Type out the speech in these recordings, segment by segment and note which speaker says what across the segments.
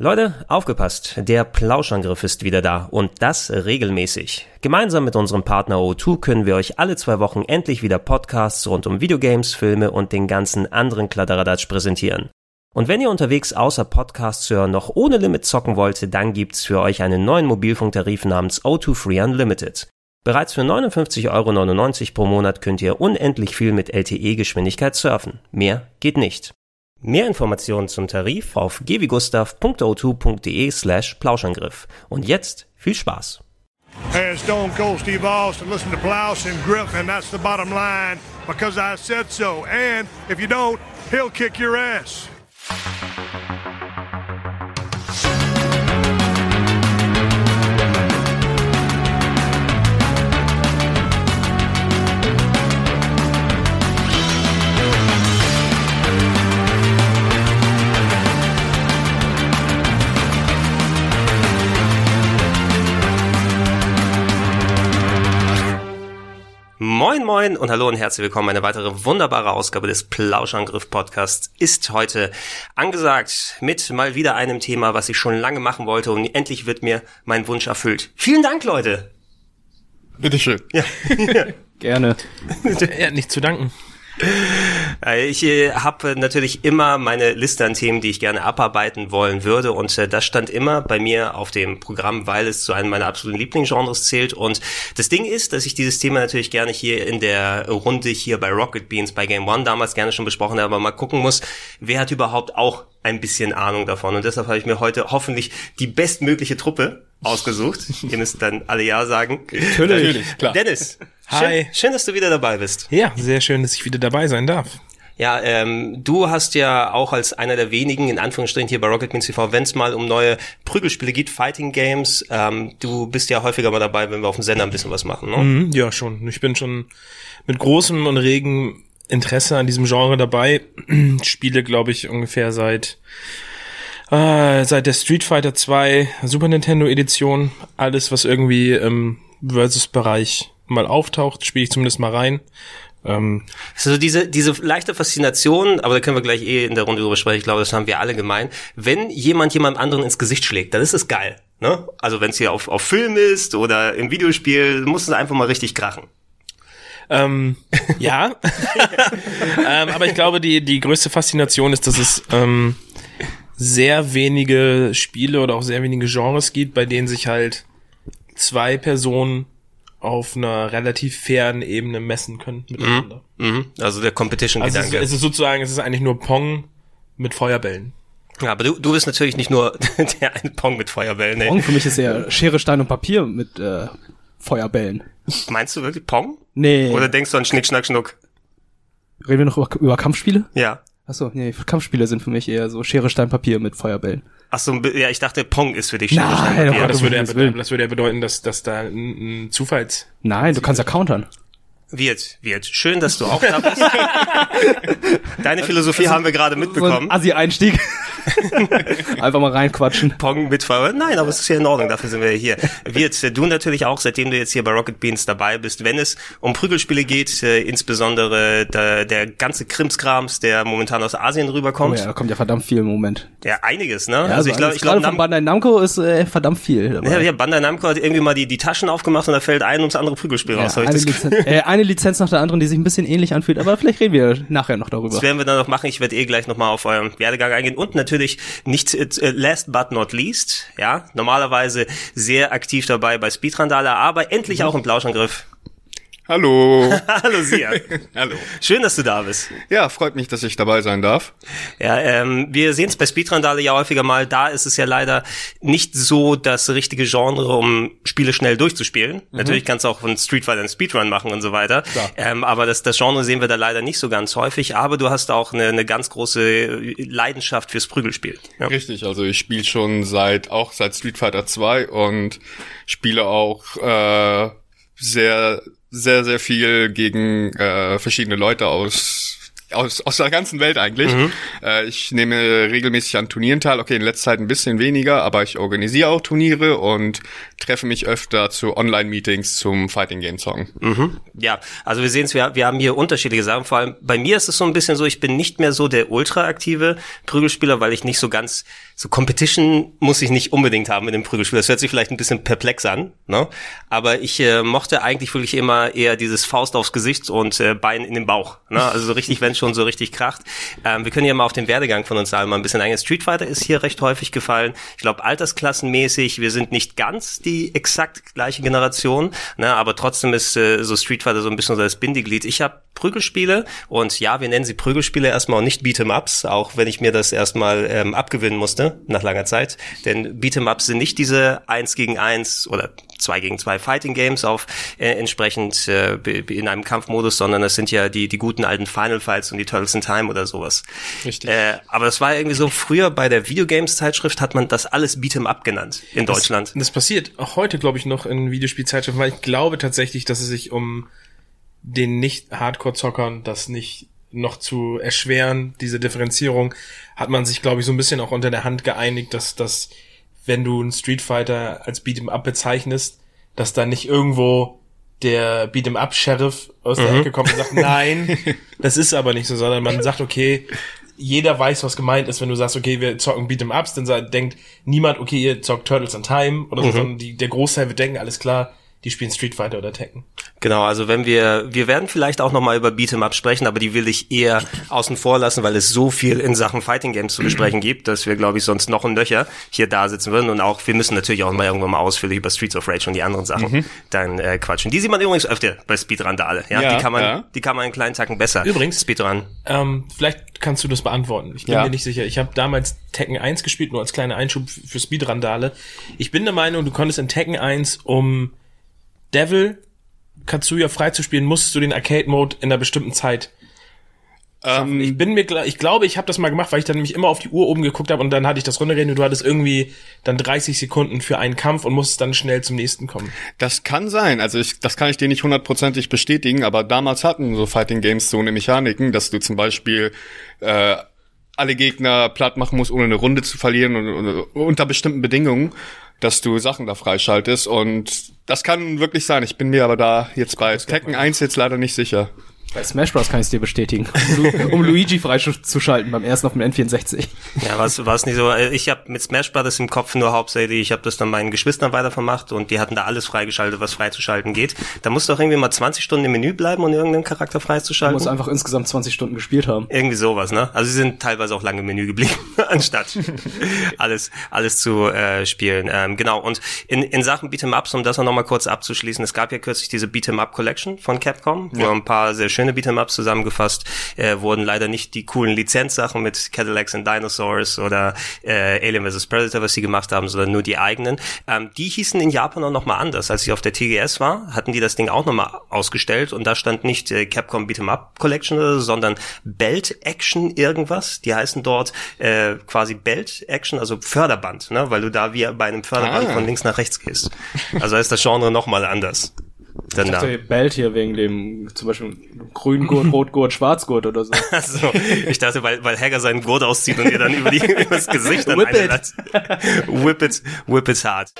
Speaker 1: Leute, aufgepasst, der Plauschangriff ist wieder da und das regelmäßig. Gemeinsam mit unserem Partner O2 können wir euch alle zwei Wochen endlich wieder Podcasts rund um Videogames, Filme und den ganzen anderen Kladderadatsch präsentieren. Und wenn ihr unterwegs außer Podcasts hören noch ohne Limit zocken wollt, dann gibt's für euch einen neuen Mobilfunktarif namens O2 Free Unlimited. Bereits für 59,99 Euro pro Monat könnt ihr unendlich viel mit LTE-Geschwindigkeit surfen. Mehr geht nicht. Mehr Informationen zum Tarif auf gwgustav.o2.de slash Plauschangriff. Und jetzt viel Spaß.
Speaker 2: Hey, it's Stone Cold Steve Austin. Listen to Plouse and Griff, and that's the bottom line because I said so. And if you don't, he'll kick your ass.
Speaker 1: Moin moin und hallo und herzlich willkommen. Eine weitere wunderbare Ausgabe des Plauschangriff Podcasts ist heute angesagt mit mal wieder einem Thema, was ich schon lange machen wollte und endlich wird mir mein Wunsch erfüllt. Vielen Dank, Leute.
Speaker 3: Bitteschön.
Speaker 1: Ja.
Speaker 4: Gerne.
Speaker 3: Ja, nicht zu danken.
Speaker 1: Äh, Ich äh, habe natürlich immer meine Liste an Themen, die ich gerne abarbeiten wollen würde. Und äh, das stand immer bei mir auf dem Programm, weil es zu einem meiner absoluten Lieblingsgenres zählt. Und das Ding ist, dass ich dieses Thema natürlich gerne hier in der Runde hier bei Rocket Beans bei Game One damals gerne schon besprochen habe, aber mal gucken muss, wer hat überhaupt auch ein bisschen Ahnung davon. Und deshalb habe ich mir heute hoffentlich die bestmögliche Truppe ausgesucht. Ihr müsst dann alle Ja sagen.
Speaker 3: Natürlich, klar.
Speaker 1: Dennis,
Speaker 3: Hi.
Speaker 1: Schön, schön, dass du wieder dabei bist.
Speaker 3: Ja, sehr schön, dass ich wieder dabei sein darf.
Speaker 1: Ja, ähm, du hast ja auch als einer der wenigen, in Anführungsstrichen hier bei Rocket Beans TV, wenn es mal um neue Prügelspiele geht, Fighting Games, ähm, du bist ja häufiger mal dabei, wenn wir auf dem Sender ein bisschen was machen, ne?
Speaker 3: Mhm, ja, schon. Ich bin schon mit großem und regem Interesse an diesem Genre dabei. Spiele, glaube ich, ungefähr seit äh, seit der Street Fighter 2 Super Nintendo Edition. Alles, was irgendwie im Versus-Bereich mal auftaucht, spiele ich zumindest mal rein. Ähm,
Speaker 1: Also diese, diese leichte Faszination, aber da können wir gleich eh in der Runde drüber sprechen, ich glaube, das haben wir alle gemein. Wenn jemand jemand anderen ins Gesicht schlägt, dann ist es geil. Ne? Also wenn es hier auf, auf Film ist oder im Videospiel, muss es einfach mal richtig krachen.
Speaker 3: Ähm, ja. ähm, aber ich glaube, die, die größte Faszination ist, dass es ähm, sehr wenige Spiele oder auch sehr wenige Genres gibt, bei denen sich halt zwei Personen auf einer relativ fairen Ebene messen können miteinander.
Speaker 1: Mhm. Also der
Speaker 3: Also es ist,
Speaker 1: Competition-Gedanke.
Speaker 3: es ist sozusagen, es ist eigentlich nur Pong mit Feuerbällen.
Speaker 1: ja, aber du, du bist natürlich nicht nur der ein Pong mit Feuerbällen. Nee.
Speaker 4: Pong für mich ist eher Schere, Stein und Papier mit äh, Feuerbällen.
Speaker 1: Meinst du wirklich Pong?
Speaker 4: Nee.
Speaker 1: Oder denkst du an Schnick, Schnack, Schnuck?
Speaker 4: Reden wir noch über, über Kampfspiele?
Speaker 1: Ja.
Speaker 4: Achso, nee, Kampfspiele sind für mich eher so Schere, Stein, Papier mit Feuerbällen.
Speaker 1: Ach so, ja, ich dachte, Pong ist für dich Schere,
Speaker 4: Nein,
Speaker 1: Stein, Papier.
Speaker 3: Das würde ja, das würde ja bedeuten, dass, dass da ein, ein Zufalls...
Speaker 4: Nein, du kannst ja countern.
Speaker 1: Wird, wird. Schön, dass du auch da bist. Deine Philosophie haben wir gerade
Speaker 4: So
Speaker 1: mitbekommen.
Speaker 4: Assi-Einstieg. Einfach mal reinquatschen.
Speaker 1: Pong mit Feuer. Nein, aber es ist ja in Ordnung, dafür sind wir hier. Wird, du natürlich auch, seitdem du jetzt hier bei Rocket Beans dabei bist, wenn es um Prügelspiele geht, äh, insbesondere der, der ganze Krimskrams, der momentan aus Asien
Speaker 4: Oh
Speaker 1: rüberkommt.
Speaker 4: ja, da kommt ja verdammt viel im Moment.
Speaker 1: Ja, einiges, ne?
Speaker 4: Ja,
Speaker 1: also ich glaube, ich glaube,
Speaker 4: von Bandai Namco ist äh, verdammt viel dabei.
Speaker 1: ja, ja, Bandai Namco hat irgendwie mal die, die Taschen aufgemacht und da fällt ein ums andere Prügelspiel
Speaker 4: Ja,
Speaker 1: raus. hab ich das
Speaker 4: eine Lizenz nach der anderen, die sich ein bisschen ähnlich anfühlt, aber vielleicht reden wir nachher noch darüber.
Speaker 1: Das werden wir dann noch machen. Ich werde eh gleich nochmal auf euren Werdegang eingehen. Und natürlich nicht äh, last but not least, ja, normalerweise sehr aktiv dabei bei Speedrandala, aber endlich auch im Plauschangriff.
Speaker 5: Hallo.
Speaker 1: Hallo Sia.
Speaker 5: Hallo.
Speaker 1: Schön, dass du da bist.
Speaker 5: Ja, freut mich, dass ich dabei sein darf.
Speaker 1: Ja, ähm, wir sehen es bei Speedrandale ja häufiger mal. Da ist es ja leider nicht so das richtige Genre, um Spiele schnell durchzuspielen. Natürlich kannst du auch von Street Fighter einen Speedrun machen und so weiter. Ähm, aber das, das Genre sehen wir da leider nicht so ganz häufig. Aber du hast auch eine, eine ganz große Leidenschaft fürs Prügelspiel. Ja.
Speaker 5: Richtig, also ich spiele schon seit auch seit Street Fighter 2 und spiele auch äh, sehr sehr sehr viel gegen äh, verschiedene Leute aus aus, aus der ganzen Welt eigentlich. Äh, ich nehme regelmäßig an Turnieren teil. Okay, in letzter Zeit ein bisschen weniger, aber ich organisiere auch Turniere und treffe mich öfter zu Online-Meetings zum Fighting Game Song.
Speaker 1: Ja, also wir sehen es, wir, wir haben hier unterschiedliche Sachen. Vor allem bei mir ist es so ein bisschen so, ich bin nicht mehr so der ultra aktive Prügelspieler, weil ich nicht so ganz so Competition muss ich nicht unbedingt haben mit dem Prügelspiel. Das hört sich vielleicht ein bisschen perplex an, ne? Aber ich äh, mochte eigentlich wirklich immer eher dieses Faust aufs Gesicht und äh, Bein in den Bauch. Ne? Also so richtig, wenn schon so richtig kracht. Ähm, wir können ja mal auf den Werdegang von uns allen mal ein bisschen eingehen. Street Fighter ist hier recht häufig gefallen. Ich glaube, altersklassenmäßig, wir sind nicht ganz die exakt gleiche Generation, ne? aber trotzdem ist äh, so Street Fighter so ein bisschen so das Bindeglied. Ich habe Prügelspiele und ja, wir nennen sie Prügelspiele erstmal und nicht Beat'em-Ups, auch wenn ich mir das erstmal ähm, abgewinnen musste nach langer Zeit. Denn Beat'em-Ups sind nicht diese eins gegen eins oder zwei gegen zwei Fighting Games auf äh, entsprechend äh, in einem Kampfmodus, sondern es sind ja die die guten alten Final Fights und die Turtles in Time oder sowas.
Speaker 3: Richtig.
Speaker 1: Äh, aber das war irgendwie so früher bei der Videogames Zeitschrift hat man das alles Beat'em Up genannt in Deutschland.
Speaker 3: Das, das passiert auch heute, glaube ich, noch in Videospielzeitschriften, weil ich glaube tatsächlich, dass es sich um den nicht-Hardcore-Zockern das nicht noch zu erschweren, diese Differenzierung, hat man sich, glaube ich, so ein bisschen auch unter der Hand geeinigt, dass, dass wenn du einen Street Fighter als Beat'em Up bezeichnest, dass da nicht irgendwo der Beat'em Up Sheriff aus der
Speaker 1: Mhm.
Speaker 3: Ecke kommt und sagt, nein, das ist aber nicht so, sondern man sagt, okay, jeder weiß, was gemeint ist, wenn du sagst, okay, wir zocken Beat'em Ups, dann denkt niemand, okay, ihr zockt Turtles in Time oder
Speaker 1: Mhm.
Speaker 3: so, sondern die, der Großteil wird denken, alles klar, die spielen Street Fighter oder Tekken.
Speaker 1: Genau, also wenn wir, wir werden vielleicht auch nochmal über Beat'em Up sprechen, aber die will ich eher außen vor lassen, weil es so viel in Sachen Fighting Games zu besprechen gibt, dass wir, glaube ich, sonst noch ein Löcher hier da sitzen würden und auch, wir müssen natürlich auch mal irgendwann mal ausführlich über Streets of Rage und die anderen Sachen dann äh, quatschen. Die sieht man übrigens öfter bei Speedrandale, ja,
Speaker 5: Ja,
Speaker 1: die kann man,
Speaker 5: ja.
Speaker 1: die kann man einen kleinen Tacken besser.
Speaker 3: Übrigens-
Speaker 1: Speedrun.
Speaker 3: Ähm, vielleicht kannst du das beantworten. Ich bin
Speaker 5: Ja.
Speaker 3: mir nicht sicher. Ich habe damals Tekken 1 gespielt, nur als kleiner Einschub für Speedrandale. Ich bin der Meinung, du konntest in Tekken 1, um Devil Katsuya freizuspielen, musstest du den Arcade-Mode in einer bestimmten Zeit
Speaker 5: Ähm,
Speaker 3: Ich bin mir, ich glaube, ich habe das mal gemacht, weil ich dann nämlich immer auf die Uhr oben geguckt habe und dann hatte ich das runtergerechnet und du hattest irgendwie dann 30 Sekunden für einen Kampf und musstest dann schnell zum nächsten kommen.
Speaker 5: Das kann sein. Also ich, das kann ich dir nicht hundertprozentig bestätigen, aber damals hatten so Fighting Games so eine Mechaniken, dass du zum Beispiel äh, alle Gegner platt machen musst, ohne eine Runde zu verlieren und, und unter bestimmten Bedingungen, dass du Sachen da freischaltest und das kann wirklich sein. Ich bin mir aber da jetzt bei Tekken 1 jetzt leider nicht sicher.
Speaker 4: Bei Smash Bros. kann ich es dir bestätigen. Um, um Luigi freizuschalten beim ersten auf dem N64.
Speaker 1: Ja, war es war es nicht so. äh, Ich habe mit Smash Brothers im Kopf nur hauptsächlich, ich habe das dann meinen Geschwistern weitervermacht und die hatten da alles freigeschaltet, was freizuschalten geht. Da musst du auch irgendwie mal 20 Stunden im Menü bleiben, um irgendeinen Charakter
Speaker 4: Du
Speaker 1: freizuschalten.
Speaker 4: musst einfach insgesamt 20 Stunden gespielt haben.
Speaker 1: Irgendwie sowas, ne? Also sie sind teilweise auch lange im Menü geblieben, anstatt alles alles zu äh, spielen. Ähm, genau. Und in, in Sachen Beat'em Ups, um das noch mal kurz abzuschließen, es gab ja kürzlich diese Beat'em Up Collection von Capcom, wo ein paar sehr schöne Beat'em Ups zusammengefasst äh, wurden. Leider nicht die coolen Lizenzsachen mit Cadillacs and Dinosaurs oder äh, Alien vs Predator, was sie gemacht haben, sondern nur die eigenen. Ähm, die hießen in Japan auch noch mal anders. Als ich auf der TGS war, hatten die das Ding auch noch mal ausgestellt und da stand nicht äh, Capcom Beat'em Up Collection, oder so, sondern Belt Action irgendwas. Die heißen dort äh, quasi Belt Action, also Förderband, ne? weil du da wie bei einem Förderband
Speaker 5: Ah.
Speaker 1: von links nach rechts gehst. Also ist das Genre noch mal anders. Dann
Speaker 4: Ich
Speaker 1: da.
Speaker 4: dachte, Belt hier wegen dem zum Beispiel Grüngurt, Rotgurt, Schwarzgurt oder so.
Speaker 1: Also, ich dachte, weil, weil Hagger seinen Gurt auszieht und ihr dann über, die, über das Gesicht dann
Speaker 4: Whip it.
Speaker 1: Whip it, whip it hard.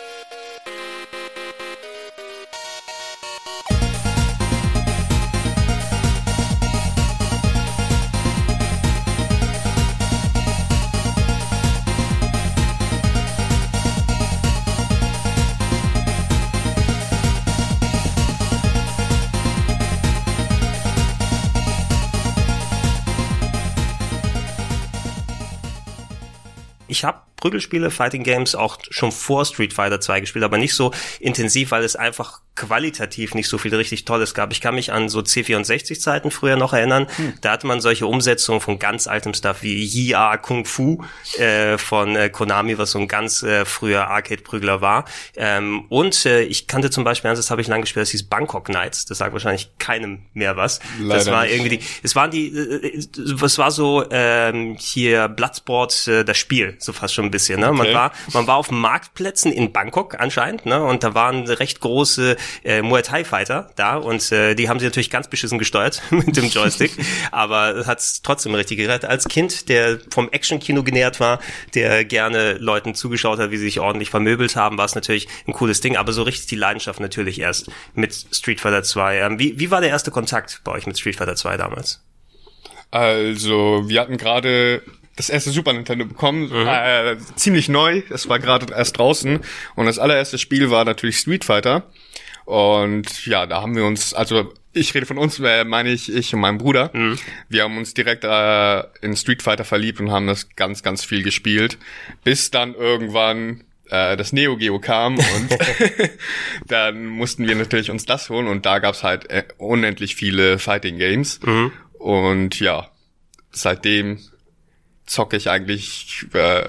Speaker 1: Ich habe Prügelspiele, Fighting Games auch schon vor Street Fighter 2 gespielt, aber nicht so intensiv, weil es einfach qualitativ nicht so viel richtig Tolles gab. Ich kann mich an so C64-Zeiten früher noch erinnern. Da hatte man solche Umsetzungen von ganz altem Stuff wie Yi-A Kung Fu äh, von äh, Konami, was so ein ganz äh, früher Arcade-Prügler war. Ähm, und äh, ich kannte zum Beispiel, das habe ich lange gespielt, das hieß Bangkok Knights. Das sagt wahrscheinlich keinem mehr was. das
Speaker 5: Leider
Speaker 1: war
Speaker 5: nicht.
Speaker 1: irgendwie die, es waren die, äh, es war so ähm, hier Bloodsport, äh, das Spiel, so fast schon ein bisschen. Ne? Man
Speaker 5: Okay.
Speaker 1: war, man war auf Marktplätzen in Bangkok anscheinend, ne? Und da waren recht große äh, Muay Thai Fighter da und äh, die haben sie natürlich ganz beschissen gesteuert mit dem Joystick, aber es hat trotzdem richtig gerettet. Als Kind, der vom Action-Kino genährt war, der gerne Leuten zugeschaut hat, wie sie sich ordentlich vermöbelt haben, war es natürlich ein cooles Ding, aber so richtig die Leidenschaft natürlich erst mit Street Fighter 2. Ähm, wie, wie war der erste Kontakt bei euch mit Street Fighter 2 damals?
Speaker 5: Also, wir hatten gerade das erste Super Nintendo bekommen, äh, ziemlich neu. Es war gerade erst draußen. Und das allererste Spiel war natürlich Street Fighter. Und ja, da haben wir uns, also ich rede von uns, äh, meine ich, ich und mein Bruder. Wir haben uns direkt äh, in Street Fighter verliebt und haben das ganz, ganz viel gespielt, bis dann irgendwann äh, das Neo Geo kam und dann mussten wir natürlich uns das holen. Und da gab's halt äh, unendlich viele Fighting Games. Und ja, seitdem zocke ich eigentlich äh,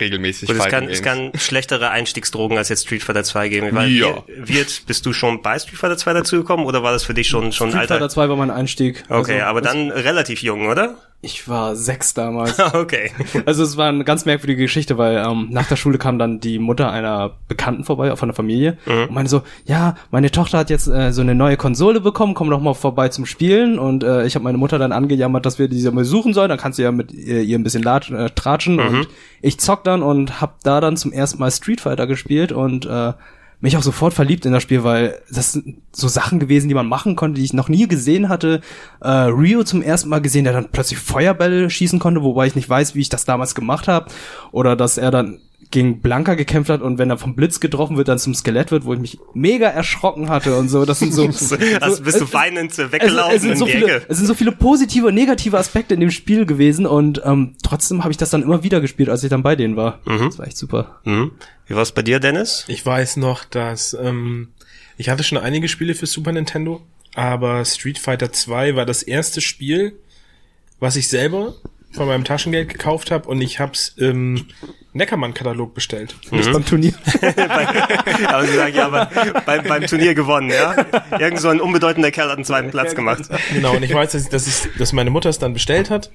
Speaker 5: regelmäßig
Speaker 1: Und es kann, es kann schlechtere Einstiegsdrogen als jetzt Street Fighter 2 geben. Weil
Speaker 5: Ja.
Speaker 1: Wird, bist du schon bei Street Fighter 2 dazugekommen oder war das für dich schon, schon
Speaker 4: Street
Speaker 1: alter?
Speaker 4: Fighter 2 war mein Einstieg.
Speaker 1: Okay,
Speaker 4: Also,
Speaker 1: aber dann relativ jung, oder?
Speaker 4: Ich war sechs damals.
Speaker 1: Okay.
Speaker 4: Also es war eine ganz merkwürdige Geschichte, weil ähm, nach der Schule kam dann die Mutter einer Bekannten vorbei, von der Familie, und meinte so, ja, meine Tochter hat jetzt äh, so eine neue Konsole bekommen, komm doch mal vorbei zum Spielen. Und äh, ich habe meine Mutter dann angejammert, dass wir diese mal suchen sollen, dann kannst du ja mit ihr, ihr ein bisschen latsch, äh, tratschen. Und ich zock dann und hab da dann zum ersten Mal Street Fighter gespielt und äh, mich auch sofort verliebt in das Spiel, weil das sind so Sachen gewesen, die man machen konnte, die ich noch nie gesehen hatte. Äh, Rio zum ersten Mal gesehen, der dann plötzlich Feuerbälle schießen konnte, wobei ich nicht weiß, wie ich das damals gemacht habe. Oder dass er dann gegen Blanca gekämpft hat und wenn er vom Blitz getroffen wird, dann zum Skelett wird, wo ich mich mega erschrocken hatte und so. Das sind so.
Speaker 1: Also bist du
Speaker 4: es-
Speaker 1: weinend
Speaker 4: es,
Speaker 1: weggelaufen
Speaker 4: es, sind
Speaker 1: in
Speaker 4: so viele,
Speaker 1: Ecke.
Speaker 4: es sind so viele positive und negative Aspekte in dem Spiel gewesen und ähm, trotzdem habe ich das dann immer wieder gespielt, als ich dann bei denen war. Das war echt super.
Speaker 1: Mhm. Wie war's bei dir, Dennis?
Speaker 3: Ich weiß noch, dass ähm, ich hatte schon einige Spiele für Super Nintendo, aber Street Fighter 2 war das erste Spiel, was ich selber von meinem Taschengeld gekauft habe und ich hab's im Neckermann-Katalog bestellt.
Speaker 4: Nicht beim Turnier.
Speaker 1: Aber sie sagen ja, aber beim, beim Turnier gewonnen, ja? Irgend so ein unbedeutender Kerl hat einen zweiten Platz gemacht.
Speaker 3: Genau, und ich weiß, dass, dass, ich, dass meine Mutter es dann bestellt hat.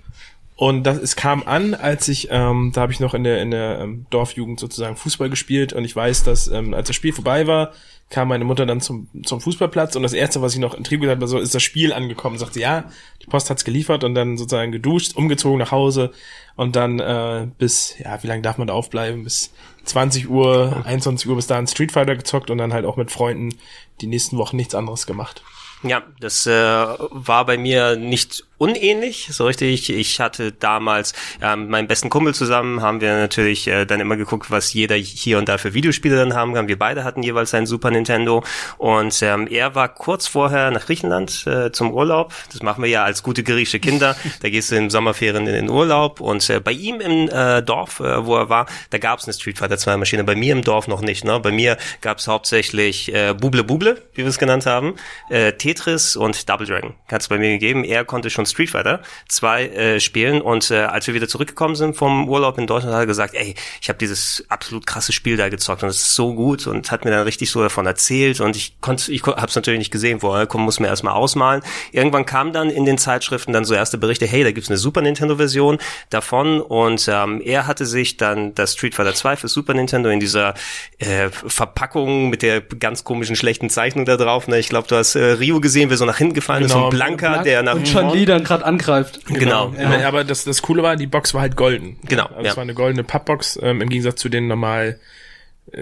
Speaker 3: Und das, es kam an, als ich, ähm, da habe ich noch in der, in der ähm, Dorfjugend sozusagen Fußball gespielt und ich weiß, dass ähm, als das Spiel vorbei war, kam meine Mutter dann zum, zum Fußballplatz und das erste, was ich noch in Trieb gesagt habe, so ist das Spiel angekommen. Sagte, ja, die Post hat's geliefert und dann sozusagen geduscht, umgezogen nach Hause und dann äh, bis, ja, wie lange darf man da aufbleiben? Bis 20 Uhr, 21 Uhr bis dahin Street Fighter gezockt und dann halt auch mit Freunden die nächsten Wochen nichts anderes gemacht.
Speaker 1: Ja, das äh, war bei mir nicht unähnlich, so richtig. Ich hatte damals äh, mit meinem besten Kumpel zusammen, haben wir natürlich äh, dann immer geguckt, was jeder hier und da für Videospiele dann haben kann. Wir beide hatten jeweils ein Super Nintendo und ähm, er war kurz vorher nach Griechenland äh, zum Urlaub. Das machen wir ja als gute griechische Kinder. Da gehst du in Sommerferien in den Urlaub und äh, bei ihm im äh, Dorf, äh, wo er war, da gab es eine Street Fighter 2 Maschine. Bei mir im Dorf noch nicht. Ne? Bei mir gab es hauptsächlich äh, Buble Buble, wie wir es genannt haben, äh, Tetris und Double Dragon. Hat es bei mir gegeben. Er konnte schon Street Fighter 2 äh, spielen und äh, als wir wieder zurückgekommen sind vom Urlaub in Deutschland, hat er gesagt, ey, ich habe dieses absolut krasse Spiel da gezockt und es ist so gut und hat mir dann richtig so davon erzählt und ich konnte, ich habe es natürlich nicht gesehen vorher, komm, muss mir erstmal ausmalen. Irgendwann kam dann in den Zeitschriften dann so erste Berichte, hey, da gibt's eine Super Nintendo Version davon und ähm, er hatte sich dann das Street Fighter 2 für Super Nintendo in dieser äh, Verpackung mit der ganz komischen schlechten Zeichnung da drauf. Ne? Ich glaube, du hast äh, Rio gesehen, wer so nach hinten gefallen ist
Speaker 3: Genau.
Speaker 1: und Blanka, der nach
Speaker 4: und schon Lee dann gerade angreift.
Speaker 1: Genau.
Speaker 3: Ja. Aber das, das Coole war, die Box war halt golden.
Speaker 1: Genau,
Speaker 3: Also
Speaker 1: ja.
Speaker 3: Es war eine goldene Pappbox, ähm, im Gegensatz zu den normal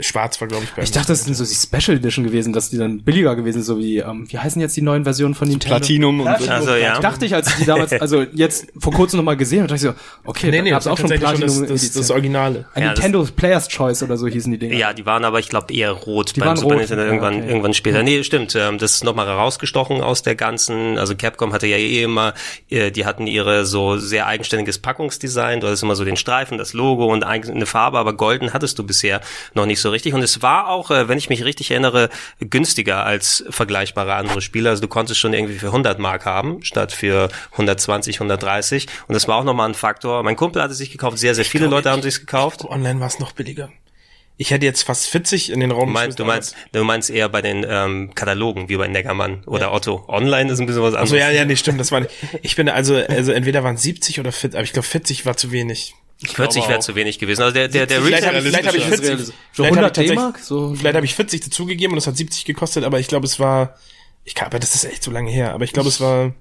Speaker 3: schwarz war, glaube ich, bei
Speaker 4: Ich dachte, das sind so die Special Edition gewesen, dass die dann billiger gewesen, so wie, ähm, wie heißen jetzt die neuen Versionen von Nintendo?
Speaker 5: Platinum und so.
Speaker 1: Also ja.
Speaker 4: Dachte ich, als ich die damals, also jetzt vor kurzem nochmal gesehen habe, dachte ich so, okay,
Speaker 3: Nee,
Speaker 4: da
Speaker 3: nee,
Speaker 4: gab's
Speaker 3: das
Speaker 4: auch schon Platinum
Speaker 3: schon das, das, das. Originale.
Speaker 4: Ein
Speaker 1: Ja, das-
Speaker 4: Nintendo Player's Choice oder so hießen die Dinger.
Speaker 1: Ja, die waren aber, ich glaube, eher rot
Speaker 4: Die
Speaker 1: beim
Speaker 4: waren
Speaker 1: Super
Speaker 4: rot,
Speaker 1: Nintendo
Speaker 4: ja,
Speaker 1: irgendwann,
Speaker 4: okay.
Speaker 1: irgendwann später. Nee, stimmt. Ähm, das ist nochmal herausgestochen aus der ganzen, also Capcom hatte ja eh immer, äh, die hatten ihre so sehr eigenständiges Packungsdesign. Du hattest immer so den Streifen, das Logo und eine Farbe, aber golden hattest du bisher noch nicht so richtig. Und es war auch, äh, wenn ich mich richtig erinnere, günstiger als vergleichbare andere Spiele. Also du konntest schon irgendwie für 100 Mark haben, statt für 120, 130. Und das war auch nochmal ein Faktor. Mein Kumpel hatte sich gekauft, sehr, sehr viele Leute haben sich's gekauft.
Speaker 3: Online war es noch billiger. Ich hätte jetzt fast 40 in den Raum
Speaker 1: Du meinst, du meinst, du meinst eher bei den ähm, Katalogen, wie bei Neckermann oder Otto. Online ist ein bisschen was anderes.
Speaker 3: Also ja, ja, nee, stimmt, das war nicht. Ich bin also, also entweder waren 70 oder 40, aber ich glaube 40 war zu wenig.
Speaker 1: 40 wäre zu wenig gewesen. Also der, der, der
Speaker 3: Vielleicht habe vielleicht hab ich
Speaker 4: Das ist
Speaker 3: 40.
Speaker 4: realistisch. So
Speaker 3: vielleicht hab
Speaker 4: 100
Speaker 3: ich tatsächlich-
Speaker 4: D-Mark? So-
Speaker 3: Vielleicht habe ich 40 dazugegeben und es hat 70 gekostet, aber ich glaube, es war, ich kann, aber das ist echt so lange her, aber ich glaube, es war,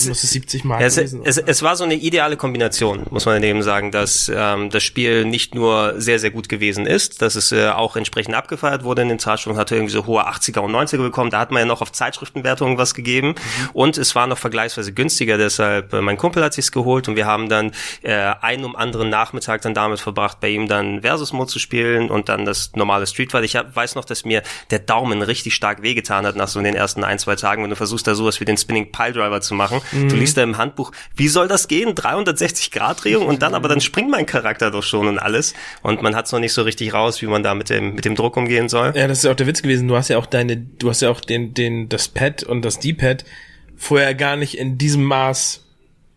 Speaker 1: es,
Speaker 3: muss es 70 Mal
Speaker 1: es,
Speaker 3: gewesen
Speaker 1: es, es war so eine ideale Kombination, muss man eben sagen, dass ähm, das Spiel nicht nur sehr, sehr gut gewesen ist, dass es äh, auch entsprechend abgefeiert wurde in den Zeitschriften, hatte irgendwie so hohe 80er und 90er bekommen, da hat man ja noch auf Zeitschriftenwertungen was gegeben
Speaker 3: Mhm.
Speaker 1: und es war noch vergleichsweise günstiger, deshalb äh, mein Kumpel hat sich's geholt und wir haben dann äh, einen um anderen Nachmittag dann damit verbracht, bei ihm dann Versus Mode zu spielen und dann das normale Street Fighter. Ich hab, weiß noch, dass mir der Daumen richtig stark wehgetan hat nach so den ersten ein, zwei Tagen, wenn du versuchst da sowas wie den Spinning Pile Driver zu machen. Du liest da im Handbuch, wie soll das gehen? 360 Grad Drehung und dann, aber dann springt mein Charakter doch schon und alles. Und man hat's noch nicht so richtig raus, wie man da mit dem, mit dem Druck umgehen soll.
Speaker 3: Ja, das ist ja auch der Witz gewesen. Du hast ja auch deine, du hast ja auch den, den, das Pad und das D-Pad vorher gar nicht in diesem Maß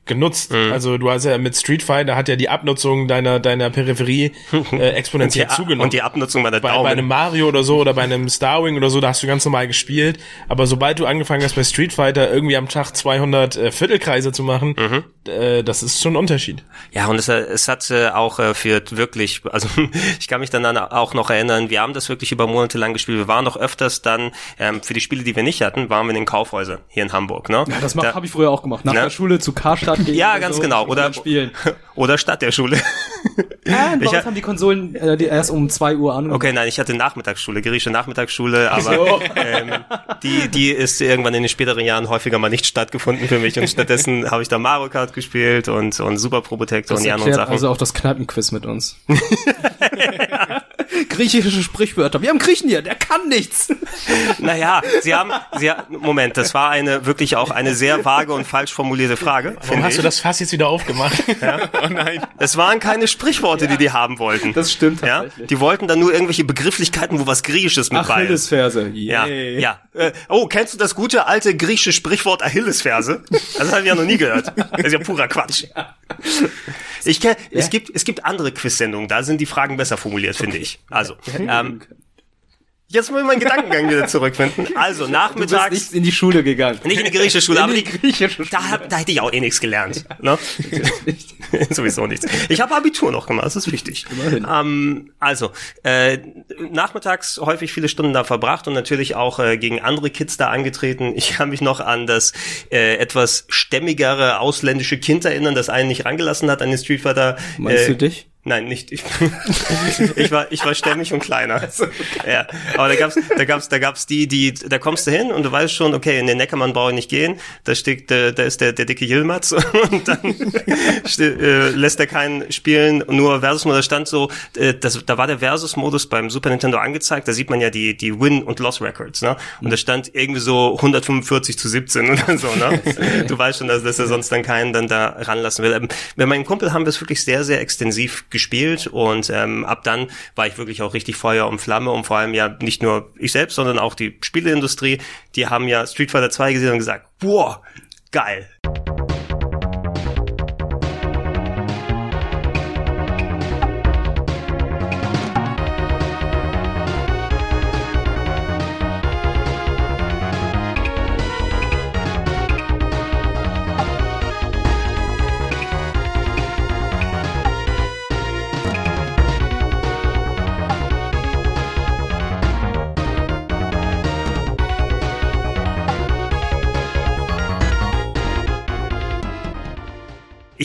Speaker 3: genutzt.
Speaker 1: Mhm.
Speaker 3: Also du hast ja mit Street Fighter hat ja die Abnutzung deiner, deiner Peripherie äh, exponentiell
Speaker 1: und, die,
Speaker 3: zugenommen.
Speaker 1: und die Abnutzung bei der
Speaker 3: bei,
Speaker 1: Daumen.
Speaker 3: bei einem Mario oder so oder bei einem Starwing oder so, da hast du ganz normal gespielt. Aber sobald du angefangen hast bei Street Fighter irgendwie am Tag 200 äh, Viertelkreise zu machen,
Speaker 1: Mhm.
Speaker 3: äh, das ist schon ein Unterschied.
Speaker 1: Ja, und es, es hat äh, auch äh, für wirklich, also ich kann mich dann an- auch noch erinnern, wir haben das wirklich über Monate lang gespielt. Wir waren noch öfters dann, ähm, für die Spiele, die wir nicht hatten, waren wir in den Kaufhäusern hier in Hamburg. Ne?
Speaker 4: Ja, das
Speaker 1: Da-
Speaker 4: habe ich früher auch gemacht. Nach
Speaker 1: Ne?
Speaker 4: der Schule zu Karstadt gehen.
Speaker 1: Ja, ganz
Speaker 4: so,
Speaker 1: genau. Oder,
Speaker 4: spielen.
Speaker 1: oder statt der Schule.
Speaker 4: Ah, bei
Speaker 1: Ich
Speaker 4: uns
Speaker 1: hab-
Speaker 4: haben die Konsolen äh, die erst um zwei Uhr an.
Speaker 1: Okay, nein, ich hatte Nachmittagsschule, griechische Nachmittagsschule, aber
Speaker 4: So.
Speaker 1: ähm, die, die ist irgendwann in den späteren Jahren häufiger mal nicht stattgefunden für mich und stattdessen habe ich da Mario Kart gespielt und, und Super Protector
Speaker 4: Das
Speaker 1: und die anderen Sachen.
Speaker 4: also auch das Kneipenquiz mit uns. Griechische Sprichwörter. Wir haben Griechen hier, der kann nichts.
Speaker 1: Naja, Sie haben, Sie haben, Moment, das war eine wirklich auch eine sehr vage und falsch formulierte Frage.
Speaker 3: Warum hast
Speaker 1: ich.
Speaker 3: du das Fass jetzt wieder aufgemacht?
Speaker 5: Oh nein.
Speaker 1: Es waren keine Sprichworte, die die haben wollten.
Speaker 4: Das stimmt
Speaker 1: ja,
Speaker 4: tatsächlich.
Speaker 1: die wollten dann nur irgendwelche Begrifflichkeiten, wo was Griechisches mit bei ist.
Speaker 4: Achillesferse.
Speaker 1: Ja,
Speaker 4: Yay.
Speaker 1: ja. Äh, oh, kennst du das gute alte griechische Sprichwort Achillesferse? Das habe ich ja noch nie gehört. Das ist ja purer Quatsch. Ich kenn, es gibt es gibt andere Quiz-Sendungen, da sind die Fragen besser formuliert, finde ich. Also, ähm, jetzt muss ich meinen Gedankengang wieder zurückfinden. Also
Speaker 4: Du bist
Speaker 1: nachmittags
Speaker 4: nicht in die Schule gegangen.
Speaker 1: nicht in die griechische Schule,
Speaker 4: In
Speaker 1: aber
Speaker 4: die
Speaker 1: die,
Speaker 4: griechische Schule.
Speaker 1: da, hab, da hätte ich auch eh nichts gelernt. Ne? Sowieso nichts. Ich habe Abitur noch gemacht, das ist wichtig. Ähm, also, äh, nachmittags häufig viele Stunden da verbracht und natürlich auch äh, gegen andere Kids da angetreten. Ich kann mich noch an das äh, etwas stämmigere ausländische Kind erinnern, das einen nicht rangelassen hat an den Street Fighter.
Speaker 4: Meinst
Speaker 1: äh,
Speaker 4: du dich?
Speaker 1: Nein, nicht ich. ich war ich war stämmig und kleiner. Ja, aber da gab's da gab's da gab's die die da kommst du hin und du weißt schon, okay, in den Neckermann brauche ich nicht gehen. Da steht da ist der der dicke Yilmaz und dann äh, lässt er keinen spielen, nur Versus Modus stand so äh, das da war der Versus Modus beim Super Nintendo angezeigt, da sieht man ja die die Win und Loss Records, ne? Und da stand irgendwie so 145 zu 17 oder so, ne? Du weißt schon, dass, dass er sonst dann keinen dann da ranlassen will. Ähm, Mit meinem Kumpel haben wir es wirklich sehr sehr extensiv gespielt und ähm, ab dann war ich wirklich auch richtig Feuer und Flamme und vor allem ja nicht nur ich selbst, sondern auch die Spieleindustrie, die haben ja Street Fighter 2 gesehen und gesagt, boah, geil.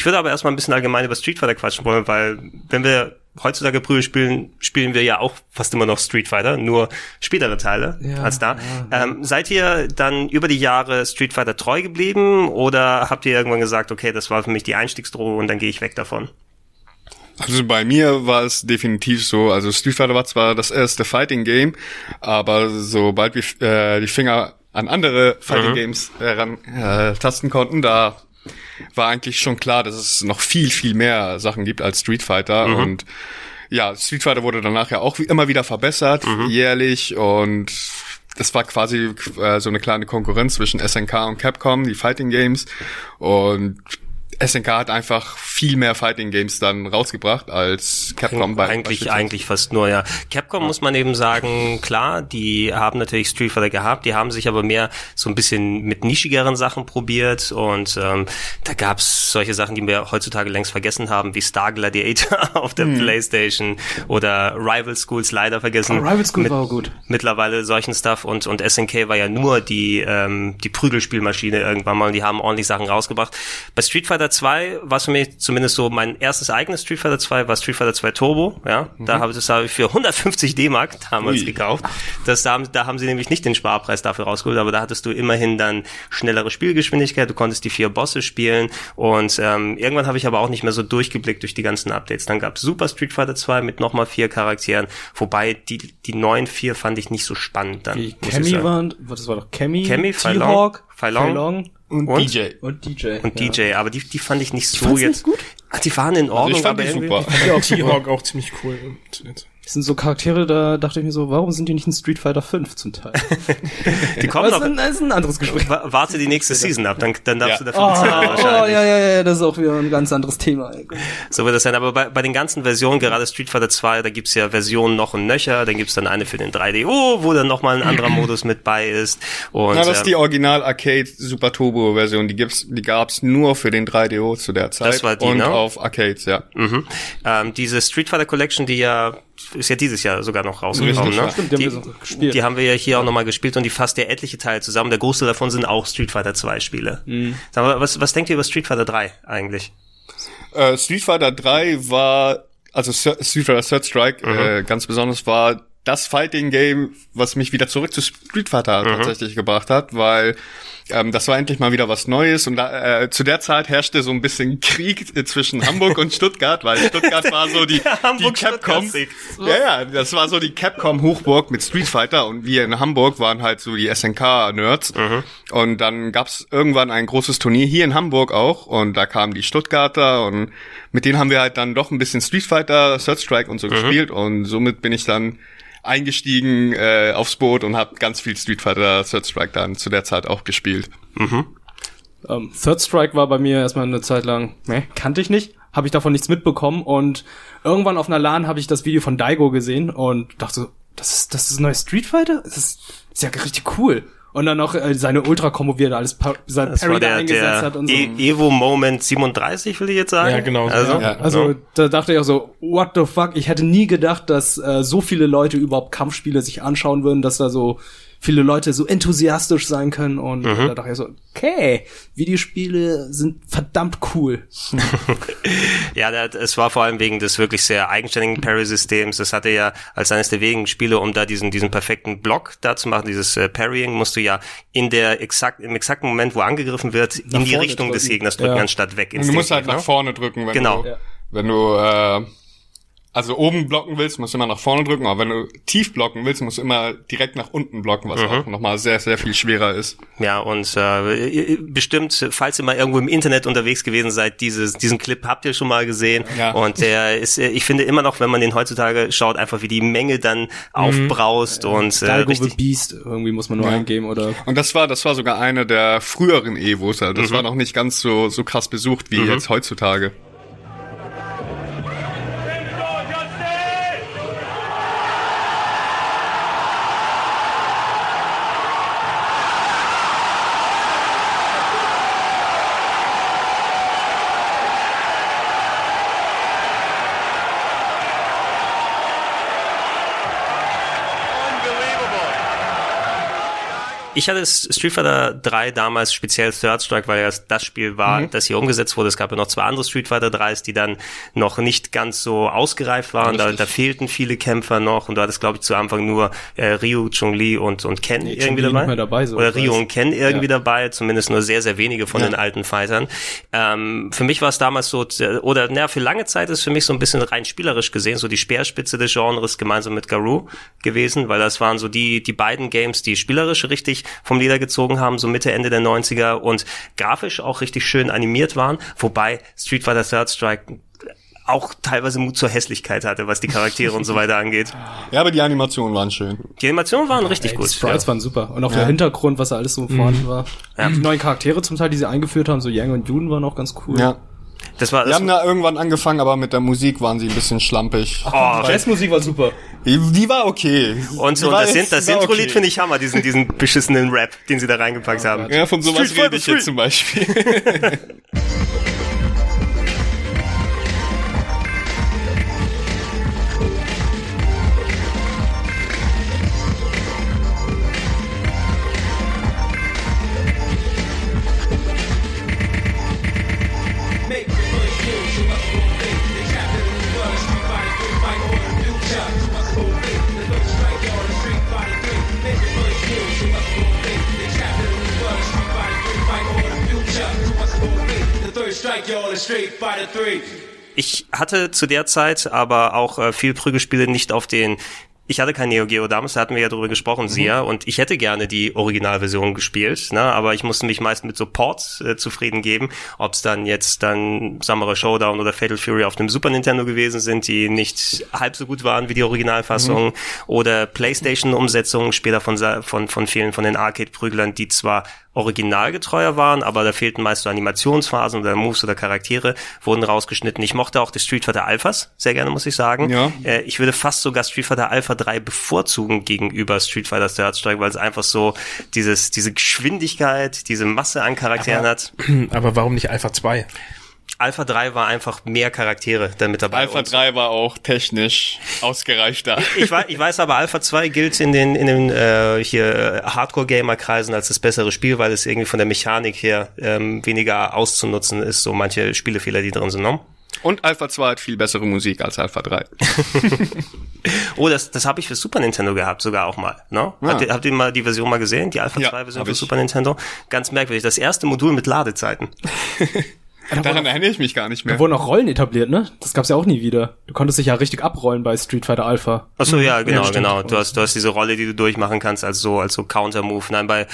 Speaker 1: Ich würde aber erstmal ein bisschen allgemein über Street Fighter quatschen wollen, weil wenn wir heutzutage Prügel spielen, spielen wir ja auch fast immer noch Street Fighter, nur spätere Teile
Speaker 4: Ja,
Speaker 1: als da. Ähm, seid ihr dann über die Jahre Street Fighter treu geblieben oder habt ihr irgendwann gesagt, okay, das war für mich die Einstiegsdroge und dann gehe ich weg davon?
Speaker 5: Also bei mir war es definitiv so. Also Street Fighter war zwar das erste Fighting Game, aber sobald wir äh, die Finger an andere Fighting Games heran äh, tasten konnten, da war eigentlich schon klar, dass es noch viel, viel mehr Sachen gibt als Street Fighter. Und ja, Street Fighter wurde danach ja auch immer wieder verbessert, jährlich. Und das war quasi äh, so eine kleine Konkurrenz zwischen SNK und Capcom, die Fighting Games. Und SNK hat einfach viel mehr Fighting Games dann rausgebracht als Capcom bei
Speaker 1: eigentlich eigentlich fast nur ja. Capcom muss man eben sagen, klar, die haben natürlich Street Fighter gehabt, die haben sich aber mehr so ein bisschen mit nischigeren Sachen probiert und ähm, da gab's solche Sachen, die wir heutzutage längst vergessen haben, wie Star Gladiator auf der hm. PlayStation oder Rival Schools leider vergessen.
Speaker 4: Oh, Rival School mit, war auch gut.
Speaker 1: Mittlerweile solchen Stuff und und SNK war ja nur die ähm, die Prügelspielmaschine irgendwann mal und die haben ordentlich Sachen rausgebracht. Bei Street Fighter 2 war für mich zumindest so mein erstes eigenes Street Fighter 2 war Street Fighter 2 Turbo, ja. Mhm. Da habe ich das habe ich für 150 D-Mark damals Ui. gekauft. Das da, da haben sie nämlich nicht den Sparpreis dafür rausgeholt, aber da hattest du immerhin dann schnellere Spielgeschwindigkeit, du konntest die vier Bosse spielen und ähm, irgendwann habe ich aber auch nicht mehr so durchgeblickt durch die ganzen Updates. Dann gab es Super Street Fighter 2 mit nochmal vier Charakteren, wobei die die neuen vier fand ich nicht so spannend dann.
Speaker 4: Wie Cammy waren, das war doch Cammy,
Speaker 1: Cammy, T-Hawk,
Speaker 4: Feilong,
Speaker 5: und, und, DJ.
Speaker 4: Und DJ.
Speaker 1: Und ja. DJ, aber die, die fand ich nicht so jetzt. Nicht gut? Ach, die waren in Ordnung, also
Speaker 3: ich fand
Speaker 1: aber
Speaker 3: die super. Ich fand die T-Hawk auch ziemlich cool.
Speaker 4: Das sind so Charaktere, da dachte ich mir so, warum sind die nicht in Street Fighter 5 zum Teil?
Speaker 1: die kommen noch.
Speaker 4: Das ist ein anderes Gespräch.
Speaker 1: Warte die nächste Season ab, dann, dann darfst
Speaker 4: ja.
Speaker 1: du dafür bezahlen
Speaker 4: oh, wahrscheinlich. Oh, ja, ja, ja, das ist auch wieder ein ganz anderes Thema.
Speaker 1: So wird das sein. Aber bei, bei den ganzen Versionen, gerade Street Fighter 2, da gibt's ja Versionen noch und nöcher. Dann gibt's dann eine für den 3DO, wo dann nochmal ein anderer Modus mit bei ist. Und,
Speaker 5: Na, das ist die Original Arcade Super Turbo Version. Die gibt's, die gab's nur für den 3DO zu der Zeit.
Speaker 1: Das war die,
Speaker 5: und
Speaker 1: ne?
Speaker 5: auf Arcades, ja.
Speaker 1: Mhm. Ähm, diese Street Fighter Collection, die ja ist ja dieses Jahr sogar noch rausgekommen, ne?
Speaker 4: Stimmt, die, die, haben wir
Speaker 1: die, haben wir ja hier auch nochmal gespielt und die fasst ja etliche Teile zusammen. Der Großteil davon sind auch Street Fighter 2 Spiele. Mhm. Sag mal, was, was denkt ihr über Street Fighter 3 eigentlich?
Speaker 5: Äh, Street Fighter 3 war, also Street Fighter Third Strike, mhm. äh, ganz besonders war das Fighting Game, was mich wieder zurück zu Street Fighter mhm. tatsächlich gebracht hat, weil ähm, das war endlich mal wieder was Neues und da, äh, zu der Zeit herrschte so ein bisschen Krieg äh, zwischen Hamburg und Stuttgart, weil Stuttgart war so die, die Capcom. Ja, ja, das war so die Capcom Hochburg mit Street Fighter und wir in Hamburg waren halt so die SNK Nerds mhm. und dann gab's irgendwann ein großes Turnier hier in Hamburg auch und da kamen die Stuttgarter und mit denen haben wir halt dann doch ein bisschen Street Fighter, Third Strike und so mhm. gespielt und somit bin ich dann eingestiegen äh, aufs Boot und habe ganz viel Street Fighter Third Strike dann zu der Zeit auch gespielt.
Speaker 4: Mhm. Um, ähm, Third Strike war bei mir erstmal eine Zeit lang, ne, kannte ich nicht, habe ich davon nichts mitbekommen und irgendwann auf einer LAN habe ich das Video von Daigo gesehen und dachte das ist das ist ein neues Street Fighter? Das ist, das ist ja richtig cool. Und dann noch äh, seine Ultra-Kombo, wie er da alles pa sein
Speaker 1: das Parry der, eingesetzt der hat und so. E Evo Moment 37, will ich jetzt sagen.
Speaker 3: Ja, genau.
Speaker 1: Also,
Speaker 3: ja.
Speaker 4: also ja. da dachte ich auch so, what the fuck? Ich hätte nie gedacht, dass äh, so viele Leute überhaupt Kampfspiele sich anschauen würden, dass da so viele Leute so enthusiastisch sein können und mhm. da dachte ich so, okay, Videospiele sind verdammt cool.
Speaker 1: ja, es war vor allem wegen des wirklich sehr eigenständigen Parry-Systems. Das hatte ja als eines der wenigen Spiele, um da diesen, diesen perfekten Block da zu machen, dieses äh, Parrying, musst du ja in der exakt, im exakten Moment, wo angegriffen wird, nach in die Richtung drücken. des Gegners drücken, ja. anstatt weg.
Speaker 5: Und du musst halt nach ne? vorne drücken, wenn
Speaker 1: genau.
Speaker 5: du, wenn du äh, also oben blocken willst, musst du immer nach vorne drücken, aber wenn du tief blocken willst, musst du immer direkt nach unten blocken, was mhm. auch nochmal sehr, sehr viel schwerer ist.
Speaker 1: Ja, und äh, bestimmt, falls ihr mal irgendwo im Internet unterwegs gewesen seid, dieses, diesen Clip habt ihr schon mal gesehen. Ja. Und der ist, äh, ich finde immer noch, wenn man den heutzutage schaut, einfach wie die Menge dann aufbraust mhm. und
Speaker 4: äh, richtig Beast irgendwie muss man nur ja. eingeben oder.
Speaker 5: Und das war, das war sogar eine der früheren Evos. Also das mhm. war noch nicht ganz so so krass besucht wie mhm. jetzt heutzutage.
Speaker 1: Ich hatte Street Fighter 3 damals speziell Third Strike, weil ja das Spiel war, mhm. das hier umgesetzt wurde. Es gab ja noch zwei andere Street Fighter 3s, die dann noch nicht ganz so ausgereift waren. Da, da, fehlten viele Kämpfer noch und du hattest, glaube ich, zu Anfang nur äh, Ryu, Chun-Li und, und Ken nee, irgendwie dabei.
Speaker 4: dabei so
Speaker 1: Oder Ryu und Ken irgendwie ja. dabei, zumindest nur sehr, sehr wenige von ja. den alten Fightern. Ähm, für mich war es damals so, oder naja, für lange Zeit ist für mich so ein bisschen rein spielerisch gesehen, so die Speerspitze des Genres gemeinsam mit Garou gewesen, weil das waren so die, die beiden Games, die spielerisch richtig vom Leder gezogen haben, so Mitte, Ende der 90er und grafisch auch richtig schön animiert waren, wobei Street Fighter Third Strike auch teilweise Mut zur Hässlichkeit hatte, was die Charaktere und so weiter angeht.
Speaker 5: Ja, aber die Animationen waren schön.
Speaker 1: Die Animationen waren richtig
Speaker 4: Ey,
Speaker 1: gut.
Speaker 4: Die Sprites
Speaker 1: ja.
Speaker 4: waren super. Und auch der Hintergrund, was da alles so vorhanden war. Die neuen Charaktere zum Teil, die sie eingeführt haben, so Yang und Jun waren auch ganz cool.
Speaker 5: Ja.
Speaker 1: Das war
Speaker 5: Wir
Speaker 1: das,
Speaker 5: haben da irgendwann angefangen, aber mit der Musik waren sie ein bisschen schlampig.
Speaker 1: oh,
Speaker 4: Jazzmusik war super.
Speaker 5: Die, die war okay.
Speaker 1: und,
Speaker 5: die
Speaker 1: und
Speaker 5: war
Speaker 1: das,
Speaker 5: jetzt-
Speaker 1: sind, das
Speaker 5: die
Speaker 1: Intro-Lied
Speaker 5: okay.
Speaker 1: finde ich Hammer, diesen, diesen beschissenen Rap, den sie da reingepackt haben.
Speaker 5: Ja, von sowas rede ich jetzt zum Beispiel.
Speaker 1: Ich hatte zu der Zeit aber auch äh, viel Prügelspiele nicht auf den ich hatte kein Neo Geo damals, da hatten wir ja drüber gesprochen, Sia, und ich hätte gerne die Originalversion gespielt, ne, aber ich musste mich meist mit so Ports äh, zufrieden geben, ob es dann jetzt dann Samurai Showdown oder Fatal Fury auf dem Super Nintendo gewesen sind, die nicht halb so gut waren wie die Originalfassung, oder Playstation-Umsetzungen später von, von, von vielen von den Arcade-Prüglern, die zwar originalgetreuer waren, aber da fehlten meist so Animationsphasen oder Moves oder Charaktere, wurden rausgeschnitten. Ich mochte auch die Street Fighter Alphas sehr gerne, muss ich sagen.
Speaker 5: Ja.
Speaker 1: Äh, ich würde fast sogar Street Fighter Alpha 3 bevorzugen gegenüber Street Fighter Third Strike, weil es einfach so dieses, diese Geschwindigkeit, diese Masse an Charakteren hat.
Speaker 3: Aber warum nicht Alpha 2?
Speaker 1: Alpha 3 war einfach mehr Charaktere dann mit dabei.
Speaker 5: Alpha
Speaker 1: Und
Speaker 5: 3 war auch technisch ausgereifter.
Speaker 1: Ich weiß, ich weiß aber, Alpha 2 gilt in den, in den äh, hier äh, Hardcore-Gamer-Kreisen als das bessere Spiel, weil es irgendwie von der Mechanik her ähm, weniger auszunutzen ist, so manche Spielefehler, die drin sind. Ne?
Speaker 5: Und Alpha 2 hat viel bessere Musik als Alpha 3.
Speaker 1: Oh, das, das habe ich für Super Nintendo gehabt, sogar auch mal. Ne?
Speaker 5: Ja.
Speaker 1: Habt, ihr, habt ihr mal die Version mal gesehen, die Alpha
Speaker 5: Ja,
Speaker 1: 2-Version
Speaker 5: hab
Speaker 1: für
Speaker 5: ich.
Speaker 1: Super Nintendo? Ganz merkwürdig. Das erste Modul mit Ladezeiten.
Speaker 5: Daran erinnere ich mich gar nicht mehr.
Speaker 4: Da wurden auch Rollen etabliert, ne? Das gab's ja auch nie wieder. Du konntest dich ja richtig abrollen bei Street Fighter Alpha.
Speaker 1: Ach so, ja, genau,
Speaker 4: stimmt.
Speaker 1: genau. Du hast, du hast diese Rolle, die du durchmachen kannst, als so, als so Counter-Move. Nein, bei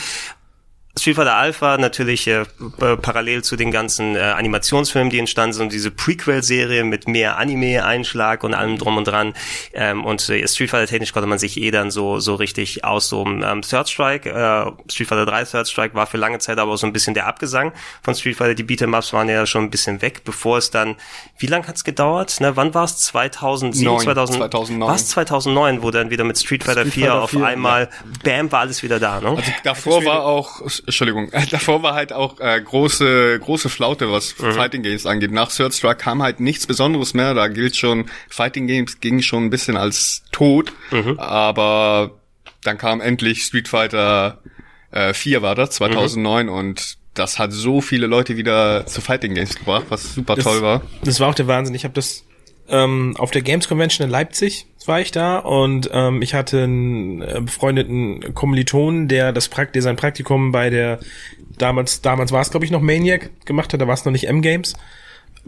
Speaker 1: Street Fighter Alpha natürlich äh, äh, parallel zu den ganzen äh, Animationsfilmen, die entstanden sind, diese Prequel-Serie mit mehr Anime-Einschlag und allem drum und dran. Ähm, und äh, Street Fighter technisch konnte man sich eh dann so so richtig aus so ähm, Third Strike, äh, Street Fighter 3 Third Strike war für lange Zeit aber auch so ein bisschen der Abgesang von Street Fighter. Die Beat'em-Ups waren ja schon ein bisschen weg, bevor es dann, wie lang hat's gedauert? Ne, wann war es? 2007,
Speaker 5: Neun,
Speaker 1: 2000,
Speaker 5: 2009.
Speaker 1: Was 2009, wo dann wieder mit Street Fighter
Speaker 4: Street
Speaker 1: 4
Speaker 4: Fighter
Speaker 1: auf
Speaker 4: 4,
Speaker 1: einmal, bam, war alles wieder da, ne?
Speaker 5: Also davor war auch, Entschuldigung, davor war halt auch äh, große große Flaute, was Fighting Games angeht. Nach Third Strike kam halt nichts Besonderes mehr. Da gilt schon, Fighting Games ging schon ein bisschen als tot. Aber dann kam endlich Street Fighter äh, 4 war das, 2009 und das hat so viele Leute wieder zu Fighting Games gebracht, was super
Speaker 3: Das-
Speaker 5: toll war.
Speaker 3: Das war auch der Wahnsinn. Ich habe das ähm, auf der Games Convention in Leipzig war ich da und ähm, ich hatte einen äh, befreundeten Kommilitonen, der das Prakt der sein Praktikum bei der damals damals war es glaube ich noch Maniac gemacht hat, da war es noch nicht M Games,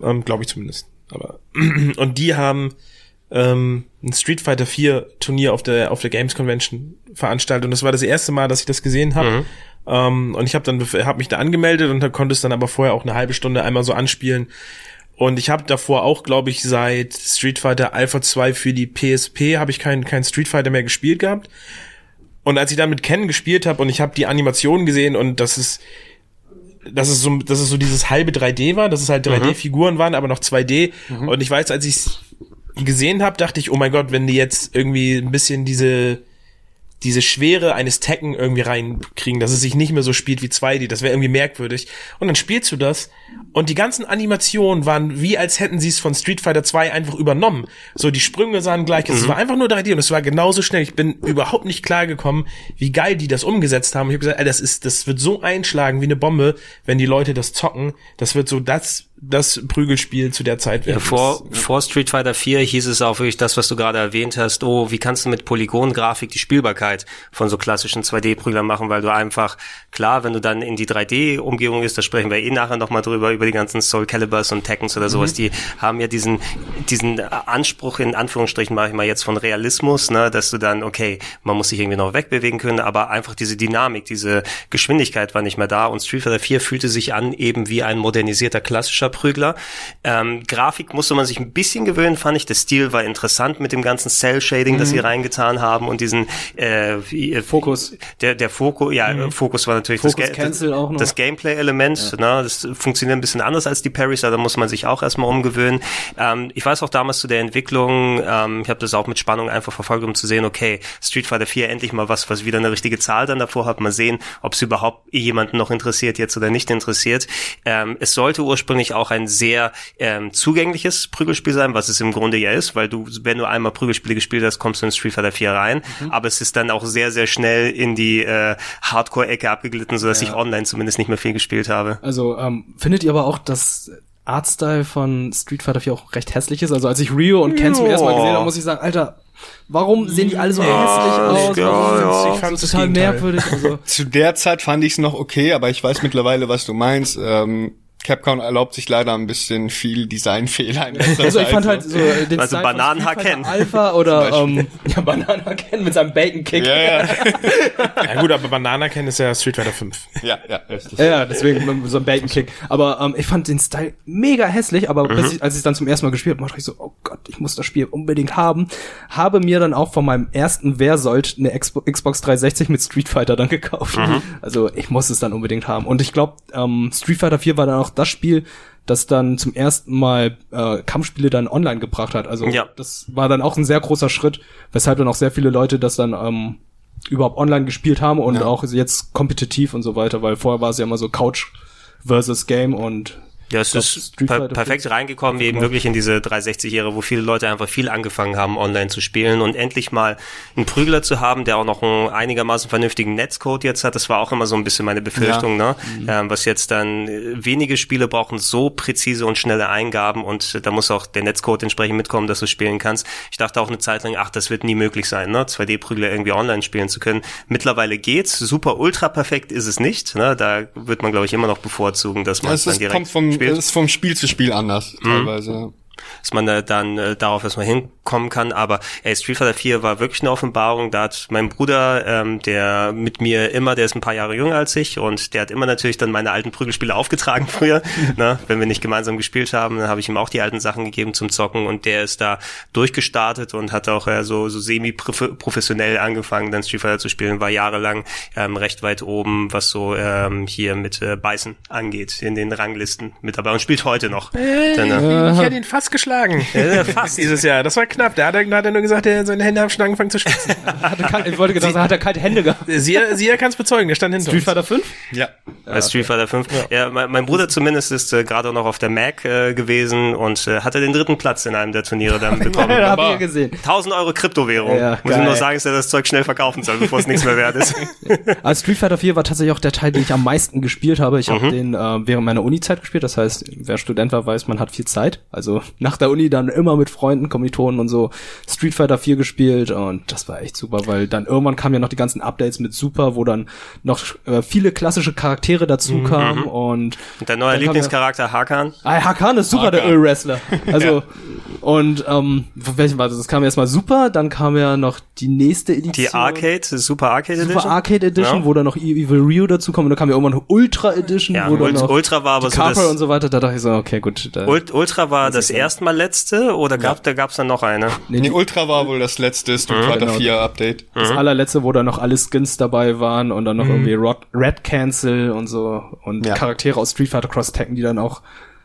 Speaker 3: ähm, glaube ich zumindest. Aber und die haben ähm, ein Street Fighter 4 Turnier auf der auf der Games Convention veranstaltet und das war das erste Mal, dass ich das gesehen habe. Ähm, und ich habe dann hab mich da angemeldet und da konnte es dann aber vorher auch eine halbe Stunde einmal so anspielen. Und ich habe davor auch, glaube ich, seit Street Fighter Alpha 2 für die PSP habe ich kein kein Street Fighter mehr gespielt gehabt. Und als ich dann mit Ken gespielt habe und ich habe die Animationen gesehen und das ist dass es so, dass es so dieses halbe 3D war, dass es halt 3D-Figuren waren, aber noch 2D. Und ich weiß, als ich gesehen habe, dachte ich, oh mein Gott, wenn die jetzt irgendwie ein bisschen diese diese Schwere eines Tekken irgendwie reinkriegen, dass es sich nicht mehr so spielt wie 2D, das wäre irgendwie merkwürdig. Und dann spielst du das und die ganzen Animationen waren wie als hätten sie es von Street Fighter 2 einfach übernommen. So die Sprünge sahen gleich, es war einfach nur 3D und es war genauso schnell. Ich bin überhaupt nicht klargekommen, wie geil die das umgesetzt haben. Ich habe gesagt, ey, das ist das wird so einschlagen wie eine Bombe, wenn die Leute das zocken. Das wird so das das Prügelspiel zu der Zeit werden.
Speaker 1: Vor, vor Street Fighter 4 hieß es auch wirklich das, was du gerade erwähnt hast. Oh, wie kannst du mit Polygongrafik die Spielbarkeit von so klassischen 2D-Prüglern machen, weil du einfach, klar, wenn du dann in die 3D-Umgebung ist, da sprechen wir eh nachher nochmal drüber, über die ganzen Soul Calibers und Tekkens oder sowas, die haben ja diesen, diesen Anspruch in Anführungsstrichen, mache ich mal jetzt von Realismus, ne, dass du dann, okay, man muss sich irgendwie noch wegbewegen können, aber einfach diese Dynamik, diese Geschwindigkeit war nicht mehr da und Street Fighter 4 fühlte sich an eben wie ein modernisierter klassischer Prügler. Ähm, Grafik musste man sich ein bisschen gewöhnen, fand ich. Der Stil war interessant mit dem ganzen Cell-Shading, das sie reingetan haben und diesen äh, äh,
Speaker 4: Fokus.
Speaker 1: Der, der Fokus, ja, äh, Fokus war natürlich
Speaker 4: Fokus
Speaker 1: das, Ga-
Speaker 4: noch.
Speaker 1: das Gameplay-Element. Ne, das funktioniert ein bisschen anders als die Parries, da muss man sich auch erstmal umgewöhnen. Ähm, ich weiß auch damals zu der Entwicklung, ähm, ich habe das auch mit Spannung einfach verfolgt, um zu sehen, okay, Street Fighter 4 endlich mal was, was wieder eine richtige Zahl dann davor hat. Mal sehen, ob es überhaupt jemanden noch interessiert jetzt oder nicht interessiert. Ähm, es sollte ursprünglich auch ein sehr ähm, zugängliches Prügelspiel sein, was es im Grunde ja ist, weil du, wenn du einmal Prügelspiele gespielt hast, kommst du in Street Fighter 4 rein. Aber es ist dann auch sehr, sehr schnell in die äh, Hardcore-Ecke abgeglitten, sodass ich online zumindest nicht mehr viel gespielt habe.
Speaker 4: Also ähm, findet ihr aber auch, dass Artstyle von Street Fighter 4 auch recht hässlich ist? Also als ich Ryo und Ken zum ersten Mal gesehen habe, muss ich sagen, Alter, warum sehen die alle so hässlich aus?
Speaker 1: ja, ja.
Speaker 3: Ich fand's
Speaker 4: sie
Speaker 3: das
Speaker 4: total merkwürdig? Also,
Speaker 5: Zu der Zeit fand ich es noch okay, aber ich weiß mittlerweile, was du meinst. Ähm, Capcom erlaubt sich leider ein bisschen viel Designfehler in letzter
Speaker 4: also ich fand halt so äh, den
Speaker 1: Also
Speaker 4: Style von
Speaker 1: Bananenhaar
Speaker 4: Street
Speaker 1: Ken.
Speaker 4: Fighter Alpha oder ähm, ja Bananenhaar Ken mit seinem Bacon Kick.
Speaker 5: Ja, ja,
Speaker 3: Ja gut, aber Banana Ken ist ja Street Fighter 5.
Speaker 5: ja, ja, richtig.
Speaker 4: Ja, ja, deswegen so ein Bacon Kick. Aber ähm, ich fand den Style mega hässlich, aber bis ich, als ich es dann zum ersten Mal gespielt habe, dachte ich so, oh Gott, ich muss das Spiel unbedingt haben. Habe mir dann auch von meinem ersten Versold eine Expo Xbox 360 mit Street Fighter dann gekauft. Also ich muss es dann unbedingt haben. Und ich glaube, ähm, Street Fighter 4 war dann auch das Spiel, das dann zum ersten Mal äh, Kampfspiele dann online gebracht hat. Also
Speaker 1: Ja.
Speaker 4: das war dann auch ein sehr großer Schritt, weshalb dann auch sehr viele Leute das dann ähm, überhaupt online gespielt haben und
Speaker 5: Ja.
Speaker 4: auch jetzt kompetitiv und so weiter, weil vorher war es ja immer so Couch versus Game und
Speaker 1: Ja, es ist per perfekt reingekommen, eben wirklich in diese 360-Ära, wo viele Leute einfach viel angefangen haben, online zu spielen und endlich mal einen Prügler zu haben, der auch noch einen einigermaßen vernünftigen Netzcode jetzt hat. Das war auch immer so ein bisschen meine Befürchtung, ne? Ähm, was jetzt dann äh, wenige Spiele brauchen so präzise und schnelle Eingaben und äh, da muss auch der Netzcode entsprechend mitkommen, dass du spielen kannst. Ich dachte auch eine Zeit lang, ach, das wird nie möglich sein, ne? 2D-Prügler irgendwie online spielen zu können. Mittlerweile geht's. Super ultra perfekt ist es nicht, ne? Da wird man, glaube ich, immer noch bevorzugen, dass man
Speaker 5: Es
Speaker 1: es dann direkt
Speaker 5: kommt vom,
Speaker 1: spielt.
Speaker 5: es ist vom Spiel zu Spiel anders, teilweise.
Speaker 1: Dass man da dann äh, darauf erstmal hinkommen kann. Aber ey, Street Fighter 4 war wirklich eine Offenbarung. Da hat mein Bruder, ähm, der mit mir immer, der ist ein paar Jahre jünger als ich und der hat immer natürlich dann meine alten Prügelspiele aufgetragen früher. ne? Wenn wir nicht gemeinsam gespielt haben, dann habe ich ihm auch die alten Sachen gegeben zum Zocken und der ist da durchgestartet und hat auch äh, so, so semi-professionell angefangen, dann Street Fighter zu spielen, war jahrelang ähm, recht weit oben, was so ähm, hier mit äh, Beißen angeht, in den Ranglisten mit dabei und spielt heute noch. Dann, äh,
Speaker 3: Ich hätte ihn fast geschlagen.
Speaker 1: Ja, fast.
Speaker 3: Dieses Jahr. Das war knapp. Da hat er, hat er nur gesagt, er, seine Hände haben schon angefangen zu schwitzen.
Speaker 4: ich wollte gesagt, sagen, hat er kalte Hände gehabt.
Speaker 3: Sie, sie kann es bezeugen, der stand hinter
Speaker 4: Street. Fighter 5?
Speaker 5: Ja.
Speaker 1: Bei Street Fighter 5. Ja, mein, mein Bruder zumindest ist äh, gerade noch auf der Mac äh, gewesen und äh, hatte den dritten Platz in einem der Turniere dann bekommen.
Speaker 4: Ja, hab ich ja gesehen.
Speaker 1: 1000 Euro Kryptowährung.
Speaker 4: Ja,
Speaker 1: Muss ich nur sagen, dass er das Zeug schnell verkaufen soll, bevor es nichts mehr wert ist.
Speaker 4: Also Street Fighter 4 war tatsächlich auch der Teil, den ich am meisten gespielt habe. Ich habe den äh, während meiner Uni-Zeit gespielt. Das heißt, wer Student war, weiß, man hat viel Zeit. Also nach der Uni dann immer mit Freunden, Kommilitonen und so Street Fighter 4 gespielt und das war echt super, weil dann irgendwann kamen ja noch die ganzen Updates mit Super, wo dann noch äh, viele klassische Charaktere dazu kamen und
Speaker 1: Und neuer
Speaker 4: Dann kam
Speaker 1: Lieblingscharakter Hakan.
Speaker 4: Ah, Hakan ist super, der
Speaker 5: Hakan.
Speaker 4: Öl-Wrestler. Also, und, ähm, welchen war das? Es kam erstmal Super, dann kam ja noch die nächste Edition.
Speaker 1: Die Arcade, Super Arcade
Speaker 4: Super
Speaker 1: Edition.
Speaker 4: Arcade Edition,
Speaker 1: Ja.
Speaker 4: wo dann noch Evil Ryu dazu kam und dann kam ja irgendwann Ultra Edition,
Speaker 1: Ja,
Speaker 4: wo dann
Speaker 1: Ult-
Speaker 4: noch
Speaker 1: Ultra war aber
Speaker 4: die
Speaker 1: so
Speaker 4: Carper
Speaker 1: das-
Speaker 4: und so weiter, da dachte ich so, okay, gut. Da,
Speaker 1: Ultra war das erstmal letzte oder gab da gab's dann noch eine?
Speaker 4: nee, die,
Speaker 5: Ultra war wohl das letzte Street Fighter
Speaker 4: Genau.
Speaker 5: 4 Update.
Speaker 4: das allerletzte, wo dann noch alle Skins dabei waren und dann noch irgendwie Rod, Red Cancel und so und
Speaker 5: Ja.
Speaker 4: Charaktere aus Street Fighter Cross Tekken, die dann auch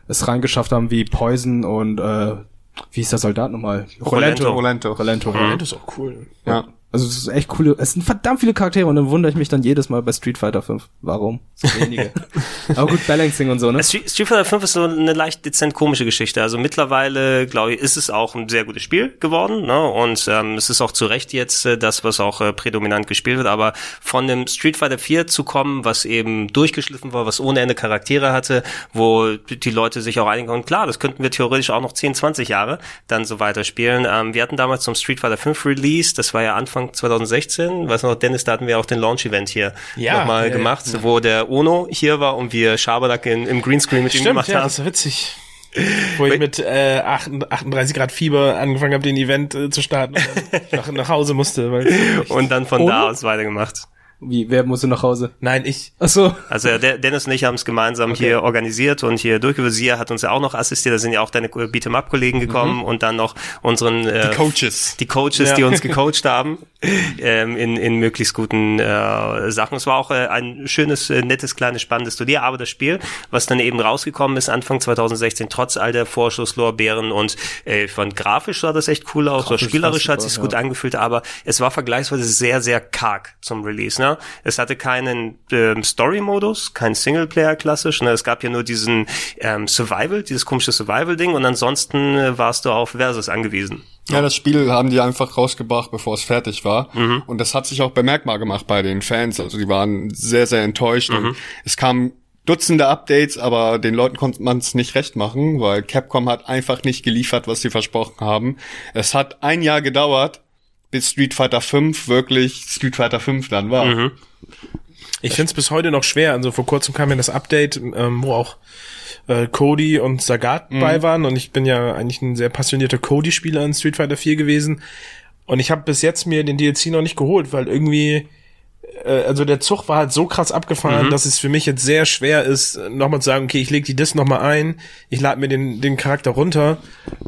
Speaker 4: es reingeschafft haben, wie Poison und, äh, wie ist der Soldat nochmal?
Speaker 1: Rolento.
Speaker 5: Rolento.
Speaker 4: Rolento.
Speaker 3: Das ist auch cool.
Speaker 5: Ja.
Speaker 4: Also es ist echt coole, es sind verdammt viele Charaktere und dann wundere ich mich dann jedes Mal bei Street Fighter 5. Warum? So wenige. Aber gut, Balancing und so, ne?
Speaker 1: Street Street Fighter 5 ist so eine leicht dezent komische Geschichte. Also mittlerweile, glaube ich, ist es auch ein sehr gutes Spiel geworden. Ne? Und ähm, es ist auch zu Recht jetzt äh, das, was auch äh, prädominant gespielt wird. Aber von dem Street Fighter 4 zu kommen, was eben durchgeschliffen war, was ohne Ende Charaktere hatte, wo die Leute sich auch einigen konnten, klar, das könnten wir theoretisch auch noch 10, 20 Jahre dann so weiterspielen. Ähm, wir hatten damals zum Street Fighter 5 Release, das war ja Anfang 2016, weiß noch, Dennis, da hatten wir auch den Launch-Event hier
Speaker 3: Ja,
Speaker 1: nochmal
Speaker 3: ja, ja.
Speaker 1: gemacht, wo der Ono hier war und wir Schabernack in, im Greenscreen mit ihm
Speaker 3: Stimmt,
Speaker 1: gemacht
Speaker 3: ja,
Speaker 1: haben.
Speaker 3: das ist witzig. Wo ich mit äh, 38 Grad Fieber angefangen habe, den Event äh, zu starten und nach, nach Hause musste. Weil
Speaker 1: Und dann von
Speaker 4: Ono?
Speaker 1: da aus weitergemacht.
Speaker 4: Wie, wer musste nach Hause?
Speaker 3: Nein, ich.
Speaker 4: Ach so.
Speaker 1: Also der Dennis und ich haben es gemeinsam
Speaker 4: Okay.
Speaker 1: hier organisiert und hier durchgeführt. Sie hat uns ja auch noch assistiert, da sind ja auch deine Beat'em-up-Kollegen gekommen und dann noch unseren äh,
Speaker 5: Die Coaches.
Speaker 1: die Coaches,
Speaker 3: Ja.
Speaker 1: die uns gecoacht haben ähm, in, in möglichst guten äh, Sachen. Es war auch äh, ein schönes, äh, nettes, kleines, spannendes Turnier, aber das Spiel, was dann eben rausgekommen ist Anfang 2016, trotz all der Vorschusslorbeeren und äh, ich fand grafisch sah das echt cool aus, so
Speaker 4: Grafisch
Speaker 1: spielerisch
Speaker 4: war
Speaker 1: hat
Speaker 4: super,
Speaker 1: sich's gut
Speaker 4: ja.
Speaker 1: angefühlt, aber es war vergleichsweise sehr, sehr karg zum Release. Ne? Es hatte keinen ähm, Story-Modus, kein Singleplayer klassisch. Ne? Es gab ja nur diesen ähm, Survival, dieses komische Survival-Ding und ansonsten äh, warst du auf Versus angewiesen.
Speaker 5: Ja, das Spiel haben die einfach rausgebracht, bevor es fertig war. Und das hat sich auch bemerkbar gemacht bei den Fans. Also die waren sehr, sehr enttäuscht. Und es kamen Dutzende Updates, aber den Leuten konnte man es nicht recht machen, weil Capcom hat einfach nicht geliefert, was sie versprochen haben. Es hat ein Jahr gedauert, bis Street Fighter 5 wirklich Street Fighter 5 dann war.
Speaker 3: Ich finde es bis heute noch schwer. Also vor kurzem kam ja das Update, ähm, wo auch äh, Cody und Sagat bei waren. Und ich bin ja eigentlich ein sehr passionierter Cody-Spieler in Street Fighter 4 gewesen. Und ich habe bis jetzt mir den DLC noch nicht geholt, weil irgendwie, äh, also der Zug war halt so krass abgefahren, dass es für mich jetzt sehr schwer ist, nochmal zu sagen, okay, ich lege die Disc nochmal ein, ich lade mir den, den Charakter runter.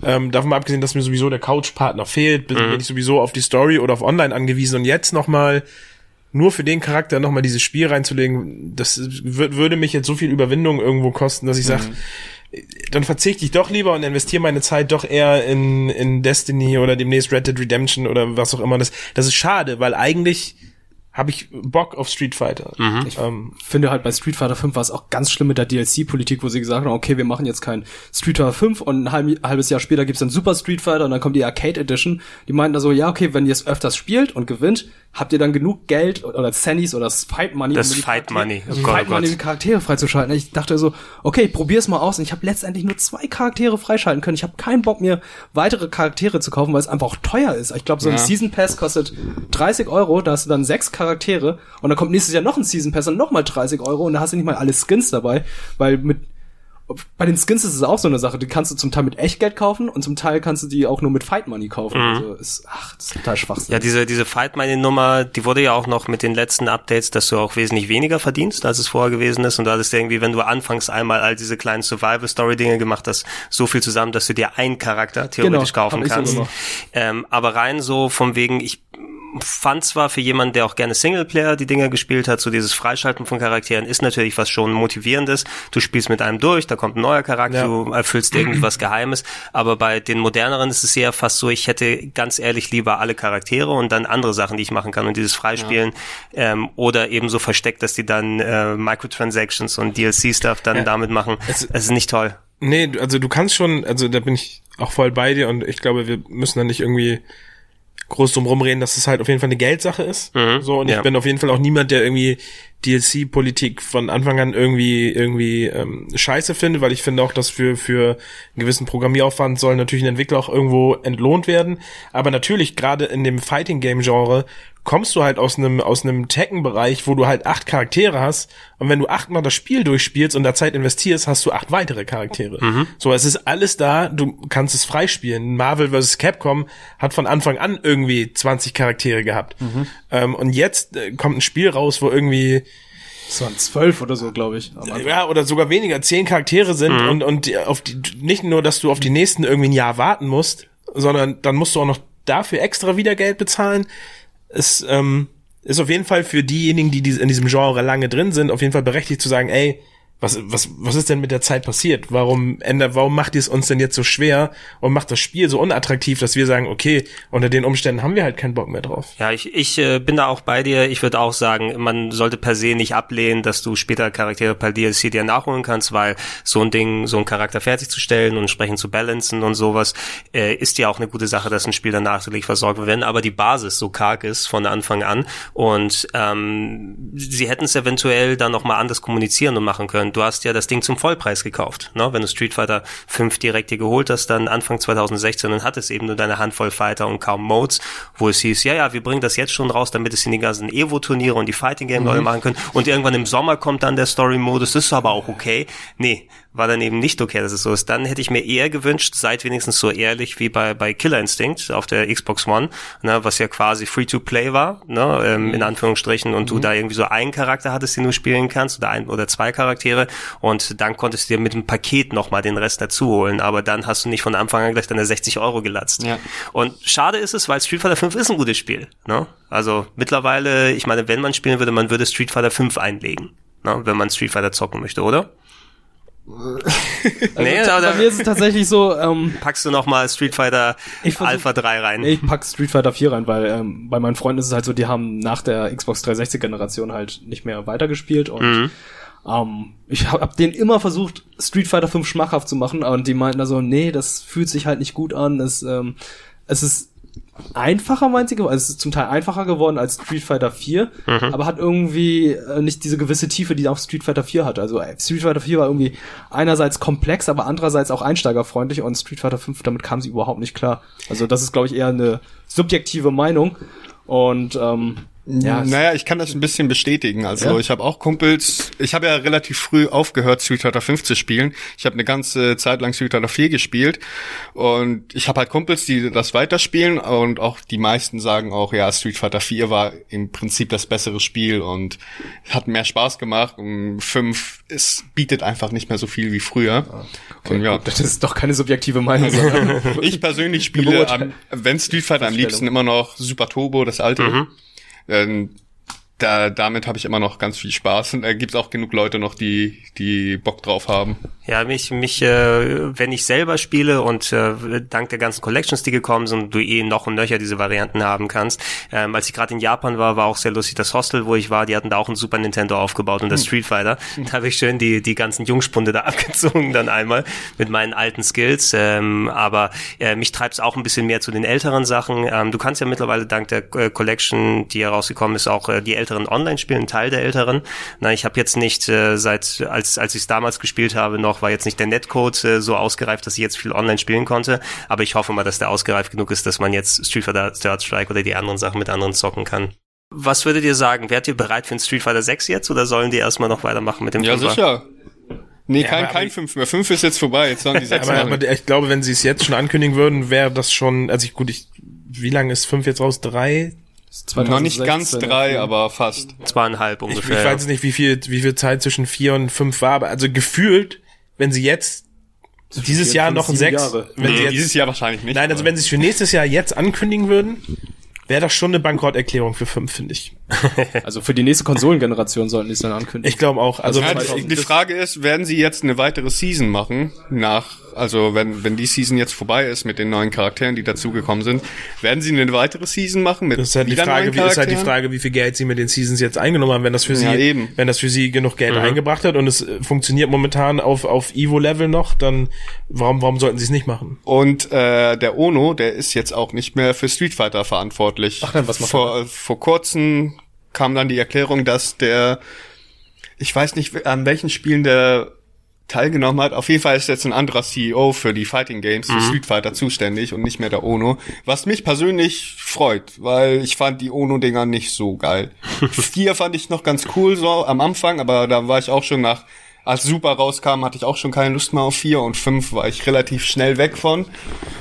Speaker 3: Ähm, davon mal abgesehen, dass mir sowieso der Couch-Partner fehlt, bin, bin ich sowieso auf die Story oder auf Online angewiesen. Und jetzt nochmal nur für den Charakter nochmal dieses Spiel reinzulegen, das wür- würde mich jetzt so viel Überwindung irgendwo kosten, dass ich sage, dann verzichte ich doch lieber und investiere meine Zeit doch eher in, in Destiny oder demnächst Red Dead Redemption oder was auch immer. Das, das ist schade, weil eigentlich habe ich Bock auf Street Fighter. Ähm,
Speaker 4: finde halt bei Street Fighter 5 war es auch ganz schlimm mit der DLC-Politik, wo sie gesagt haben, okay, wir machen jetzt kein Street Fighter 5 und ein halb, halbes Jahr später gibt's dann Super Street Fighter und dann kommt die Arcade Edition. Die meinten da so, ja, okay, wenn ihr es öfters spielt und gewinnt, habt ihr dann genug Geld oder Cennys oder das Fight Money.
Speaker 1: Das
Speaker 4: um die
Speaker 1: Fight
Speaker 4: Charaktere-
Speaker 1: Money. Oh Gott,
Speaker 4: Fight
Speaker 1: oh
Speaker 4: Money, um die Charaktere freizuschalten. Ich dachte so, okay, ich probier's mal aus und ich habe letztendlich nur zwei Charaktere freischalten können. Ich habe keinen Bock mir weitere Charaktere zu kaufen, weil es einfach auch teuer ist. Ich glaube, so ein
Speaker 5: Ja.
Speaker 4: Season Pass kostet 30 Euro, da hast du dann sechs Charaktere und dann kommt nächstes Jahr noch ein Season Pass und nochmal 30 Euro und da hast du nicht mal alle Skins dabei, weil mit bei den Skins ist es auch so eine Sache, die kannst du zum Teil mit Echtgeld kaufen und zum Teil kannst du die auch nur mit Fight Money kaufen. Also ist, ach, das ist total Schwachsinn.
Speaker 1: Ja, diese, diese Fight Money Nummer, die wurde ja auch noch mit den letzten Updates, dass du auch wesentlich weniger verdienst, als es vorher gewesen ist. Und du hattest irgendwie, wenn du anfangs einmal all diese kleinen Survival-Story-Dinge gemacht hast, so viel zusammen, dass du dir einen Charakter theoretisch
Speaker 4: Genau,
Speaker 1: kaufen kannst. ähm, aber rein so vom wegen, ich fand zwar für jemanden, der auch gerne Singleplayer die Dinger gespielt hat, so dieses Freischalten von Charakteren ist natürlich was schon motivierendes. Du spielst mit einem durch, da kommt ein neuer Charakter,
Speaker 3: Ja.
Speaker 1: du erfüllst irgendwie was Geheimes. Aber bei den moderneren ist es eher fast so, ich hätte ganz ehrlich lieber alle Charaktere und dann andere Sachen, die ich machen kann und dieses Freispielen ähm, oder eben so versteckt, dass die dann äh, Microtransactions und DLC-Stuff dann
Speaker 3: Ja.
Speaker 1: damit machen.
Speaker 3: Es-
Speaker 1: Es ist nicht toll.
Speaker 3: Nee, also du kannst schon, also da bin ich auch voll bei dir und ich glaube, wir müssen da nicht irgendwie groß drum rumreden, dass es halt auf jeden Fall eine Geldsache ist. So, und
Speaker 1: ja.
Speaker 3: ich bin auf jeden Fall auch niemand, der irgendwie DLC-Politik von Anfang an irgendwie irgendwie ähm, scheiße findet, weil ich finde auch, dass für für einen gewissen Programmieraufwand soll natürlich ein Entwickler auch irgendwo entlohnt werden. Aber natürlich gerade in dem Fighting Game Genre kommst du halt aus einem aus einem Tekken-Bereich, wo du halt acht Charaktere hast und wenn du achtmal das Spiel durchspielst und da Zeit investierst, hast du acht weitere Charaktere. So, es ist alles da, du kannst es freispielen. Marvel vs. Capcom hat von Anfang an irgendwie 20 Charaktere gehabt. Ähm, und jetzt äh, kommt ein Spiel raus, wo irgendwie
Speaker 4: Das waren zwölf oder so, glaube ich.
Speaker 3: ja, oder sogar weniger, zehn Charaktere sind und, und die, auf die, nicht nur, dass du auf die nächsten irgendwie ein Jahr warten musst, sondern dann musst du auch noch dafür extra wieder Geld bezahlen. Es ähm, ist auf jeden Fall für diejenigen, die in diesem Genre lange drin sind, auf jeden Fall berechtigt zu sagen, ey, was, was, was ist denn mit der Zeit passiert? Warum ändert, warum macht ihr es uns denn jetzt so schwer und macht das Spiel so unattraktiv, dass wir sagen, okay, unter den Umständen haben wir halt keinen Bock mehr drauf.
Speaker 1: Ja, ich, ich äh, bin da auch bei dir. Ich würde auch sagen, man sollte per se nicht ablehnen, dass du später Charaktere per DLC dir nachholen kannst, weil so ein Ding, so ein Charakter fertigzustellen und entsprechend zu balancen und sowas, äh, ist ja auch eine gute Sache, dass ein Spiel dann nachträglich versorgt wird. Wenn aber die Basis so karg ist von Anfang an und ähm, sie hätten es eventuell dann nochmal anders kommunizieren und machen können. Du hast ja das Ding zum Vollpreis gekauft. Ne? Wenn du Street Fighter 5 direkt dir geholt hast, dann Anfang 2016, dann hattest eben nur deine Handvoll Fighter und kaum Modes, wo es hieß, ja, ja, wir bringen das jetzt schon raus, damit es in die ganzen Evo-Turniere und die Fighting Game Leute machen können. Und irgendwann im Sommer kommt dann der Story-Modus, das ist aber auch okay. Nee, war dann eben nicht okay, dass es so ist. Dann hätte ich mir eher gewünscht, seid wenigstens so ehrlich wie bei, bei Killer Instinct auf der Xbox One, ne, was ja quasi Free-to-Play war, ne, ähm, in Anführungsstrichen, und mhm. du da irgendwie so einen Charakter hattest, den du spielen kannst, oder ein oder zwei Charaktere, und dann konntest du dir mit dem Paket nochmal den Rest dazu holen, aber dann hast du nicht von Anfang an gleich deine 60 Euro gelatzt. Ja. Und schade ist es, weil Street Fighter 5 ist ein gutes Spiel, ne? Also mittlerweile, ich meine, wenn man spielen würde, man würde Street Fighter 5 einlegen, ne, wenn man Street Fighter zocken möchte, oder?
Speaker 4: Also nee, bei mir ist es tatsächlich so, ähm,
Speaker 1: packst du noch mal Street Fighter versuch, Alpha 3 rein?
Speaker 4: Ich pack Street Fighter 4 rein, weil ähm, bei meinen Freunden ist es halt so, die haben nach der Xbox 360 Generation halt nicht mehr weitergespielt und mhm. ähm, ich habe hab denen immer versucht Street Fighter 5 schmackhaft zu machen und die meinten also, nee, das fühlt sich halt nicht gut an, es ähm, es ist einfacher, meint sie, also es ist zum Teil einfacher geworden als Street Fighter 4, mhm. aber hat irgendwie äh, nicht diese gewisse Tiefe, die auch Street Fighter 4 hatte. Also äh, Street Fighter 4 war irgendwie einerseits komplex, aber andererseits auch einsteigerfreundlich und Street Fighter 5, damit kam sie überhaupt nicht klar. Also das ist, glaube ich, eher eine subjektive Meinung. Und ähm,
Speaker 5: ja, naja, ich kann das ein bisschen bestätigen. Also ja? ich habe auch Kumpels, ich habe ja relativ früh aufgehört, Street Fighter 5 zu spielen. Ich habe eine ganze Zeit lang Street Fighter 4 gespielt und ich habe halt Kumpels, die das weiterspielen und auch die meisten sagen auch, ja, Street Fighter 4 war im Prinzip das bessere Spiel und hat mehr Spaß gemacht und 5 es bietet einfach nicht mehr so viel wie früher.
Speaker 4: Ah, okay, und ja, gut, das ist doch keine subjektive Meinung.
Speaker 5: ich persönlich spiele, am, wenn Street Fighter am liebsten immer noch Super Turbo, das alte. Mhm ähm, da, damit habe ich immer noch ganz viel Spaß und da gibt's auch genug Leute noch, die, die Bock drauf haben.
Speaker 1: Ja, mich, mich, äh, wenn ich selber spiele und äh, dank der ganzen Collections, die gekommen sind, du eh noch und nöcher diese Varianten haben kannst. Ähm, als ich gerade in Japan war, war auch sehr lustig das Hostel, wo ich war, die hatten da auch ein Super Nintendo aufgebaut und das hm. Street Fighter. Da habe ich schön die, die ganzen Jungspunde da abgezogen dann einmal mit meinen alten Skills. Ähm, aber äh, mich treibt's auch ein bisschen mehr zu den älteren Sachen. Ähm, du kannst ja mittlerweile dank der äh, Collection, die herausgekommen ist, auch äh, die älteren online spielen, Teil der älteren. Na, ich habe jetzt nicht äh, seit, als, als ich es damals gespielt habe, noch war jetzt nicht der Netcode äh, so ausgereift, dass ich jetzt viel online spielen konnte. Aber ich hoffe mal, dass der ausgereift genug ist, dass man jetzt Street Fighter Third Strike oder die anderen Sachen mit anderen zocken kann. Was würdet ihr sagen? Wärt ihr bereit für ein Street Fighter 6 jetzt oder sollen die erstmal noch weitermachen mit dem
Speaker 5: Ja, Fünfer? sicher. Nee, ja, kein, kein 5 mehr. 5 ist jetzt vorbei. Jetzt sollen die 6
Speaker 3: aber, aber ich glaube, wenn sie es jetzt schon ankündigen würden, wäre das schon, also ich, gut, ich, wie lange ist 5 jetzt raus? Drei?
Speaker 5: Noch nicht ganz drei, aber fast.
Speaker 1: Zweieinhalb ungefähr.
Speaker 3: Ich, ich weiß nicht, wie viel, wie viel Zeit zwischen vier und fünf war, aber also gefühlt wenn sie jetzt dieses Jahr noch ein sechs, wenn
Speaker 5: nee,
Speaker 3: sie jetzt,
Speaker 5: dieses Jahr wahrscheinlich nicht.
Speaker 3: Nein, also wenn sie es für nächstes Jahr jetzt ankündigen würden, wäre das schon eine Bankrotterklärung für fünf, finde ich.
Speaker 4: also für die nächste Konsolengeneration sollten die es dann ankündigen.
Speaker 3: Ich glaube auch. Also,
Speaker 5: also die Frage ist, werden sie jetzt eine weitere Season machen nach also wenn, wenn die Season jetzt vorbei ist mit den neuen Charakteren, die dazugekommen sind, werden sie eine weitere Season machen mit
Speaker 3: das ist halt die Frage, wie, ist halt die Frage, wie viel Geld sie mit den Seasons jetzt eingenommen haben, wenn das für ja, sie, eben. wenn das für sie genug Geld mhm. eingebracht hat und es äh, funktioniert momentan auf, auf Evo-Level noch, dann warum, warum sollten sie es nicht machen?
Speaker 5: Und äh, der Ono, der ist jetzt auch nicht mehr für Street Fighter verantwortlich.
Speaker 4: Ach, dann, was macht
Speaker 5: vor, vor kurzem kam dann die Erklärung, dass der ich weiß nicht, an welchen Spielen der teilgenommen hat. Auf jeden Fall ist jetzt ein anderer CEO für die Fighting Games, mhm. Street Fighter zuständig und nicht mehr der Ono. Was mich persönlich freut, weil ich fand die Ono-Dinger nicht so geil. Vier fand ich noch ganz cool so am Anfang, aber da war ich auch schon nach als Super rauskam, hatte ich auch schon keine Lust mehr auf vier und fünf war ich relativ schnell weg von.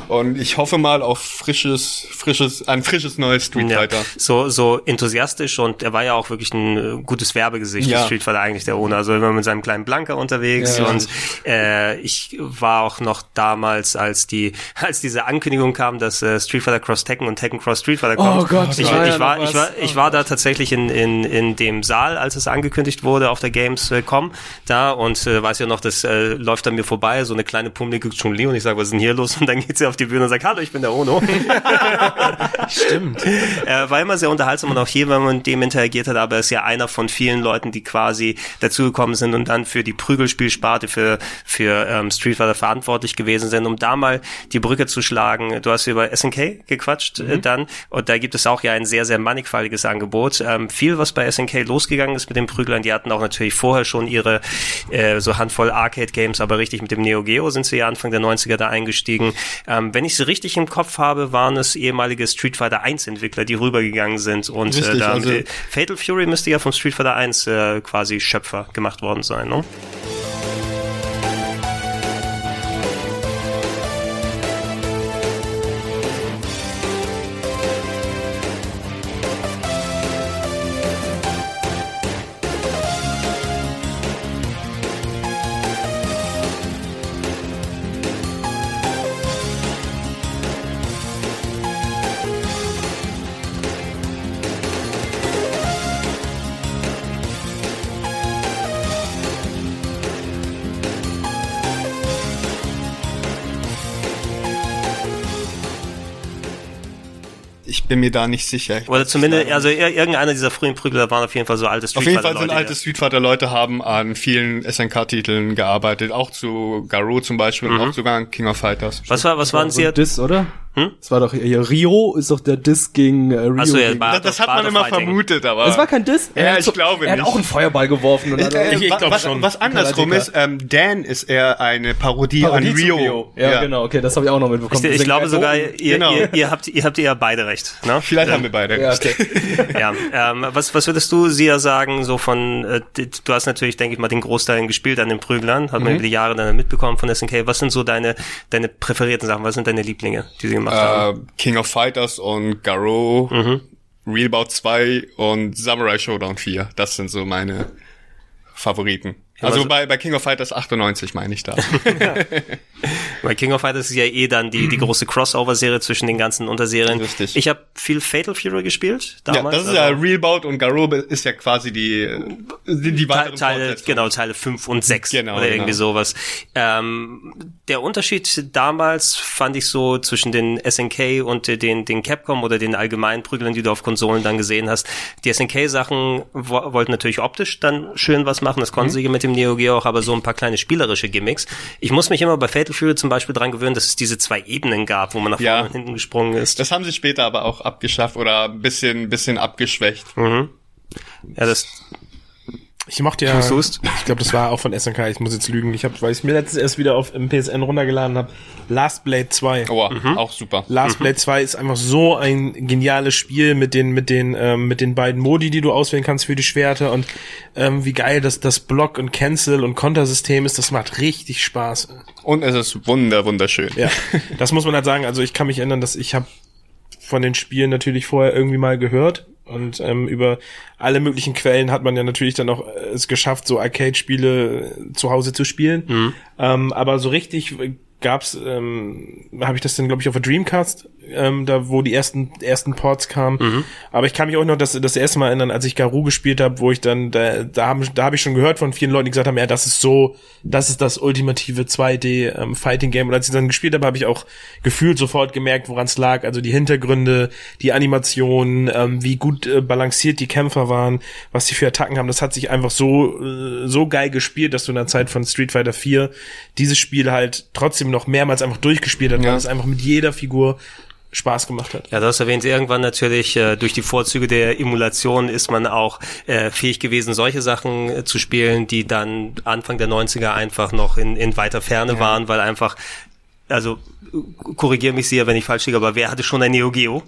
Speaker 5: Und ich hoffe mal auf frisches, frisches, ein frisches neues Street Fighter. Ja,
Speaker 1: so, so enthusiastisch und er war ja auch wirklich ein äh, gutes Werbegesicht ja. Street Fighter eigentlich der Owner. Also immer mit seinem kleinen Blanker unterwegs ja, und äh, ich war auch noch damals, als die, als diese Ankündigung kam, dass äh, Street Fighter Cross Tekken und Tekken Cross Street Fighter kommt.
Speaker 4: Oh Gott,
Speaker 1: ich, ich, war, ich war, ich war, ich war da tatsächlich in, in, in dem Saal, als es angekündigt wurde auf der Gamescom da und äh, weiß ja noch, das äh, läuft an mir vorbei, so eine kleine pummelige Chun-Li und ich sage, was ist denn hier los? Und dann geht sie auf die Bühne und sagt, hallo, ich bin der Ono.
Speaker 4: Stimmt.
Speaker 1: Er war immer sehr unterhaltsam und auch hier, wenn man mit dem interagiert hat, aber er ist ja einer von vielen Leuten, die quasi dazugekommen sind und dann für die Prügelspielsparte, für, für ähm, Street Fighter verantwortlich gewesen sind, um da mal die Brücke zu schlagen. Du hast über SNK gequatscht äh, mhm. äh, dann und da gibt es auch ja ein sehr, sehr mannigfaltiges Angebot. Ähm, viel, was bei SNK losgegangen ist mit den Prüglern, die hatten auch natürlich vorher schon ihre äh, so Handvoll Arcade-Games, aber richtig mit dem Neo Geo sind sie ja Anfang der 90er da eingestiegen. Ähm, wenn ich sie richtig im Kopf habe, waren es ehemalige Street Fighter 1 Entwickler, die rübergegangen sind und äh, richtig, äh, da also Fatal Fury müsste ja vom Street Fighter 1 äh, quasi Schöpfer gemacht worden sein, ne?
Speaker 5: Bin mir da nicht sicher. Ich
Speaker 1: Oder zumindest, also ir- irgendeiner dieser frühen Prügler waren auf jeden Fall so alte
Speaker 5: Auf jeden Fall sind alte Street Fighter Leute haben an vielen SNK-Titeln gearbeitet, auch zu Garou zum Beispiel und auch sogar an King of Fighters.
Speaker 1: Was war, was waren sie?
Speaker 4: Diss, oder? Hm? Das war doch hier, Rio ist doch der Diss gegen äh, Rio.
Speaker 1: Achso, ja,
Speaker 4: gegen,
Speaker 5: Das, das hat man immer
Speaker 1: Fighting.
Speaker 5: vermutet, aber
Speaker 4: es war kein Diss?
Speaker 5: Ja, ich glaube
Speaker 4: Er hat
Speaker 5: nicht.
Speaker 4: auch einen Feuerball geworfen und hat
Speaker 5: Äh,
Speaker 3: Ich- ich
Speaker 5: wa-
Speaker 3: glaub
Speaker 5: was,
Speaker 3: schon.
Speaker 5: was andersrum ist, ähm, Dan ist eher eine Parodie,
Speaker 4: Parodie
Speaker 5: an
Speaker 4: zu
Speaker 5: Rio.
Speaker 4: Ja, genau, okay, das habe ich auch noch mitbekommen.
Speaker 1: Ich, ich glaube sogar, ihr,
Speaker 5: genau.
Speaker 1: ihr, ihr habt, ihr habt eher beide recht. Ne?
Speaker 5: Vielleicht haben wir beide.
Speaker 4: Ja,
Speaker 5: recht.
Speaker 4: okay.
Speaker 1: ja, ähm, was, was würdest du, Sia, sagen, so von, äh, du hast natürlich, denke ich mal, den Großteil gespielt an den Prüglern, hat man über die Jahre dann mitbekommen von SNK. Was sind so deine, deine präferierten Sachen, was sind deine Lieblinge, die sie gemacht haben?
Speaker 5: Äh, King of Fighters und Garou, Realbout 2 und Samurai Showdown 4. Das sind so meine Favoriten. Also
Speaker 1: also-
Speaker 5: bei, bei King of Fighters 98 meine ich da.
Speaker 1: Weil King of Fighters ist ja eh dann die, die große Crossover-Serie zwischen den ganzen Unterserien.
Speaker 5: Richtig.
Speaker 1: Ich habe viel Fatal Fury gespielt
Speaker 5: ja,
Speaker 1: damals.
Speaker 5: das ist ja
Speaker 1: also
Speaker 5: Realbout und Garou ist ja quasi die, die, die
Speaker 1: Teil- Teile, genau, Teile 5 und 6
Speaker 5: Genau,
Speaker 1: oder irgendwie
Speaker 5: genau.
Speaker 1: sowas. Ähm, der Unterschied damals fand ich so zwischen den SNK und den, den Capcom oder den allgemeinen Prügeln, die du auf Konsolen dann gesehen hast. Die SNK-Sachen wo, wollten natürlich optisch dann schön was machen, das
Speaker 5: Mhm.
Speaker 1: konnten sie mit dem Neo Geo auch, aber so ein paar kleine spielerische Gimmicks. Ich muss mich immer bei Fatal Fury zum Beispiel dran gewöhnen, dass es diese zwei Ebenen gab, wo man nach vorne
Speaker 5: Ja.
Speaker 1: und hinten gesprungen ist.
Speaker 5: Das haben sie später aber auch abgeschafft oder ein bisschen, bisschen abgeschwächt.
Speaker 1: ja, das,
Speaker 3: Ich mochte ja, ich glaube, das war auch von SNK, ich muss jetzt lügen. Ich habe, weil ich mir letztens erst wieder auf im PSN runtergeladen habe, Last Blade 2.
Speaker 5: Oh,
Speaker 1: Mhm.
Speaker 5: auch super.
Speaker 3: Last Blade 2 ist einfach so ein geniales Spiel mit den mit den ähm, mit den beiden Modi, die du auswählen kannst für die Schwerter und ähm, wie geil das das Block und Cancel und Kontersystem ist, das macht richtig Spaß.
Speaker 5: Und es ist wunder, wunderschön.
Speaker 3: Ja, das muss man halt sagen. Also ich kann mich erinnern, dass ich habe von den Spielen natürlich vorher irgendwie mal gehört und ähm, über alle möglichen Quellen hat man ja natürlich dann auch äh, es geschafft, so Arcade-Spiele äh, zu Hause zu spielen. Ähm, aber so richtig gab's, ähm, habe ich das dann glaube ich auf der Dreamcast, ähm, da wo die ersten ersten Ports kamen. Aber ich kann mich auch noch das das erste Mal erinnern, als ich Garou gespielt habe, wo ich dann da da haben da habe ich schon gehört von vielen Leuten, die gesagt haben, ja, das ist so, das ist das ultimative 2D ähm, Fighting Game. Und als ich dann gespielt habe, habe ich auch gefühlt sofort gemerkt, woran es lag. Also die Hintergründe, die Animationen, ähm, wie gut äh, balanciert die Kämpfer waren, was die für Attacken haben. Das hat sich einfach so äh, so geil gespielt, dass du in der Zeit von Street Fighter 4 dieses Spiel halt trotzdem noch mehrmals einfach durchgespielt hast,
Speaker 5: Ja.
Speaker 3: weil es einfach mit jeder Figur Spaß gemacht hat.
Speaker 1: Ja, du hast erwähnt, irgendwann natürlich äh, durch die Vorzüge der Emulation ist man auch äh, fähig gewesen, solche Sachen äh, zu spielen, die dann Anfang der 90er einfach noch in, in weiter Ferne waren, weil einfach, also äh, korrigier mich sehr, wenn ich falsch liege, aber wer hatte schon ein Neo Geo?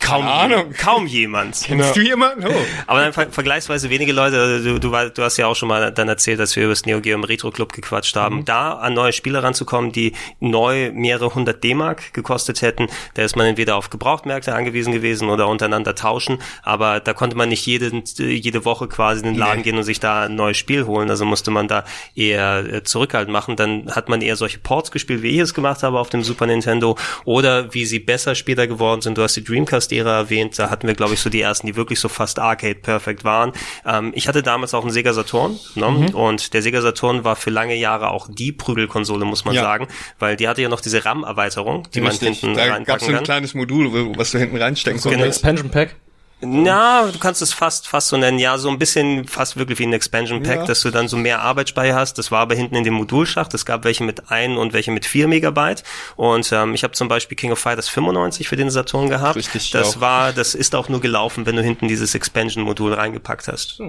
Speaker 1: Kaum,
Speaker 5: Keine Ahnung.
Speaker 1: kaum jemand.
Speaker 5: Kennst du jemanden? Oh.
Speaker 1: Aber dann ver vergleichsweise wenige Leute, also du, du, war- du hast ja auch schon mal dann erzählt, dass wir über das Neo Geo im Retro Club gequatscht haben, da an neue Spiele ranzukommen, die neu mehrere hundert D-Mark gekostet hätten, da ist man entweder auf Gebrauchtmärkte angewiesen gewesen oder untereinander tauschen, aber da konnte man nicht jede, jede Woche quasi in den Laden
Speaker 5: Nee.
Speaker 1: gehen und sich da ein neues Spiel holen, also musste man da eher äh, zurückhaltend machen, dann hat man eher solche Ports gespielt, wie ich es gemacht habe auf dem Super Nintendo oder wie sie besser später geworden sind, du hast die Dreamcast-Ära erwähnt, da hatten wir glaube ich so die ersten, die wirklich so fast Arcade-perfekt waren. Ähm, ich hatte damals auch einen Sega Saturn ne? und der Sega Saturn war für lange Jahre auch die Prügelkonsole, muss man
Speaker 5: Ja.
Speaker 1: sagen, weil die hatte ja noch diese RAM-Erweiterung, die man
Speaker 5: Richtig.
Speaker 1: hinten
Speaker 5: Da
Speaker 1: reinpacken
Speaker 5: so ein
Speaker 1: kann.
Speaker 5: kleines Modul, was du hinten reinstecken
Speaker 1: Genau.
Speaker 5: konntest.
Speaker 4: Expansion Pack.
Speaker 1: Na, du kannst es fast, fast so nennen. Ja, so ein bisschen fast wirklich wie ein Expansion Pack,
Speaker 5: Ja.
Speaker 1: dass du dann so mehr Arbeitsspeicher hast. Das war aber hinten in dem Modulschacht. Es gab welche mit ein und welche mit vier Megabyte. Und ähm, ich habe zum Beispiel King of Fighters 95 für den Saturn gehabt.
Speaker 5: Richtig
Speaker 1: das
Speaker 5: auch.
Speaker 1: war, das ist auch nur gelaufen, wenn du hinten dieses Expansion-Modul reingepackt hast.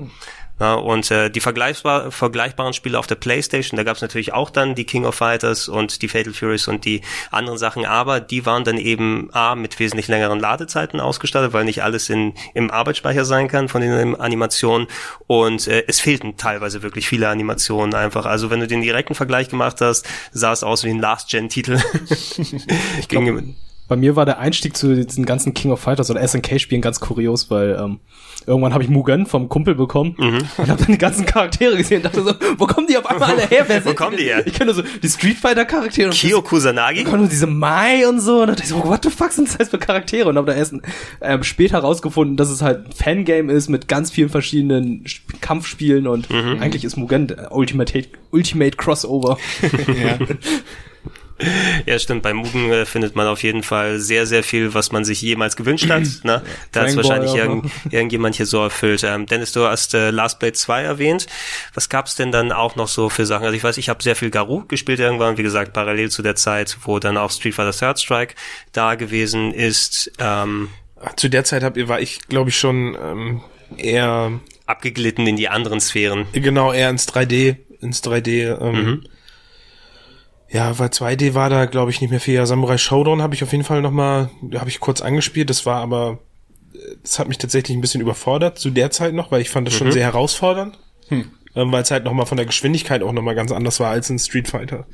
Speaker 1: Ja, und äh, die vergleichbar, vergleichbaren Spiele auf der Playstation, da gab es natürlich auch dann die King of Fighters und die Fatal Furies und die anderen Sachen, aber die waren dann eben A, mit wesentlich längeren Ladezeiten ausgestattet, weil nicht alles in, im Arbeitsspeicher sein kann von den Animationen und äh, es fehlten teilweise wirklich viele Animationen einfach. Also wenn du den direkten Vergleich gemacht hast, sah es aus wie ein Last-Gen-Titel. ich ging
Speaker 4: Bei mir war der Einstieg zu diesen ganzen King of Fighters oder SNK-Spielen ganz kurios, weil ähm, irgendwann habe ich Mugen vom Kumpel bekommen
Speaker 1: Mhm.
Speaker 4: und habe dann die ganzen Charaktere gesehen und dachte so, wo kommen die auf einmal alle her? Wer sind
Speaker 1: kommen die her?
Speaker 4: Ich kenne so die Street Fighter Charaktere und
Speaker 1: Kyo Kusanagi?
Speaker 4: ich konnte diese Mai und so und dachte ich so, what the fuck sind das für Charaktere? Und habe dann erst ähm, später rausgefunden, dass es halt ein Fangame ist mit ganz vielen verschiedenen Sp- Kampfspielen und
Speaker 1: Mhm.
Speaker 4: eigentlich ist Mugen Ultimate, Ultimate Crossover.
Speaker 1: Ja, stimmt. Bei Mugen äh, findet man auf jeden Fall sehr, sehr viel, was man sich jemals gewünscht hat. Ne? Da hat es wahrscheinlich irgend, irgendjemand hier so erfüllt. Ähm, Dennis, du hast äh, Last Blade 2 erwähnt. Was gab's denn dann auch noch so für Sachen? Also ich weiß, ich habe sehr viel Garou gespielt irgendwann, wie gesagt, parallel zu der Zeit, wo dann auch Street Fighter Third Strike da gewesen ist. Ähm,
Speaker 3: Zu der Zeit hab, war ich, glaube ich, schon ähm, eher
Speaker 1: abgeglitten in die anderen Sphären.
Speaker 3: genau eher ins 3D, ins 3D. Ähm, Ja, weil 2D war da, glaube ich, nicht mehr viel. Ja, Samurai Showdown habe ich auf jeden Fall noch mal, habe ich kurz angespielt. Das war aber, das hat mich tatsächlich ein bisschen überfordert zu der Zeit noch, weil ich fand das schon sehr herausfordernd, ähm, weil es halt noch mal von der Geschwindigkeit auch noch mal ganz anders war als in Street Fighter.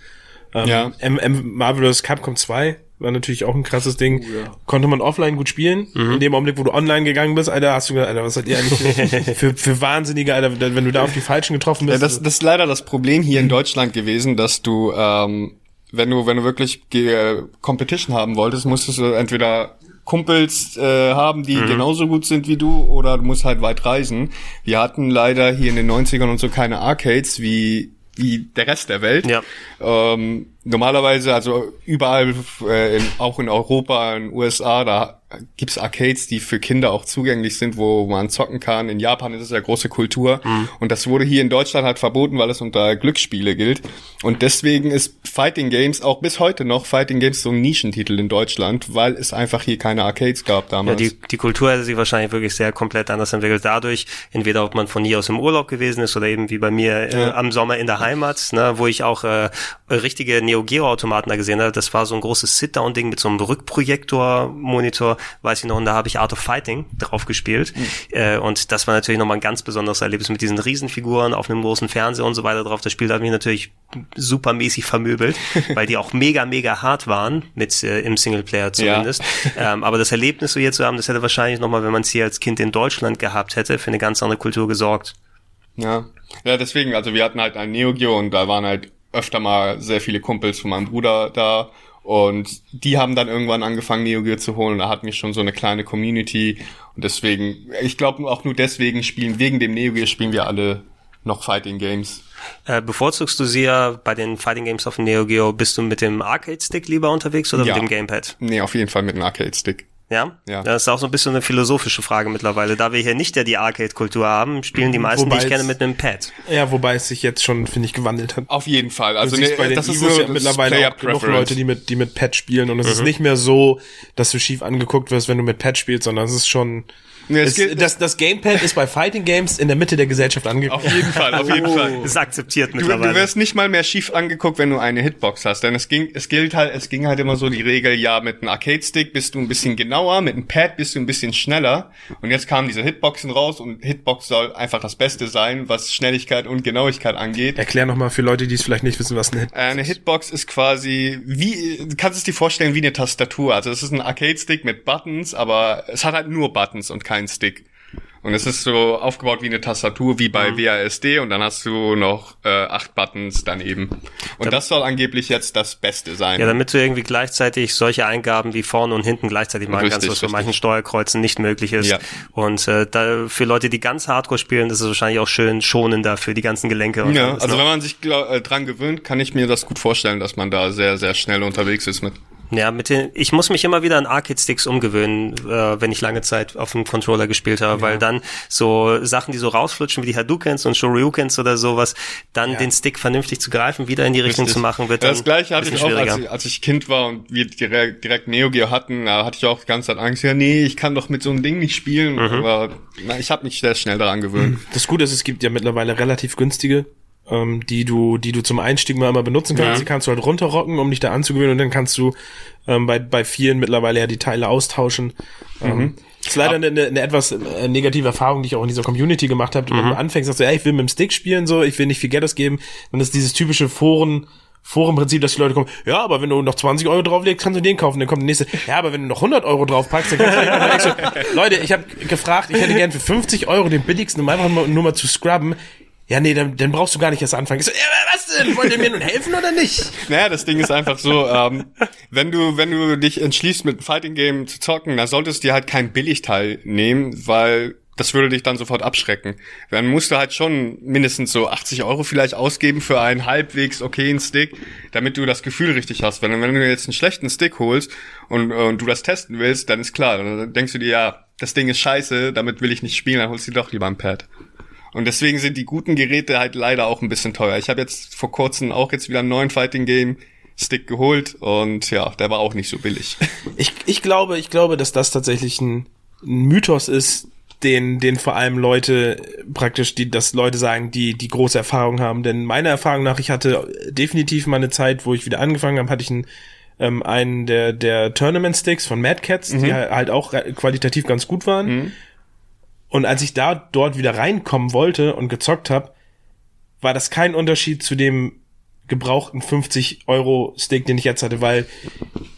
Speaker 3: Ähm,
Speaker 5: Ja.
Speaker 3: M M Marvelous Capcom 2 war natürlich auch ein krasses Ding. Konnte man offline gut spielen. In dem Augenblick, wo du online gegangen bist, Alter, hast du gedacht, Alter, was seid ihr eigentlich für, für Wahnsinnige, Alter, wenn du da auf die Falschen getroffen
Speaker 5: Ja,
Speaker 3: bist.
Speaker 5: das, das ist leider das Problem hier in Deutschland gewesen, dass du, ähm, wenn du, wenn du wirklich Ge- Competition haben wolltest, musstest du entweder Kumpels äh, haben, die genauso gut sind wie du, oder du musst halt weit reisen. Wir hatten leider hier in den 90ern und so keine Arcades wie wie der Rest der Welt.
Speaker 1: Ja.
Speaker 5: Ähm, normalerweise, also überall, äh, in, auch in Europa, in den USA, da gibt's Arcades, die für Kinder auch zugänglich sind, wo man zocken kann. In Japan ist es ja große Kultur. Und das wurde hier in Deutschland halt verboten, weil es unter Glücksspiele gilt. Und deswegen ist Fighting Games auch bis heute noch Fighting Games so ein Nischentitel in Deutschland, weil es einfach hier keine Arcades gab
Speaker 1: Ja,
Speaker 5: damals.
Speaker 1: die, die Kultur hätte sich wahrscheinlich wirklich sehr komplett anders entwickelt. Dadurch, entweder ob man von hier aus im Urlaub gewesen ist oder eben wie bei mir äh, am Sommer in der Heimat, ne, wo ich auch äh, richtige Neo Geo Automaten da gesehen habe. Das war so ein großes Sit-Down-Ding mit so einem Rückprojektor-Monitor, weiß ich noch, und da habe ich Art of Fighting drauf gespielt. Äh, und das war natürlich nochmal ein ganz besonderes Erlebnis mit diesen Riesenfiguren auf einem großen Fernseher und so weiter drauf. Das Spiel hat mich natürlich supermäßig vermöbelt, weil die auch mega, mega hart waren, mit äh, im Singleplayer zumindest. Ähm, aber das Erlebnis so hier zu haben, das hätte wahrscheinlich nochmal, wenn man es hier als Kind in Deutschland gehabt hätte, für eine ganz andere Kultur gesorgt.
Speaker 5: Ja. Ja, deswegen, also wir hatten halt ein Neo Geo und da waren halt öfter mal sehr viele Kumpels von meinem Bruder da und die haben dann irgendwann angefangen Neo Geo zu holen. Da hatten wir schon so eine kleine Community und deswegen, ich glaube auch nur deswegen spielen, wegen dem Neo Geo spielen wir alle noch Fighting Games.
Speaker 1: Äh, bevorzugst du sie ja bei den Fighting Games auf dem Neo Geo, bist du mit dem Arcade-Stick lieber unterwegs oder
Speaker 5: Ja.
Speaker 1: mit dem Gamepad?
Speaker 5: Nee, auf jeden Fall mit einem Arcade-Stick.
Speaker 1: Ja?
Speaker 5: Ja.
Speaker 1: Das ist auch so ein bisschen eine philosophische Frage mittlerweile. Da wir hier nicht ja die Arcade-Kultur haben, spielen die meisten,
Speaker 3: Wobei
Speaker 1: die ich kenne, mit einem Pad.
Speaker 3: Ja, wobei es sich jetzt schon, finde ich, gewandelt hat.
Speaker 5: Auf jeden Fall. Also nee,
Speaker 3: bei den
Speaker 5: das ist
Speaker 3: Evos
Speaker 5: so
Speaker 3: ja
Speaker 5: das
Speaker 3: mittlerweile auch genug. Leute, die mit, die mit Pad spielen und es
Speaker 5: Mhm.
Speaker 3: ist nicht mehr so, dass du schief angeguckt wirst, wenn du mit Pad spielst, sondern es ist schon,
Speaker 5: Nee, es
Speaker 3: es,
Speaker 5: geht-
Speaker 3: das, das Gamepad ist bei Fighting Games in der Mitte der Gesellschaft
Speaker 5: Auf
Speaker 3: angekommen.
Speaker 5: jeden Fall, auf jeden Fall.
Speaker 1: Ist akzeptiert
Speaker 5: Du,
Speaker 1: mittlerweile.
Speaker 5: du wirst nicht mal mehr schief angeguckt, wenn du eine Hitbox hast, denn es ging, es gilt halt, es ging halt immer so die Regel, ja, mit einem Arcade-Stick bist du ein bisschen genauer, mit einem Pad bist du ein bisschen schneller. Und jetzt kamen diese Hitboxen raus und Hitbox soll einfach das Beste sein, was Schnelligkeit und Genauigkeit angeht.
Speaker 3: Erklär nochmal für Leute, die es vielleicht nicht wissen, was ein Hit
Speaker 5: Äh, Eine Hitbox ist quasi wie, du kannst es dir vorstellen wie eine Tastatur. Also es ist ein Arcade-Stick mit Buttons, aber es hat halt nur Buttons und keinen Stick. Und es ist so aufgebaut wie eine Tastatur, wie bei WASD und dann hast du noch äh, acht Buttons daneben. Und das soll angeblich jetzt das Beste sein.
Speaker 1: Ja, damit du irgendwie gleichzeitig solche Eingaben wie vorne und hinten gleichzeitig machen kannst, was bei
Speaker 5: richtig.
Speaker 1: manchen Steuerkreuzen nicht möglich ist.
Speaker 5: Ja.
Speaker 1: Und äh, da, für Leute, die ganz Hardcore spielen, ist es wahrscheinlich auch schön schonender für die ganzen Gelenke.
Speaker 5: Ja, also
Speaker 1: ne?
Speaker 5: wenn man sich äh, dran gewöhnt, kann ich mir das gut vorstellen, dass man da sehr, sehr schnell unterwegs ist mit.
Speaker 1: Ja, mit den, ich muss mich immer wieder an Arcade-Sticks umgewöhnen, äh, wenn ich lange Zeit auf dem Controller gespielt habe, weil dann so Sachen, die so rausflutschen, wie die Hadoukens und Shoryukens oder sowas, dann den Stick vernünftig zu greifen, wieder in die Richtung
Speaker 5: Richtig.
Speaker 1: zu machen, wird
Speaker 5: Ja,
Speaker 1: dann
Speaker 5: das gleiche hatte ich auch, als
Speaker 1: schwieriger.
Speaker 5: ich, als ich Kind war und wir direkt, direkt Neo Geo hatten, da hatte ich auch die ganze Zeit Angst, ja nee, ich kann doch mit so einem Ding nicht spielen.
Speaker 1: Mhm.
Speaker 5: Aber na, ich habe mich sehr schnell daran gewöhnt.
Speaker 3: Das Gute ist, es gibt ja mittlerweile relativ günstige, ähm, die du, die du zum Einstieg mal immer benutzen kannst.
Speaker 5: Ja.
Speaker 3: Die kannst du halt runterrocken, um dich da anzugewöhnen und dann kannst du ähm, bei, bei vielen mittlerweile ja die Teile austauschen. Ähm, ist leider eine, eine, etwas äh, negative Erfahrung, die ich auch in dieser Community gemacht habe. Wenn du anfängst, sagst du, ja, ich will mit dem Stick spielen, so, ich will nicht viel Geld ausgeben. Dann ist dieses typische Foren, Forenprinzip, dass die Leute kommen, ja, aber wenn du noch 20 Euro drauflegst, kannst du den kaufen. Dann kommt der nächste, ja, aber wenn du noch 100 Euro draufpackst, dann kannst du du, Leute, ich habe gefragt, ich hätte gern für 50 Euro den billigsten, um einfach nur mal zu scrubben. Ja, nee, dann, dann brauchst du gar nicht erst anfangen. Ich so, ja, was denn? Wollt ihr mir nun helfen oder nicht?
Speaker 5: Naja, das Ding ist einfach so, ähm, wenn du, wenn du dich entschließt, mit einem Fighting Game zu zocken, dann solltest du dir halt kein Billigteil nehmen, weil das würde dich dann sofort abschrecken. Dann musst du halt schon mindestens so 80 Euro vielleicht ausgeben für einen halbwegs okayen Stick, damit du das Gefühl richtig hast. Wenn, wenn du jetzt einen schlechten Stick holst und, und du das testen willst, dann ist klar, dann denkst du dir, ja, das Ding ist scheiße, damit will ich nicht spielen, dann holst du dir doch lieber ein Pad. Und deswegen sind die guten Geräte halt leider auch ein bisschen teuer. Ich habe jetzt vor kurzem auch jetzt wieder einen neuen Fighting Game Stick geholt und ja, der war auch nicht so billig.
Speaker 3: Ich, ich glaube, ich glaube, dass das tatsächlich ein, ein Mythos ist, den, den vor allem Leute praktisch, die, dass Leute sagen, die, die große Erfahrung haben. Denn meiner Erfahrung nach, ich hatte definitiv mal eine Zeit, wo ich wieder angefangen habe, hatte ich einen, ähm, einen der, der Tournament Sticks von Mad Cats, die halt auch qualitativ ganz gut waren. Und als ich da dort wieder reinkommen wollte und gezockt habe, war das kein Unterschied zu dem gebrauchten 50 Euro Stick, den ich jetzt hatte, weil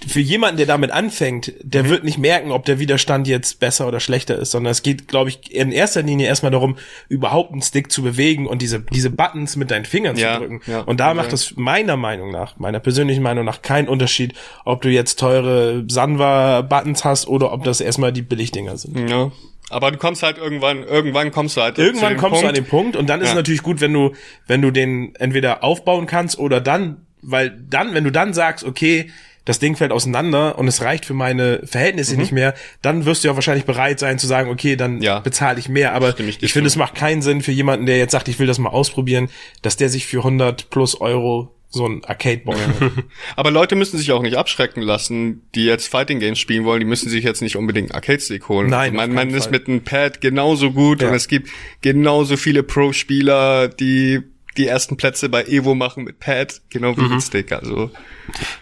Speaker 3: für jemanden, der damit anfängt, der wird nicht merken, ob der Widerstand jetzt besser oder schlechter ist, sondern es geht, glaube ich, in erster Linie erstmal darum, überhaupt einen Stick zu bewegen und diese, diese Buttons mit deinen Fingern
Speaker 5: Ja,
Speaker 3: zu drücken.
Speaker 5: ja.
Speaker 3: und da macht es meiner Meinung nach, meiner persönlichen Meinung nach, keinen Unterschied, ob du jetzt teure Sanwa-Buttons hast oder ob das erstmal die Billigdinger sind.
Speaker 5: Ja. Aber du kommst halt irgendwann, irgendwann kommst du halt
Speaker 3: Irgendwann kommst
Speaker 5: Punkt,
Speaker 3: du an den Punkt und dann ist
Speaker 5: Ja.
Speaker 3: es natürlich gut, wenn du, wenn du den entweder aufbauen kannst oder dann, weil dann, wenn du dann sagst, okay, das Ding fällt auseinander und es reicht für meine Verhältnisse nicht mehr, dann wirst du ja wahrscheinlich bereit sein zu sagen, okay, dann
Speaker 5: Mhm. Ja.
Speaker 3: bezahle ich mehr. Aber
Speaker 5: Stimme ich
Speaker 3: ich finde, es macht keinen Sinn für jemanden, der jetzt sagt, ich will das mal ausprobieren, dass der sich für 100 plus Euro so ein Arcade-Boy
Speaker 5: Aber Leute müssen sich auch nicht abschrecken lassen, die jetzt Fighting Games spielen wollen. Die müssen sich jetzt nicht unbedingt einen Arcade-Stick holen.
Speaker 3: Nein,
Speaker 5: man,
Speaker 3: auf
Speaker 5: man
Speaker 3: keinen
Speaker 5: ist mit einem Pad genauso gut
Speaker 3: Ja.
Speaker 5: und es gibt genauso viele Pro-Spieler, die die ersten Plätze bei Evo machen mit Pad, genau
Speaker 3: Mhm.
Speaker 5: wie mit Stick. Also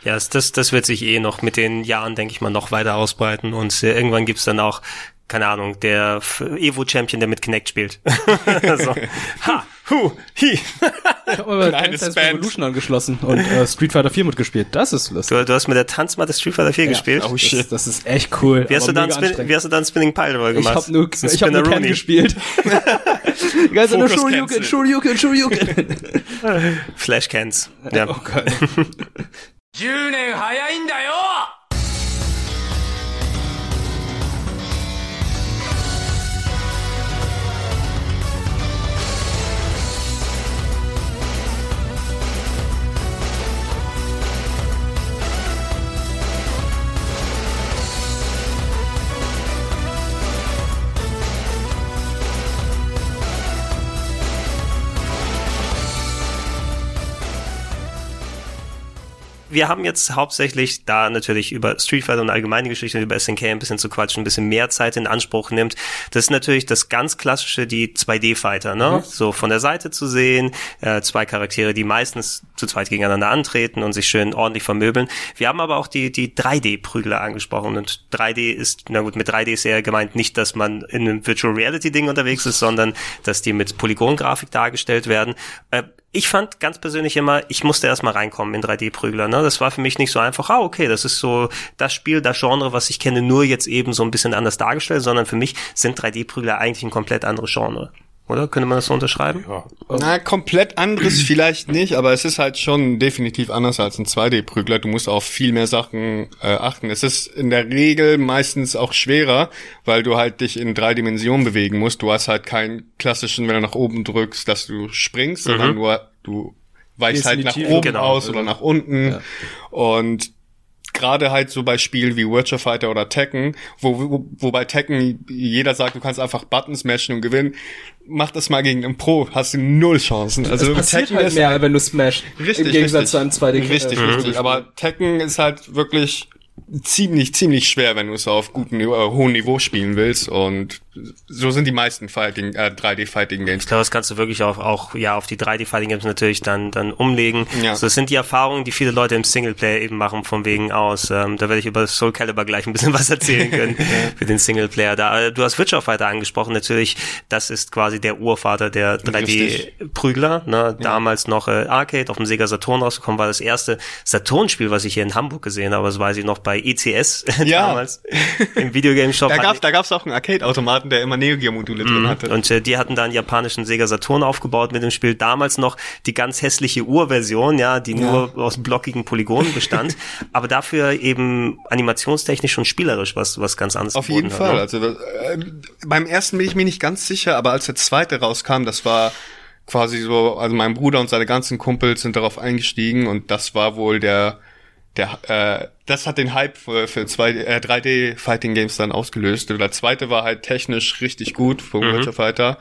Speaker 1: Ja, das- das, das wird sich eh noch mit den Jahren, denke ich mal, noch weiter ausbreiten und äh, irgendwann gibt's dann auch, keine Ahnung, der F- Evo-Champion, der mit Kinect spielt. so. Ha, hu, hi.
Speaker 4: Ich habe mal bei
Speaker 5: Kleines
Speaker 4: Dance Dance
Speaker 5: Band.
Speaker 4: Revolution angeschlossen und äh, Street Fighter 4 mitgespielt. Das ist lustig.
Speaker 1: Du, du hast mit der Tanzmatte Street Fighter 4 gespielt.
Speaker 5: Oh
Speaker 4: das,
Speaker 5: shit.
Speaker 4: das ist echt cool.
Speaker 1: Wie hast, du
Speaker 4: aber
Speaker 1: dann
Speaker 4: mega
Speaker 1: Spin,
Speaker 4: anstrengend.
Speaker 1: wie hast du dann Spinning Pile Roll
Speaker 4: Ich
Speaker 1: gemacht?
Speaker 4: hab nur,
Speaker 1: Das ist
Speaker 4: ich hab nur Ken
Speaker 1: Spinneroonie.
Speaker 4: gespielt. Die ganze Zeit nur
Speaker 5: Focus
Speaker 4: Shoryuken,
Speaker 5: cancel.
Speaker 4: Shoryuken, Shoryuken.
Speaker 1: Flashcans. Ja.
Speaker 4: Oh Gott.
Speaker 6: 10年早いんだよ
Speaker 1: wir haben jetzt hauptsächlich da natürlich über Street Fighter und allgemeine Geschichten über SNK ein bisschen zu quatschen, ein bisschen mehr Zeit in Anspruch nimmt. Das ist natürlich das ganz klassische, die 2D-Fighter, ne? So von der Seite zu sehen, äh, zwei Charaktere, die meistens zu zweit gegeneinander antreten und sich schön ordentlich vermöbeln. Wir haben aber auch die, die 3D-Prügler angesprochen und 3D ist, na gut, mit 3D ist eher gemeint nicht, dass man in einem Virtual Reality-Ding unterwegs ist, sondern dass die mit Polygongrafik dargestellt werden. Äh, ich fand ganz persönlich immer, ich musste erstmal reinkommen in 3D-Prügler. Ne? Das war für mich nicht so einfach, ah, okay, das ist so das Spiel, das Genre, was ich kenne, nur jetzt eben so ein bisschen anders dargestellt, sondern für mich sind 3D-Prügler eigentlich ein komplett anderes Genre. Oder? Könnte man das so unterschreiben?
Speaker 5: Na, komplett anderes vielleicht nicht, aber es ist halt schon definitiv anders als ein 2D-Prügler. Du musst auf viel mehr Sachen äh, achten. Es ist in der Regel meistens auch schwerer, weil du halt dich in drei Dimensionen bewegen musst. Du hast halt keinen klassischen, wenn du nach oben drückst, dass du springst, sondern nur du weichst halt nach oben
Speaker 1: Genau.
Speaker 5: aus oder nach unten. Und gerade halt so bei Spielen wie Virtua Fighter oder Tekken, wo, wo, wo bei Tekken jeder sagt, du kannst einfach Buttons matchen und gewinnen, mach das mal gegen einen Pro, hast du null Chancen. Also
Speaker 4: Es passiert
Speaker 5: Tekken
Speaker 4: halt mehr, wenn du smash.
Speaker 5: richtig,
Speaker 4: Im Gegensatz
Speaker 5: richtig,
Speaker 4: zu einem 2D.
Speaker 5: Richtig,
Speaker 4: äh,
Speaker 5: richtig. Aber Tekken ist halt wirklich ziemlich, ziemlich schwer, wenn du es auf gutem, äh, hohem Niveau spielen willst und so sind die meisten Fighting, äh, 3D-Fighting-Games.
Speaker 1: Ich glaube, das kannst du wirklich auch, auch ja auf die 3D-Fighting-Games natürlich dann, dann umlegen.
Speaker 5: Ja.
Speaker 1: So, das sind die Erfahrungen, die viele Leute im Singleplayer eben machen, von wegen aus. Ähm, da werde ich über Soul Calibur gleich ein bisschen was erzählen können für den Singleplayer. Da, äh, du hast Witcher Fighter angesprochen, natürlich, das ist quasi der Urvater der
Speaker 5: Richtig.
Speaker 1: 3D-Prügler. Ne? Damals noch äh, Arcade, auf dem Sega Saturn rausgekommen, war das erste Saturn-Spiel, was ich hier in Hamburg gesehen habe. Das weiß ich noch bei ECS
Speaker 5: Ja.
Speaker 1: damals im Videogame Shop.
Speaker 5: Da
Speaker 1: hatten-
Speaker 5: gab's, da gab's auch einen Arcade-Automaten, der immer Neo Geo Module drin hatte.
Speaker 1: und äh, die hatten da einen japanischen Sega Saturn aufgebaut mit dem Spiel. Damals noch die ganz hässliche Urversion, ja, die nur aus blockigen Polygonen bestand, aber dafür eben animationstechnisch und spielerisch was was ganz anderes
Speaker 5: Auf jeden
Speaker 1: hat,
Speaker 5: Fall.
Speaker 1: ne?
Speaker 5: Also äh, beim ersten bin ich mir nicht ganz sicher, aber als der zweite rauskam, das war quasi so, also mein Bruder und seine ganzen Kumpels sind darauf eingestiegen und das war wohl der der äh, das hat den Hype für, für zwei, äh, 3D Fighting Games dann ausgelöst. Der zweite war halt technisch richtig gut für
Speaker 1: Mhm.
Speaker 5: Virtua Fighter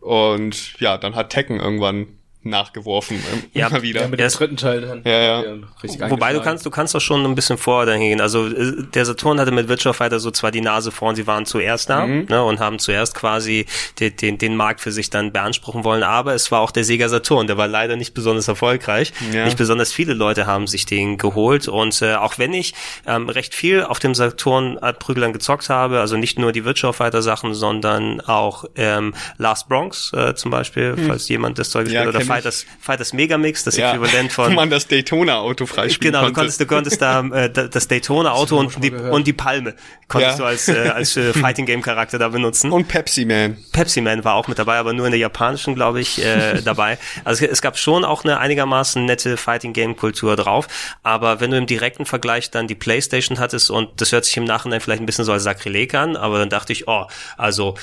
Speaker 5: und ja, dann hat Tekken irgendwann nachgeworfen ähm,
Speaker 1: Ja,
Speaker 5: immer wieder.
Speaker 4: Ja, mit
Speaker 1: Ja,
Speaker 4: dem dritten Teil dann.
Speaker 5: Ja, ja.
Speaker 4: Richtig
Speaker 1: Wobei du kannst, du kannst doch schon ein bisschen vorher dahin gehen. Also äh, der Saturn hatte mit Virtua Fighter so zwar die Nase vorn, sie waren zuerst da
Speaker 5: Mhm.
Speaker 1: ne, und haben zuerst quasi den, den, den Markt für sich dann beanspruchen wollen, aber es war auch der Sega Saturn, der war leider nicht besonders erfolgreich.
Speaker 5: Ja.
Speaker 1: Nicht besonders viele Leute haben sich den geholt und äh, auch wenn ich ähm, recht viel auf dem Saturn äh, Prügelern gezockt habe, also nicht nur die Virtua Fighter Sachen, sondern auch ähm, Last Bronx äh, zum Beispiel, falls jemand das Zeug gespielt.
Speaker 5: Ja,
Speaker 1: hat, oder. Fighters, Fighters Megamix, das
Speaker 5: Ja,
Speaker 1: Äquivalent
Speaker 5: wo
Speaker 1: von
Speaker 5: man das Daytona-Auto freispielen
Speaker 1: Genau, du
Speaker 5: konnte.
Speaker 1: konntest, du konntest da äh, da- das Daytona-Auto und die, und die Palme konntest
Speaker 5: Ja.
Speaker 1: du als, äh, als äh, Fighting Game Charakter da benutzen.
Speaker 5: und Pepsi Man.
Speaker 1: Pepsi Man war auch mit dabei, aber nur in der japanischen, glaube ich, äh, dabei. Also es gab schon auch eine einigermaßen nette Fighting Game Kultur drauf. Aber wenn du im direkten Vergleich dann die PlayStation hattest und das hört sich im Nachhinein vielleicht ein bisschen so als Sakrileg an, aber dann dachte ich, oh, also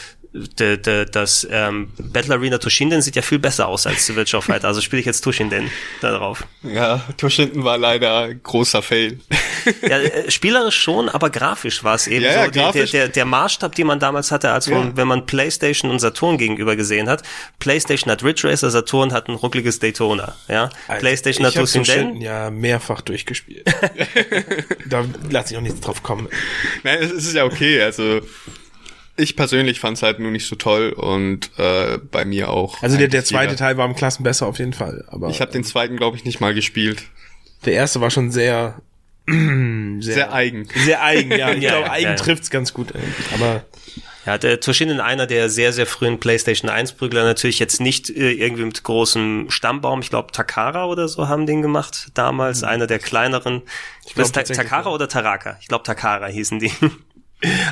Speaker 1: de, de, das ähm, Battle Arena Toshinden sieht ja viel besser aus als Virtua Fighter. Also spiele ich jetzt Toshinden da drauf.
Speaker 5: Ja, Toshinden war leider ein großer Fail.
Speaker 1: Ja, äh, spielerisch schon, aber grafisch war es eben
Speaker 5: Ja, ja,
Speaker 1: so. Der, der,
Speaker 5: grafisch.
Speaker 1: der, der Maßstab, den man damals hatte, als
Speaker 5: Ja.
Speaker 1: man, wenn man PlayStation und Saturn gegenüber gesehen hat. PlayStation hat Ridge Racer, Saturn hat ein ruckliges Daytona. Ja, PlayStation
Speaker 3: Also, ich
Speaker 1: hat. Toshinden
Speaker 3: ja mehrfach durchgespielt. da lasse ich auch nichts drauf kommen.
Speaker 5: Nein, es ist ja okay. Also ich persönlich fand es halt nur nicht so toll und äh, bei mir auch.
Speaker 3: Also der, der zweite
Speaker 5: jeder.
Speaker 3: Teil war im Klassen besser auf jeden Fall. Aber
Speaker 5: Ich habe den zweiten, glaube ich, nicht mal gespielt.
Speaker 3: der erste war schon sehr, sehr,
Speaker 5: Sehr eigen.
Speaker 3: Sehr eigen, ja. Ich
Speaker 1: Ja,
Speaker 3: glaube,
Speaker 1: ja,
Speaker 3: eigen
Speaker 1: ja.
Speaker 3: trifft's ganz gut. Aber
Speaker 1: Ja, der Toshinden einer der sehr, sehr frühen PlayStation 1 Prügler, natürlich jetzt nicht äh, irgendwie mit großem Stammbaum. Ich glaube, Takara oder so haben den gemacht damals. Einer der kleineren. Ich
Speaker 3: glaub
Speaker 1: Ta Takara
Speaker 3: ja.
Speaker 1: oder Taraka? Ich glaube, Takara hießen die.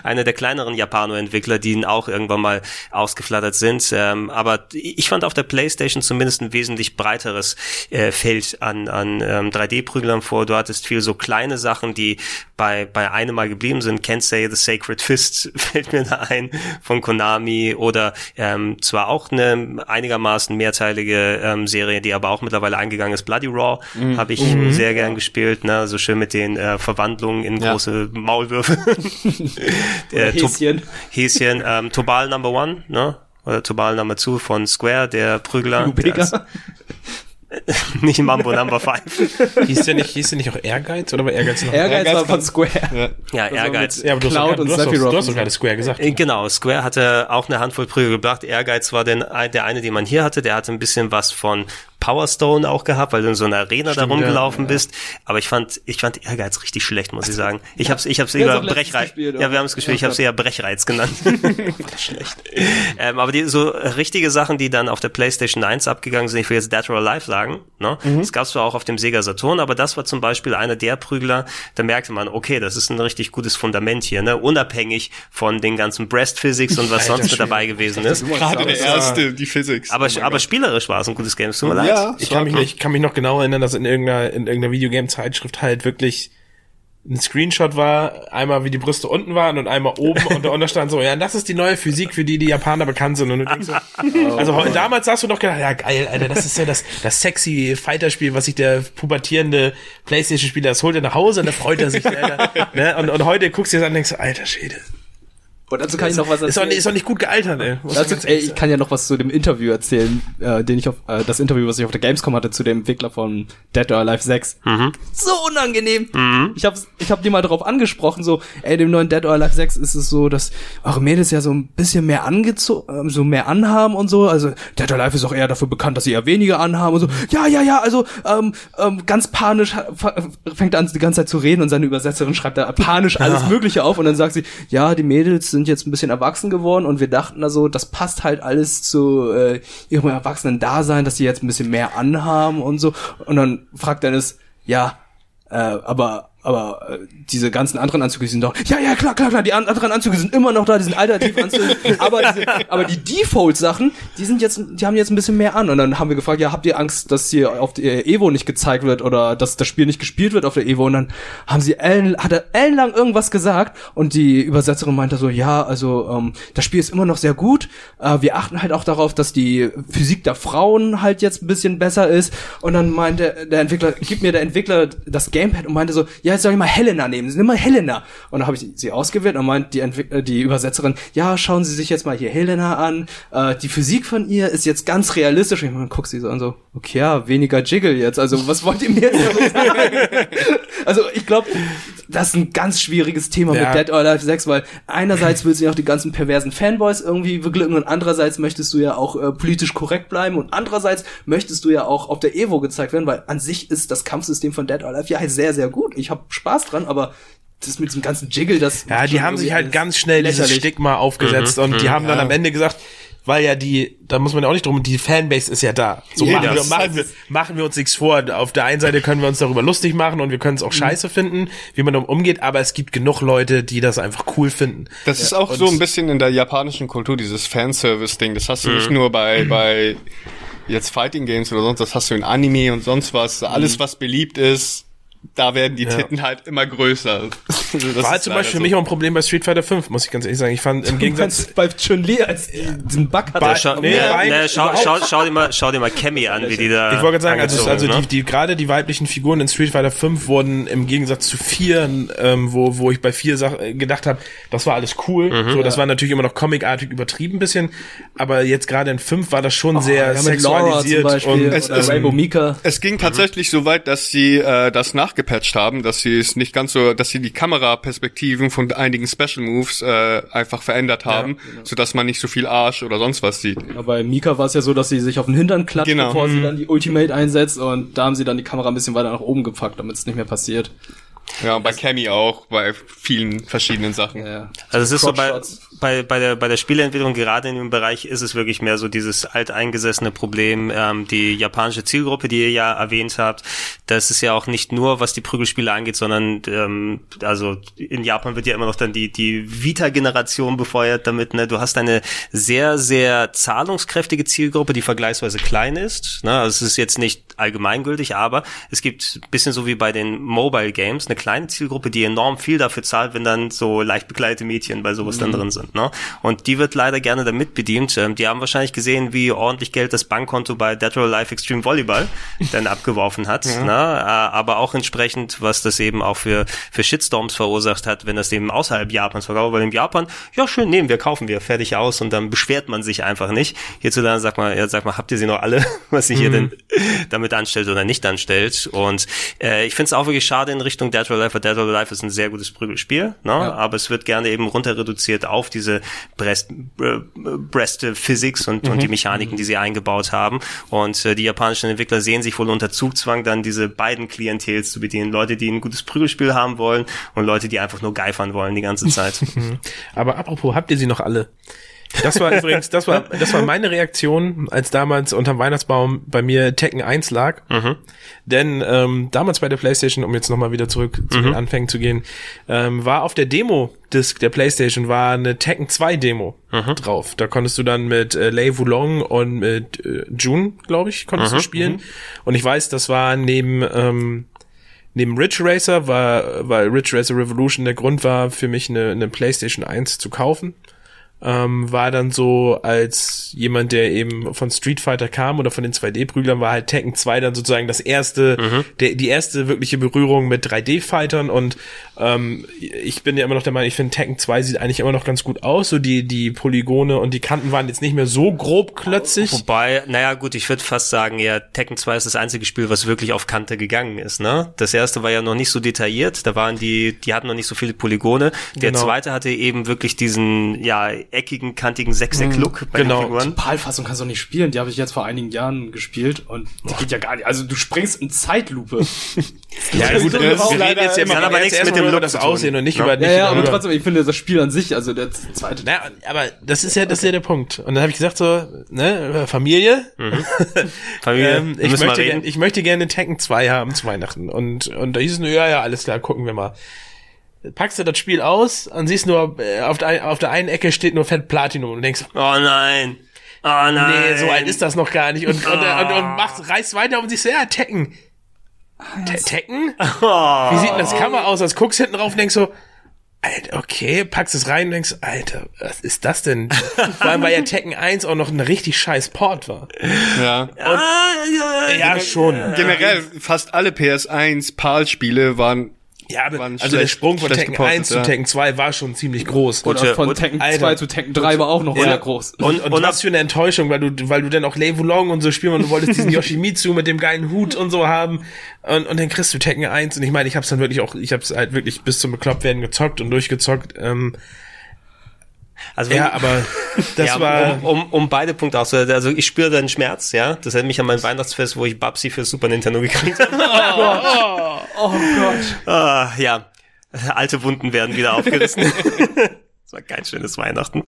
Speaker 1: Einer der kleineren Japano-Entwickler, die ihn auch irgendwann mal ausgeflattert sind. Ähm, aber ich fand auf der PlayStation zumindest ein wesentlich breiteres äh, Feld an, an ähm, 3D-Prüglern vor. Du hattest viel so kleine Sachen, die bei, bei einem Mal geblieben sind. Kensei The Sacred Fist fällt mir da ein von Konami oder ähm, zwar auch eine einigermaßen mehrteilige ähm, Serie, die aber auch mittlerweile eingegangen ist. Bloody Raw habe ich sehr gern gespielt. Ne? So schön mit den äh, Verwandlungen in
Speaker 5: Ja.
Speaker 1: große Maulwürfe.
Speaker 4: Oder
Speaker 1: Äh, To-
Speaker 4: Häschen.
Speaker 1: Häschen, ähm, Tobal Number One, ne? Oder Tobal Number Two von Square, der Prügler. Der ist- nicht Mambo Number Five.
Speaker 3: hieß der nicht, hieß der nicht auch Ehrgeiz oder war Ehrgeiz noch?
Speaker 4: Ehrgeiz war von Square.
Speaker 1: Ja,
Speaker 4: Also
Speaker 1: Ehrgeiz.
Speaker 4: mit
Speaker 3: Ja, aber du hast,
Speaker 4: Cloud
Speaker 3: sogar,
Speaker 4: und
Speaker 3: du, hast, du hast gerade Square gesagt.
Speaker 1: Äh, Genau, Square hatte auch eine Handvoll Prügel gebracht. Ehrgeiz war ein- der eine, den man hier hatte. Der hatte ein bisschen was von Power Stone auch gehabt, weil du in so einer Arena da
Speaker 3: Stimmt,
Speaker 1: rumgelaufen
Speaker 3: ja,
Speaker 1: bist. Aber ich fand, ich fand Ehrgeiz richtig schlecht, muss ich sagen. Ich hab's, ich hab's eher Brechreiz.
Speaker 4: gespielt,
Speaker 1: Ja, wir haben es gespielt. Ich
Speaker 4: Ja,
Speaker 1: hab's eher Brechreiz genannt. schlecht. Ähm, aber die so richtige Sachen, die dann auf der PlayStation 1 abgegangen sind, ich will jetzt Dead or Alive sagen, ne? Das gab's zwar auch auf dem Sega Saturn, aber das war zum Beispiel einer der Prügler, da merkte man, okay, das ist ein richtig gutes Fundament hier, ne? Unabhängig von den ganzen Breast Physics und was
Speaker 3: Alter
Speaker 1: sonst mit dabei gewesen ist.
Speaker 5: Gerade der erste, die Physics.
Speaker 1: Aber,
Speaker 5: Oh
Speaker 1: aber
Speaker 5: Gott.
Speaker 1: spielerisch war es ein gutes Game. Es tut mir leid.
Speaker 5: Ja,
Speaker 3: Ich kann, mich, ich kann mich noch genau erinnern, dass in irgendeiner, in irgendeiner Videogame-Zeitschrift halt wirklich ein Screenshot war, einmal wie die Brüste unten waren und einmal oben und darunter stand so, ja, das ist die neue Physik, für die die Japaner bekannt sind. Und du denkst so, also damals hast du doch gedacht, ja geil, Alter, das ist ja das, das sexy Fighterspiel, was sich der pubertierende Playstation-Spieler, das holt er nach Hause und da freut er sich, Alter. ne? und, und heute guckst du dir das an und denkst, alter Schäde.
Speaker 4: Und dazu kann ich noch was
Speaker 3: Ist doch,
Speaker 4: erzählen.
Speaker 3: nicht- ist doch nicht gut gealtert, ey.
Speaker 4: Dazu, ey, ich kann ja noch was zu dem Interview erzählen, äh, den ich auf, äh, das Interview, was ich auf der Gamescom hatte, zu dem Entwickler von Dead or Alive 6. So unangenehm. Ich hab's, ich hab die mal darauf angesprochen, so, ey, dem neuen Dead or Alive 6 ist es so, dass eure Mädels ja so ein bisschen mehr angezogen, so mehr anhaben und so. Also Dead or Alive ist auch eher dafür bekannt, dass sie eher weniger anhaben und so. Ja, ja, ja, also ähm, ähm, ganz panisch fängt er an, die ganze Zeit zu reden und seine Übersetzerin schreibt da panisch alles Mögliche auf und dann sagt sie, ja, die Mädels sind jetzt ein bisschen erwachsen geworden und wir dachten also, das passt halt alles zu äh, ihrem erwachsenen Dasein, dass sie jetzt ein bisschen mehr anhaben und so. Und dann fragt Dennis, ja, äh, aber aber äh, diese ganzen anderen Anzüge sind doch, ja, ja, klar, klar, klar, die an, anderen Anzüge sind immer noch da, die sind alternativ Anzüge, aber, diese, aber die Default-Sachen, die sind jetzt, die haben jetzt ein bisschen mehr an. Und dann haben wir gefragt, ja, habt ihr Angst, dass hier auf der Evo nicht gezeigt wird oder dass das Spiel nicht gespielt wird auf der Evo? Und dann haben sie ellen, hat er ellenlang irgendwas gesagt und die Übersetzerin meinte so, ja, also ähm, das Spiel ist immer noch sehr gut, äh, wir achten halt auch darauf, dass die Physik der Frauen halt jetzt ein bisschen besser ist. Und dann meinte der Entwickler, gibt mir der Entwickler das Gamepad und meinte so, ja, jetzt soll ich mal Helena nehmen. Nimm mal Helena. Und dann habe ich sie ausgewählt und meint die, Entwick äh, die Übersetzerin, ja, schauen Sie sich jetzt mal hier Helena an. Äh, die Physik von ihr ist jetzt ganz realistisch. Und dann guckt sie so an so, okay, ja, weniger Jiggle jetzt. Also was wollt ihr mir jetzt damit sagen? also ich glaube, das ist ein ganz schwieriges Thema
Speaker 3: Ja.
Speaker 4: mit Dead or Alive 6, weil einerseits willst du ja auch die ganzen perversen Fanboys irgendwie beglücken und andererseits möchtest du ja auch äh, politisch korrekt bleiben und andererseits möchtest du ja auch auf der Evo gezeigt werden, weil an sich ist das Kampfsystem von Dead or Alive ja sehr, sehr gut. Ich habe Spaß dran, aber das mit diesem ganzen Jiggle, das
Speaker 3: Ja, die haben sich halt ganz schnell dieses. Stigma aufgesetzt und die haben dann am Ende gesagt, weil ja die, da muss man ja auch nicht drum, die Fanbase ist ja da. So
Speaker 5: Ja,
Speaker 3: machen, wir, machen, wir, machen wir uns nichts vor. Auf der einen Seite können wir uns darüber lustig machen und wir können es
Speaker 5: Mhm.
Speaker 3: auch scheiße finden, wie man damit umgeht, aber es gibt genug Leute, die das einfach cool finden.
Speaker 5: Das ist auch so ein bisschen in der japanischen Kultur, dieses Fanservice-Ding. Das hast du nicht nur bei, bei jetzt Fighting Games oder sonst, das hast du in Anime und sonst was. Alles, was beliebt ist, da werden die Titten halt immer größer. Also das
Speaker 3: War halt zum Beispiel für
Speaker 5: so.
Speaker 3: mich auch ein Problem bei Street Fighter 5, muss ich ganz ehrlich sagen. Ich fand im Gegensatz,
Speaker 4: bei Chun-Li als die diesen Bug hat.
Speaker 3: Bei-
Speaker 1: Schau,
Speaker 3: Nee,
Speaker 1: nee,
Speaker 3: rein-
Speaker 1: nee, schau, schau, schau dir mal, schau dir mal Cammy an, wie die da.
Speaker 3: Ich wollte gerade sagen, also, also
Speaker 1: ne?
Speaker 3: die, die gerade die weiblichen Figuren in Street Fighter 5 wurden im Gegensatz zu vier, ähm, wo, wo ich bei vier Sach äh, gedacht habe, das war alles cool.
Speaker 1: Mhm.
Speaker 3: so, das war natürlich immer noch comicartig übertrieben ein bisschen, aber jetzt gerade in 5 war das schon sehr
Speaker 4: ja,
Speaker 3: sexualisiert
Speaker 4: Beispiel
Speaker 3: und
Speaker 5: Es- es-
Speaker 4: Rainbow Mika.
Speaker 5: Es ging tatsächlich so weit, dass sie äh, das nachgepatcht haben, dass sie es nicht ganz so, dass sie die Kameraperspektiven von einigen Special Moves äh, einfach verändert haben, so dass man nicht so viel Arsch oder sonst was sieht.
Speaker 4: Ja, bei Mika war es ja so, dass sie sich auf den Hintern klatscht,
Speaker 5: Genau.
Speaker 4: bevor sie dann die Ultimate einsetzt und da haben sie dann die Kamera ein bisschen weiter nach oben gepackt, damit es nicht mehr passiert.
Speaker 5: Ja, und bei Cammy auch, bei vielen verschiedenen Sachen.
Speaker 4: Ja.
Speaker 1: Also es ist so bei, bei, bei, der, bei der Spieleentwicklung, gerade in dem Bereich, ist es wirklich mehr so dieses alteingesessene Problem, ähm, die japanische Zielgruppe, die ihr ja erwähnt habt, das ist ja auch nicht nur, was die Prügelspiele angeht, sondern ähm, also in Japan wird ja immer noch dann die, die Vita-Generation befeuert damit, ne? Du hast eine sehr, sehr zahlungskräftige Zielgruppe, die vergleichsweise klein ist. Ne? Also es ist jetzt nicht allgemeingültig, aber es gibt ein bisschen so wie bei den Mobile Games eine kleine Zielgruppe, die enorm viel dafür zahlt, wenn dann so leicht bekleidete Mädchen bei sowas dann drin sind. Ne? Und die wird leider gerne damit bedient. Ähm, die haben wahrscheinlich gesehen, wie ordentlich Geld das Bankkonto bei Dead or Alive Extreme Volleyball dann abgeworfen hat. Ne? Äh, Aber auch entsprechend, was das eben auch für, für Shitstorms verursacht hat, wenn das eben außerhalb Japans verkauft. Weil in Japan, ja schön, nehmen wir, kaufen wir, fertig aus und dann beschwert man sich einfach nicht. Hierzulande sagt man, ja, sag mal, habt ihr sie noch alle, was sich hier denn damit anstellt oder nicht anstellt? Und äh, ich finde es auch wirklich schade in Richtung Dead or Alive, weil Dead or Alive ist ein sehr gutes Prügelspiel, ne? aber es wird gerne eben runter reduziert auf diese Breast, äh, Breast Physics und, und die Mechaniken, die sie eingebaut haben. Und äh, die japanischen Entwickler sehen sich wohl unter Zugzwang, dann diese beiden Klientels zu bedienen. Leute, die ein gutes Prügelspiel haben wollen und Leute, die einfach nur geifern wollen die ganze Zeit.
Speaker 3: Aber apropos, habt ihr sie noch alle? Das war übrigens, das war, das war meine Reaktion, als damals unterm Weihnachtsbaum bei mir Tekken 1 lag. Denn ähm, damals bei der PlayStation, um jetzt nochmal wieder zurück zu den Anfängen zu gehen, ähm, war auf der Demo-Disc der PlayStation war eine Tekken 2 Demo drauf. Da konntest du dann mit äh, Lei Wulong und mit äh, June, glaube ich, konntest du spielen. Und ich weiß, das war neben ähm, Neben Ridge Racer war, weil Ridge Racer Revolution der Grund war, für mich eine, eine PlayStation 1 zu kaufen. Ähm, war dann so als jemand, der eben von Street Fighter kam oder von den 2D-Prüglern, war halt Tekken 2 dann sozusagen das erste, der, die erste wirkliche Berührung mit 3D-Fightern und ähm, ich bin ja immer noch der Meinung, ich finde Tekken 2 sieht eigentlich immer noch ganz gut aus, so die, die Polygone und die Kanten waren jetzt nicht mehr so grob klötzig.
Speaker 1: Wobei, naja gut, ich würde fast sagen, ja, Tekken 2 ist das einzige Spiel, was wirklich auf Kante gegangen ist, ne? Das erste war ja noch nicht so detailliert, da waren die, die hatten noch nicht so viele Polygone. Der
Speaker 3: Genau.
Speaker 1: zweite hatte eben wirklich diesen, ja, eckigen, kantigen Sechseck-Look bei
Speaker 3: genau.
Speaker 1: den Figuren.
Speaker 4: PAL-Fassung kannst du nicht spielen, die habe ich jetzt vor einigen Jahren gespielt und die geht ja gar nicht. Also du springst in Zeitlupe.
Speaker 3: Ja, gut,
Speaker 5: Das
Speaker 3: wir
Speaker 5: ist
Speaker 3: reden
Speaker 5: leider
Speaker 3: jetzt, ja-
Speaker 5: immer-
Speaker 1: aber nichts mit dem
Speaker 3: nur über
Speaker 1: Look
Speaker 3: das
Speaker 1: zu tun.
Speaker 3: Aussehen und nicht
Speaker 1: Ja.
Speaker 3: über
Speaker 4: Ja,
Speaker 3: nicht
Speaker 4: ja, aber
Speaker 3: über,
Speaker 4: trotzdem, ich finde das Spiel an sich, also der zweite.
Speaker 3: Naja, aber das ist ja, das ist ja der Punkt. Und dann habe ich gesagt so, ne, Familie,
Speaker 1: Familie,
Speaker 3: ähm, ich, möchte
Speaker 1: reden.
Speaker 3: gern, ich möchte gerne Tekken 2 haben zu Weihnachten. Und, und da hieß es nur, ja, ja, alles klar, gucken wir mal. Packst du das Spiel aus und siehst nur, äh, auf der, auf der einen Ecke steht nur Fett Platinum und denkst,
Speaker 1: Oh nein. Oh nein.
Speaker 3: nee, so alt ist das noch gar nicht. Und, und, und, und machst, reißt weiter und siehst, so, ja, Tekken. Te Tekken? Wie sieht denn das Cover aus? Als guckst hinten drauf und denkst so, Alter, okay, packst es rein und denkst, Alter, was ist das denn? Vor allem, weil ja Tekken 1 auch noch ein richtig scheiß Port war.
Speaker 5: Ja.
Speaker 3: Ja, schon.
Speaker 5: Generell, fast alle PS1 PAL-Spiele waren
Speaker 3: Ja, aber also der Sprung von Tekken
Speaker 5: geportet,
Speaker 3: 1 zu
Speaker 5: ja.
Speaker 3: Tekken 2 war schon ziemlich groß.
Speaker 4: Und
Speaker 1: Und,
Speaker 4: von
Speaker 1: und-
Speaker 4: Tekken
Speaker 3: Alter.
Speaker 4: 2 zu Tekken 3 war auch noch sehr groß.
Speaker 3: Und, und,
Speaker 1: und
Speaker 3: was für eine Enttäuschung, weil du, weil du dann auch Lei Wulong und so spielen und du wolltest diesen Yoshimitsu mit dem geilen Hut und so haben und, und dann kriegst du Tekken 1 und ich meine, ich hab's dann wirklich auch, ich hab's halt wirklich bis zum Beklopptwerden gezockt und durchgezockt, ähm,
Speaker 1: Also wenn-
Speaker 3: ja, aber das
Speaker 1: ja,
Speaker 3: war,
Speaker 1: um, um, um beide Punkte auszuhalten. Also ich spüre deinen Schmerz, ja. Das erinnert mich an mein Weihnachtsfest, wo ich Babsi für Super Nintendo gekriegt habe.
Speaker 4: Oh Gott.
Speaker 1: ah, ja, alte Wunden werden wieder aufgerissen. das war kein schönes Weihnachten.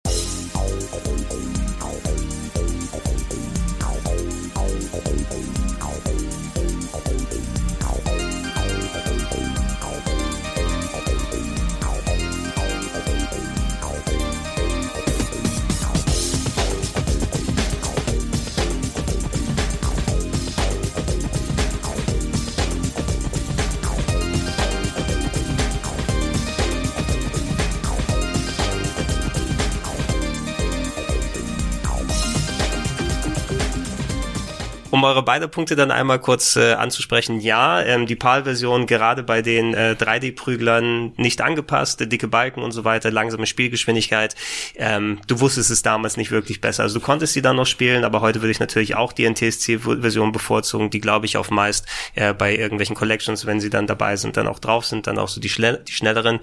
Speaker 1: Um eure beide Punkte dann einmal kurz äh, anzusprechen, ja, ähm, die PAL-Version gerade bei den äh, 3D-Prüglern nicht angepasst, äh, dicke Balken und so weiter, langsame Spielgeschwindigkeit. Ähm, du wusstest es damals nicht wirklich besser. Also du konntest sie dann noch spielen, aber heute würde ich natürlich auch die NTSC-Version bevorzugen, die glaube ich auf meist äh, bei irgendwelchen Collections, wenn sie dann dabei sind, dann auch drauf sind, dann auch so die, schnell, die schnelleren.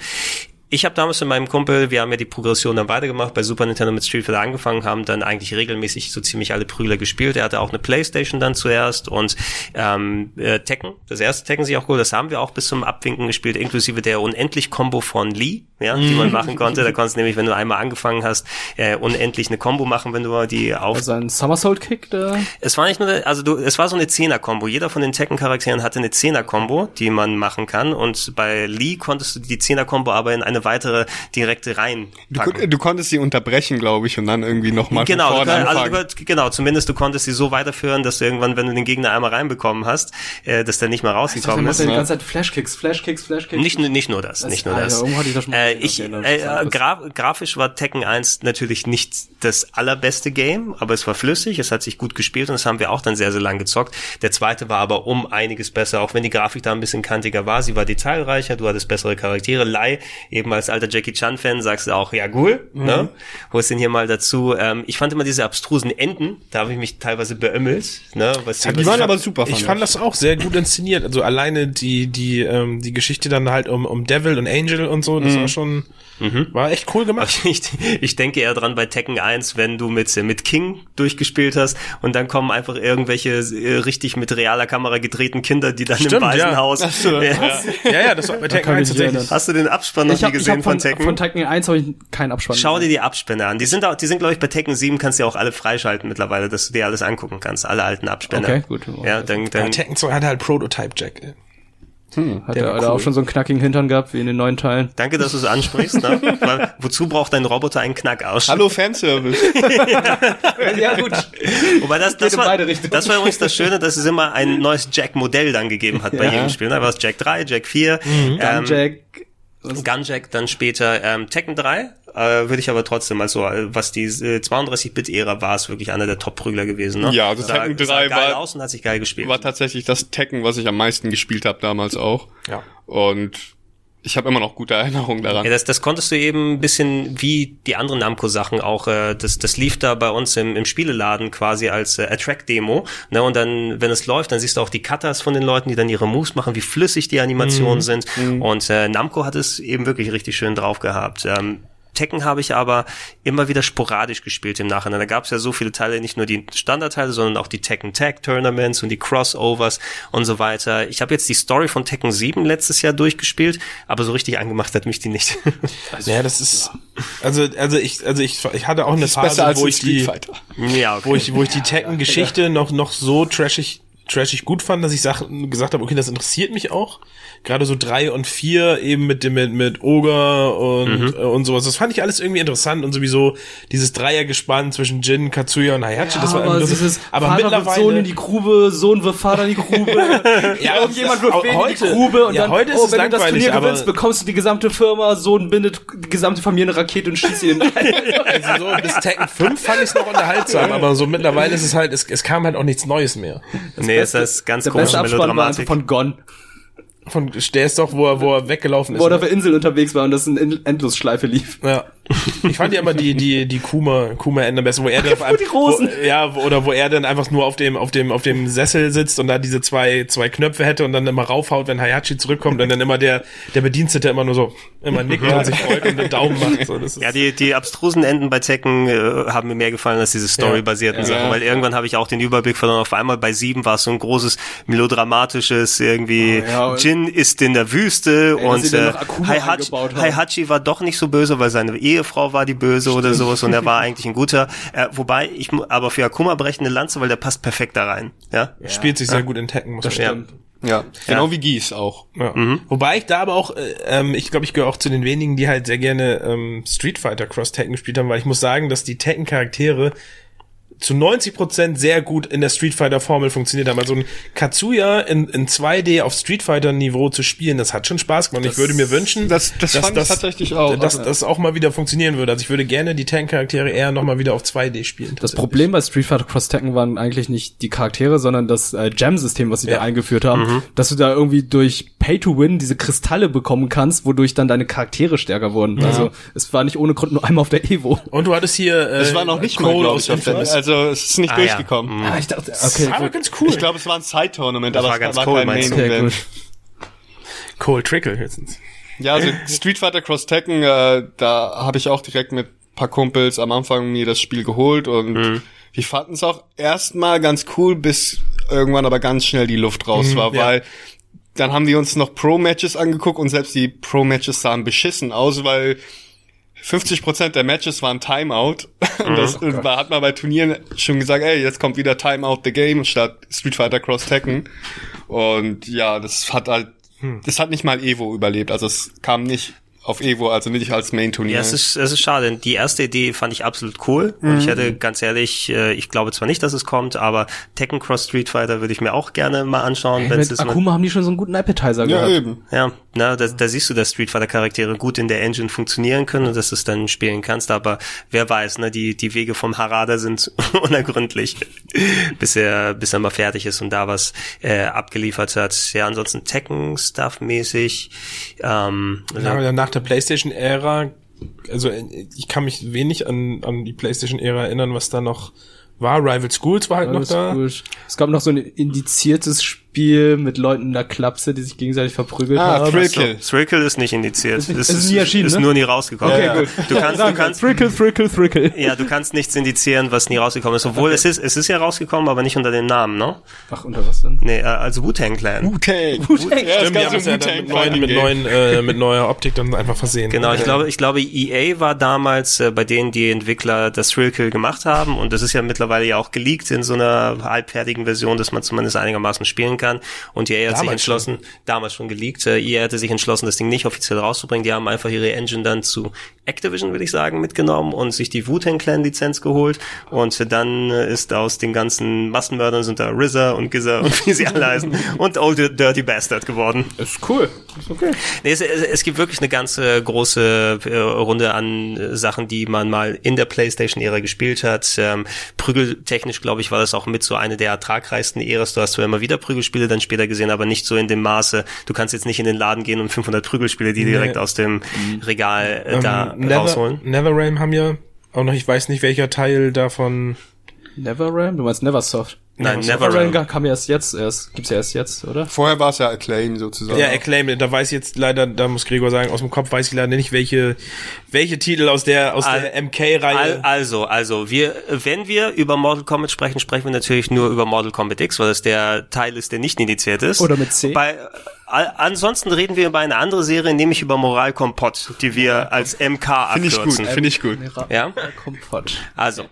Speaker 1: Ich habe damals mit meinem Kumpel, wir haben ja die Progression dann weitergemacht, bei Super Nintendo mit Street Fighter angefangen, haben dann eigentlich regelmäßig so ziemlich alle Prügler gespielt. Er hatte auch eine Playstation dann zuerst und ähm, äh, Tekken, das erste Tekken sich auch cool, das haben wir auch bis zum Abwinken gespielt, inklusive der Unendlich-Combo von Lee, ja, die man machen konnte. Da konntest du nämlich, wenn du einmal angefangen hast, äh, unendlich eine Combo machen, wenn du die auf
Speaker 4: Also ein Somersault Kick, da.
Speaker 1: es war nicht nur, also du, es war so eine Zehner-Kombo. Jeder von den Tekken-Charakteren hatte eine Zehner-Kombo, die man machen kann. Und bei Lee konntest du die Zehner-Kombo aber in eine weitere direkte rein
Speaker 5: Du, du konntest sie unterbrechen, glaube ich, und dann irgendwie nochmal
Speaker 1: Genau,
Speaker 5: von
Speaker 1: du,
Speaker 5: vorne
Speaker 1: also du, genau, zumindest du konntest sie so weiterführen, dass du irgendwann, wenn du den Gegner einmal reinbekommen hast, äh, dass der nicht mehr rausgekommen ist.
Speaker 4: ja die ganze Zeit Flashkicks, Flashkicks, Flashkicks.
Speaker 1: Nicht, nur- nicht nur das, nicht nur
Speaker 4: Alter,
Speaker 1: das.
Speaker 4: ich das
Speaker 1: Äh, ich,
Speaker 4: das
Speaker 1: äh, grafisch war Tekken 1 natürlich nicht das allerbeste Game, aber es war flüssig, es hat sich gut gespielt und das haben wir auch dann sehr, sehr lang gezockt. Der zweite war aber um einiges besser, auch wenn die Grafik da ein bisschen kantiger war. Sie war detailreicher, du hattest bessere Charaktere. Lai, eben als alter Jackie Chan-Fan, sagst du auch, ja, cool,
Speaker 3: Mhm.
Speaker 1: ne? Holst den hier mal dazu. Ähm, ich fand immer diese abstrusen Enden, da habe ich mich teilweise beömmelt, ne? Was
Speaker 5: Die
Speaker 1: was-
Speaker 5: waren aber super,
Speaker 3: ich fand das auch sehr gut inszeniert. Also alleine die, die, ähm, die Geschichte dann halt um, um Devil und Angel und so, das war schon, war echt cool gemacht.
Speaker 1: Ich, ich denke eher dran bei Tekken 1, wenn du mit, mit King durchgespielt hast und dann kommen einfach irgendwelche äh, richtig mit realer Kamera gedrehten Kinder, die dann im
Speaker 3: Stimmt, ja.
Speaker 1: Waisenhaus. Ja.
Speaker 3: Ja, ja, das war bei Tekken
Speaker 4: kann
Speaker 3: 1
Speaker 4: mich
Speaker 3: tatsächlich.
Speaker 1: Hast du den Abspann noch nie
Speaker 4: hab, ich
Speaker 1: gesehen
Speaker 4: von,
Speaker 1: von Tekken?
Speaker 4: von Tekken 1 habe ich keinen Abspann.
Speaker 1: Schau dir die Abspänne an. Die sind auch, die sind glaube ich bei Tekken 7 kannst du ja auch alle freischalten mittlerweile, dass du dir alles angucken kannst, alle alten Abspänne.
Speaker 4: Okay, gut.
Speaker 1: Ja, dann,
Speaker 3: Ja,
Speaker 1: dann
Speaker 3: Tekken 2 hatte halt Prototype Jack.
Speaker 4: Hat
Speaker 3: der
Speaker 4: er da auch
Speaker 3: cool.
Speaker 4: schon so einen knackigen Hintern gehabt, wie in den neuen Teilen.
Speaker 1: danke, dass du es ansprichst. Ne? Weil, wozu braucht dein Roboter einen Knackarsch?
Speaker 5: Hallo Fanservice.
Speaker 4: ja, gut.
Speaker 1: Wobei das, das, war, das war übrigens das Schöne, dass es immer ein neues Jack-Modell dann gegeben hat bei jedem Spiel. Da war es Jack 3, Jack 4, ähm,
Speaker 4: Jack.
Speaker 1: Gunjack dann später ähm, Tekken 3. Äh, würde ich aber trotzdem mal so, äh, was die äh, 32-Bit-Ära war, ist wirklich einer der Top-Prügler gewesen. Ne?
Speaker 5: Ja, also
Speaker 1: Sah-
Speaker 5: Tekken
Speaker 1: sah
Speaker 5: 3
Speaker 1: geil
Speaker 5: war-
Speaker 1: aus und hat sich geil gespielt.
Speaker 5: War tatsächlich das Tekken, was ich am meisten gespielt habe damals auch.
Speaker 3: Ja.
Speaker 5: Und ich habe immer noch gute Erinnerungen daran.
Speaker 1: Ja, das, das konntest du eben ein bisschen wie die anderen Namco-Sachen auch. Äh, das, das lief da bei uns im, im Spieleladen quasi als äh, Attract-Demo. Ne? Und dann, wenn es läuft, dann siehst du auch die Cutters von den Leuten, die dann ihre Moves machen, wie flüssig die Animationen sind. Und äh, Namco hat es eben wirklich richtig schön drauf gehabt. Ähm, Tekken habe ich aber immer wieder sporadisch gespielt im Nachhinein. Da gab es ja so viele Teile, nicht nur die Standardteile, sondern auch die Tekken Tag Tournaments und die Crossovers und so weiter. Ich habe jetzt die Story von Tekken 7 letztes Jahr durchgespielt, aber so richtig angemacht hat mich die nicht.
Speaker 3: ja, das ist also also ich also ich ich hatte auch eine Phase, wo ich die
Speaker 1: ja, okay.
Speaker 3: wo ich wo ich die Tekken Geschichte noch noch so trashig trashig gut fand, dass ich sag, gesagt habe, okay, das interessiert mich auch. Gerade so drei und vier eben mit dem mit, mit Ogre und
Speaker 1: Mhm.
Speaker 3: äh, und sowas. Das fand ich alles irgendwie interessant und sowieso dieses Dreiergespann zwischen Jin, Katsuya und Hayachi. das war
Speaker 4: aber
Speaker 3: irgendwie aber
Speaker 4: Vater wirft
Speaker 3: mittlerweile
Speaker 4: Sohn in die Grube, Sohn wirft Vater in die Grube.
Speaker 3: Ja,
Speaker 4: Irgendjemand
Speaker 3: das-
Speaker 4: wirft wen in die
Speaker 3: heute-
Speaker 4: Grube und
Speaker 3: ja,
Speaker 4: dann,
Speaker 3: heute ist
Speaker 4: oh,
Speaker 3: es
Speaker 4: wenn du das Turnier
Speaker 3: aber-
Speaker 4: gewinnst, bekommst du die gesamte Firma, Sohn bindet die gesamte Familie eine Rakete und schießt sie in den
Speaker 3: also so bis Tekken 5 fand ich es noch unterhaltsam, aber so mittlerweile ist es halt, es, es kam halt auch nichts Neues mehr.
Speaker 1: nee, ist das ganz komische
Speaker 4: beste einfach
Speaker 1: Melodramatik.
Speaker 4: von Gon,
Speaker 3: Von, der ist doch, wo er, wo er weggelaufen ist.
Speaker 4: wo er
Speaker 3: ne?
Speaker 4: auf der Insel unterwegs war und das in Endlosschleife lief.
Speaker 3: Ja. Ich fand ja immer die, die, die Kuma, Kuma Ende besser, wo er dann auf einem. Wo, ja, oder wo er dann einfach nur auf dem, auf dem, auf dem Sessel sitzt und da diese zwei, zwei Knöpfe hätte und dann immer raufhaut, wenn Hayachi zurückkommt und dann immer der, der Bedienstete immer nur so, immer nickt und sich freut und den Daumen macht, so, das ist,
Speaker 1: Ja, die, die abstrusen Enden bei Tekken äh, haben mir mehr gefallen als diese storybasierten Sachen, weil irgendwann habe ich auch den Überblick verloren. Auf einmal bei sieben war es so ein großes melodramatisches irgendwie
Speaker 4: Oh, ja,
Speaker 1: Jin ist in der Wüste
Speaker 4: Ey,
Speaker 1: und äh,
Speaker 4: haben.
Speaker 1: Heihachi war doch nicht so böse, weil seine Ehefrau war die böse oder sowas und er war eigentlich ein guter. Äh, wobei ich aber für Akuma brechende Lanze, weil der passt perfekt da rein. Ja.
Speaker 3: spielt sich sehr gut in Tekken, muss man
Speaker 1: Ja.
Speaker 3: sagen.
Speaker 5: Ja, genau wie Gies auch.
Speaker 3: Ja. Wobei ich da aber auch, äh, ähm, ich glaube, ich gehöre auch zu den wenigen, die halt sehr gerne ähm, Street Fighter Cross Tekken gespielt haben, weil ich muss sagen, dass die Tekken Charaktere zu 90% sehr gut in der Street Fighter Formel funktioniert haben. Also ein Katsuya in, in 2D auf Street Fighter Niveau zu spielen, das hat schon Spaß gemacht. ich würde mir wünschen,
Speaker 5: das- das fand ich tatsächlich auch.
Speaker 3: dass
Speaker 5: Also-
Speaker 3: das auch mal wieder funktionieren würde. Also ich würde gerne die Tekken Charaktere eher noch mal wieder auf 2D spielen.
Speaker 4: Das Problem bei Street Fighter Cross Tekken waren eigentlich nicht die Charaktere, sondern das äh, Jam-System, was sie
Speaker 3: Ja.
Speaker 4: da eingeführt haben, dass du da irgendwie durch Pay-to-Win diese Kristalle bekommen kannst, wodurch dann deine Charaktere stärker wurden. Also es war nicht ohne Grund nur einmal auf der Evo.
Speaker 3: Und du hattest hier äh,
Speaker 5: Es war noch nicht mal,
Speaker 3: Cole
Speaker 5: glaube
Speaker 3: aus
Speaker 5: ich, auf der,
Speaker 3: Infamous.
Speaker 5: Also es ist nicht
Speaker 1: Ah, ja.
Speaker 5: durchgekommen.
Speaker 4: Ah, ich dachte, okay,
Speaker 3: aber
Speaker 4: gut.
Speaker 3: ganz cool.
Speaker 5: Ich glaube, es war ein Side-Tournament, aber
Speaker 1: war
Speaker 5: es
Speaker 1: ganz
Speaker 5: war
Speaker 1: cool,
Speaker 5: kein Main-Event.
Speaker 3: Cole Trickle höchstens.
Speaker 5: Ja, also Street Fighter Cross Tekken, äh, da habe ich auch direkt mit paar Kumpels am Anfang mir das Spiel geholt und
Speaker 3: Mhm.
Speaker 5: wir fanden es auch erstmal ganz cool, bis irgendwann aber ganz schnell die Luft raus war,
Speaker 3: Mhm, ja.
Speaker 5: weil dann haben wir uns noch Pro-Matches angeguckt und selbst die Pro-Matches sahen beschissen aus, weil 50% der Matches waren Timeout. Und das
Speaker 3: Mhm.
Speaker 5: war, hat man bei Turnieren schon gesagt, ey, jetzt kommt wieder Timeout the Game statt Street Fighter Cross Tekken. Und ja, das hat halt,
Speaker 3: Hm.
Speaker 5: das hat nicht mal Evo überlebt. Also es kam nicht auf Evo, also nicht als Main-Turnier.
Speaker 1: Ja, es ist, es ist schade. Die erste Idee fand ich absolut cool. Und ich hätte ganz ehrlich, äh, ich glaube zwar nicht, dass es kommt, aber Tekken Cross Street Fighter würde ich mir auch gerne mal anschauen, wenn es
Speaker 4: Mit. Akuma haben die schon so einen guten Appetizer
Speaker 5: ja,
Speaker 4: gehabt.
Speaker 5: eben.
Speaker 1: Ja, na, da, da siehst du, dass Street Fighter Charaktere gut in der Engine funktionieren können und dass du es dann spielen kannst, aber wer weiß, ne, die, die Wege vom Harada sind unergründlich, bis er, bis er mal fertig ist und da was äh, abgeliefert hat. Ja, ansonsten Tekken-Stuff-mäßig, ähm,
Speaker 3: Ja, nach der PlayStation-Ära, also äh, ich kann mich wenig an, an die PlayStation-Ära erinnern, was da noch war. Rival Schools war halt
Speaker 4: Alles
Speaker 3: noch da.
Speaker 4: Es gab noch so ein indiziertes Spiel mit Leuten in der Klapse, die sich gegenseitig verprügelt
Speaker 5: Ah,
Speaker 4: haben.
Speaker 5: Thrill
Speaker 1: So,
Speaker 5: Kill.
Speaker 1: Thrill ist nicht indiziert.
Speaker 4: Ist nicht- ist nie erschienen,
Speaker 1: ist
Speaker 4: ne?
Speaker 1: nur nie rausgekommen.
Speaker 4: Okay,
Speaker 1: ja.
Speaker 4: gut.
Speaker 1: Du kannst, du kannst,
Speaker 4: Thrickle, Thrickle, Thrickle.
Speaker 1: ja, du kannst nichts indizieren, was nie rausgekommen ist. Obwohl es ist, es ist ja rausgekommen, aber nicht unter dem Namen, ne?
Speaker 4: Ach, unter was denn?
Speaker 1: Nee, äh, also Wu-Tang Clan.
Speaker 5: Wu-Tang. Ja,
Speaker 3: Stimmt, die haben es ja dann mit, neuen, mit, neuen, äh, mit neuer Optik dann einfach versehen.
Speaker 1: Genau, ich glaube, ich glaube, EA war damals äh, bei denen die Entwickler das Thrillkill gemacht haben und das ist ja mittlerweile ja auch geleakt in so einer halbfertigen Version, dass man zumindest einigermaßen spielen kann. Und EA hat sich
Speaker 3: Damals
Speaker 1: entschlossen, damals schon geleakt, äh, EA hatte sich entschlossen, das Ding nicht offiziell rauszubringen. Die haben einfach ihre Engine dann zu Activision, würde ich sagen, mitgenommen und sich die Wu-Tang Clan Lizenz geholt und äh, dann äh, ist aus den ganzen Massenmördern sind da RZA und GZA und wie sie alle heißen und Old Dirty Bastard geworden.
Speaker 4: Ist cool. Ist okay.
Speaker 1: Nee, es, es, es gibt wirklich eine ganze große äh, Runde an äh, Sachen, die man mal in der PlayStation-Ära gespielt hat. Ähm, prügeltechnisch, glaube ich, war das auch mit so eine der ertragreichsten Äras. Du hast zwar immer wieder Prügelspiele dann später gesehen, aber nicht so in dem Maße. Du kannst jetzt nicht in den Laden gehen und 500 Prügelspiele, die direkt aus dem Regal äh, da
Speaker 3: Nether,
Speaker 1: rausholen.
Speaker 3: Netherrealm haben ja auch noch, ich weiß nicht welcher Teil davon
Speaker 4: Neverram? Du meinst Neversoft?
Speaker 1: Nein,
Speaker 4: Neverram
Speaker 1: Neverram.
Speaker 4: kam ja erst jetzt, erst, gibt's ja erst jetzt, oder?
Speaker 5: Vorher war es ja Acclaim sozusagen.
Speaker 3: Ja, Acclaim, da weiß ich jetzt leider, da muss Gregor sagen, aus dem Kopf weiß ich leider nicht, welche, welche Titel aus der, aus
Speaker 1: Al-
Speaker 3: der
Speaker 1: Al
Speaker 3: MK-Reihe.
Speaker 1: also, also, wir, wenn wir über Mortal Kombat sprechen, sprechen wir natürlich nur über Mortal Kombat X, weil das der Teil ist, der nicht indiziert ist.
Speaker 4: Oder mit C.
Speaker 1: Bei, al- ansonsten reden wir über eine andere Serie, nämlich über Moral Kompott, die wir als MK
Speaker 5: Finde ich gut,
Speaker 1: abkürzen.
Speaker 5: finde ich gut.
Speaker 1: Ja?
Speaker 4: Kompott.
Speaker 1: Also,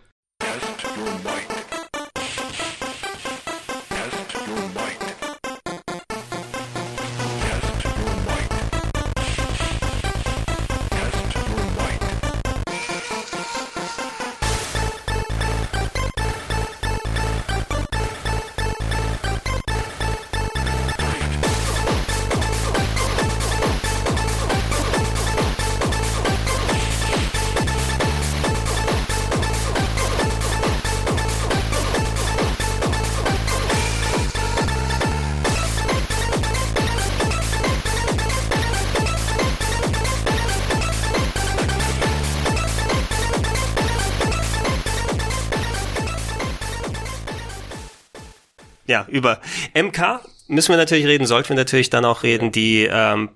Speaker 1: ja, über MK müssen wir natürlich reden, sollten wir natürlich dann auch reden, die ähm,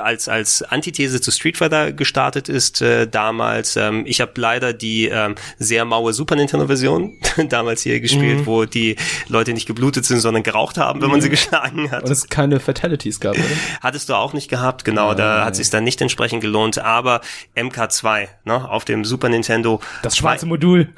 Speaker 1: als als Antithese zu Street Fighter gestartet ist äh, damals. Ähm, ich habe leider die ähm, sehr maue Super Nintendo Version damals hier gespielt, wo die Leute nicht geblutet sind, sondern geraucht haben, wenn man sie geschlagen hat.
Speaker 4: Und es keine Fatalities gab, oder?
Speaker 1: Hattest du auch nicht gehabt, genau, da hat sich dann nicht entsprechend gelohnt, aber MK2, ne, auf dem Super Nintendo.
Speaker 4: Das schwarze Modul.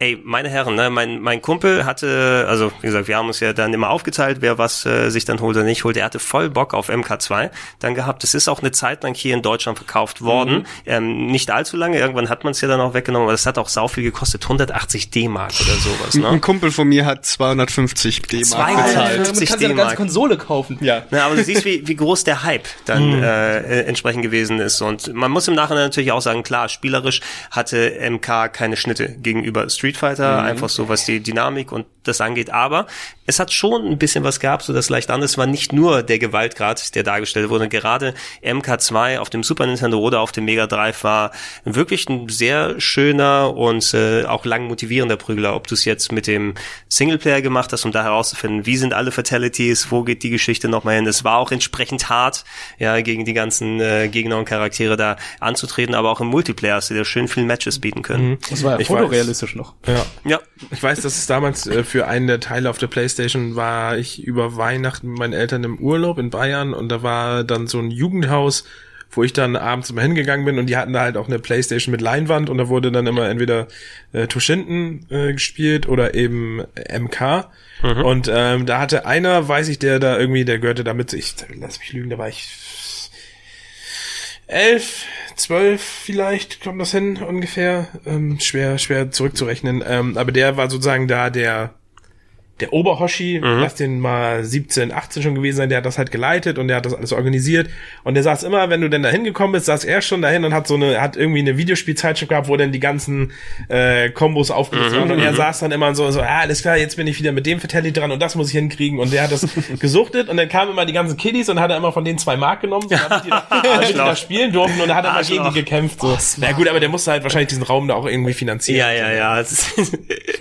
Speaker 1: Ey, meine Herren, ne, mein, mein Kumpel hatte, also wie gesagt, wir haben uns ja dann immer aufgeteilt, wer was äh, sich dann holt oder nicht holt. Er hatte voll Bock auf MK2 dann gehabt. Es ist auch eine Zeit lang hier in Deutschland verkauft worden.
Speaker 5: Mhm.
Speaker 1: Ähm, nicht allzu lange, irgendwann hat man es ja dann auch weggenommen, aber das hat auch sau viel gekostet, 180 D-Mark oder sowas. Ne?
Speaker 5: Ein Kumpel von mir hat 250 D-Mark
Speaker 1: 250
Speaker 5: bezahlt.
Speaker 4: Man kann sich eine ganze
Speaker 1: D-Mark.
Speaker 4: Konsole kaufen.
Speaker 5: Ja.
Speaker 1: Na, aber du siehst, wie, wie groß der Hype dann äh, äh, entsprechend gewesen ist. Und man muss im Nachhinein natürlich auch sagen, klar, spielerisch hatte MK keine Schnitte gegenüber Street Fighter, einfach so was die Dynamik und das angeht. Aber es hat schon ein bisschen was gehabt, so das leicht anders war nicht nur der Gewaltgrad, der dargestellt wurde. Gerade MK2 auf dem Super Nintendo oder auf dem Mega Drive war wirklich ein sehr schöner und äh, auch lang motivierender Prügler. Ob du es jetzt mit dem Singleplayer gemacht hast, um da herauszufinden, wie sind alle Fatalities, wo geht die Geschichte nochmal hin. Es war auch entsprechend hart, ja, gegen die ganzen äh, Gegner und Charaktere da anzutreten, aber auch im Multiplayer hast du dir schön viele Matches bieten können.
Speaker 4: Das war ja fotorealistisch noch.
Speaker 3: Ja.
Speaker 1: Ja,
Speaker 3: Ich weiß, dass es damals äh, für einen der Teile auf der Playstation war ich über Weihnachten mit meinen Eltern im Urlaub in Bayern und da war dann so ein Jugendhaus, wo ich dann abends immer hingegangen bin und die hatten da halt auch eine Playstation mit Leinwand und da wurde dann immer entweder äh, Toshinden äh, gespielt oder eben MK. Und ähm, da hatte einer, weiß ich, der da irgendwie, der gehörte damit, ich lass mich lügen, da war ich elf, zwölf vielleicht, kommt das hin ungefähr. Ähm, schwer, schwer zurückzurechnen. Ähm, aber der war sozusagen da der der Oberhoshi, lass den mal 17, 18 schon gewesen sein, der hat das halt geleitet und der hat das alles organisiert. Und der saß immer, wenn du denn da hingekommen bist, saß er schon dahin und hat so eine, hat irgendwie eine Videospielzeitschrift gehabt, wo dann die ganzen äh, Kombos aufgelistet waren. Und er saß dann immer so, so, ah, alles klar, jetzt bin ich wieder mit dem Fatality dran und das muss ich hinkriegen. Und der hat das gesuchtet und dann kamen immer die ganzen Kiddies und hat er immer von denen zwei Mark genommen, so, damit die da, damit die da spielen durften und dann hat er mal gegen die gekämpft. So. Na gut, aber der musste halt wahrscheinlich diesen Raum da auch irgendwie finanzieren.
Speaker 1: Ja, ja, ja.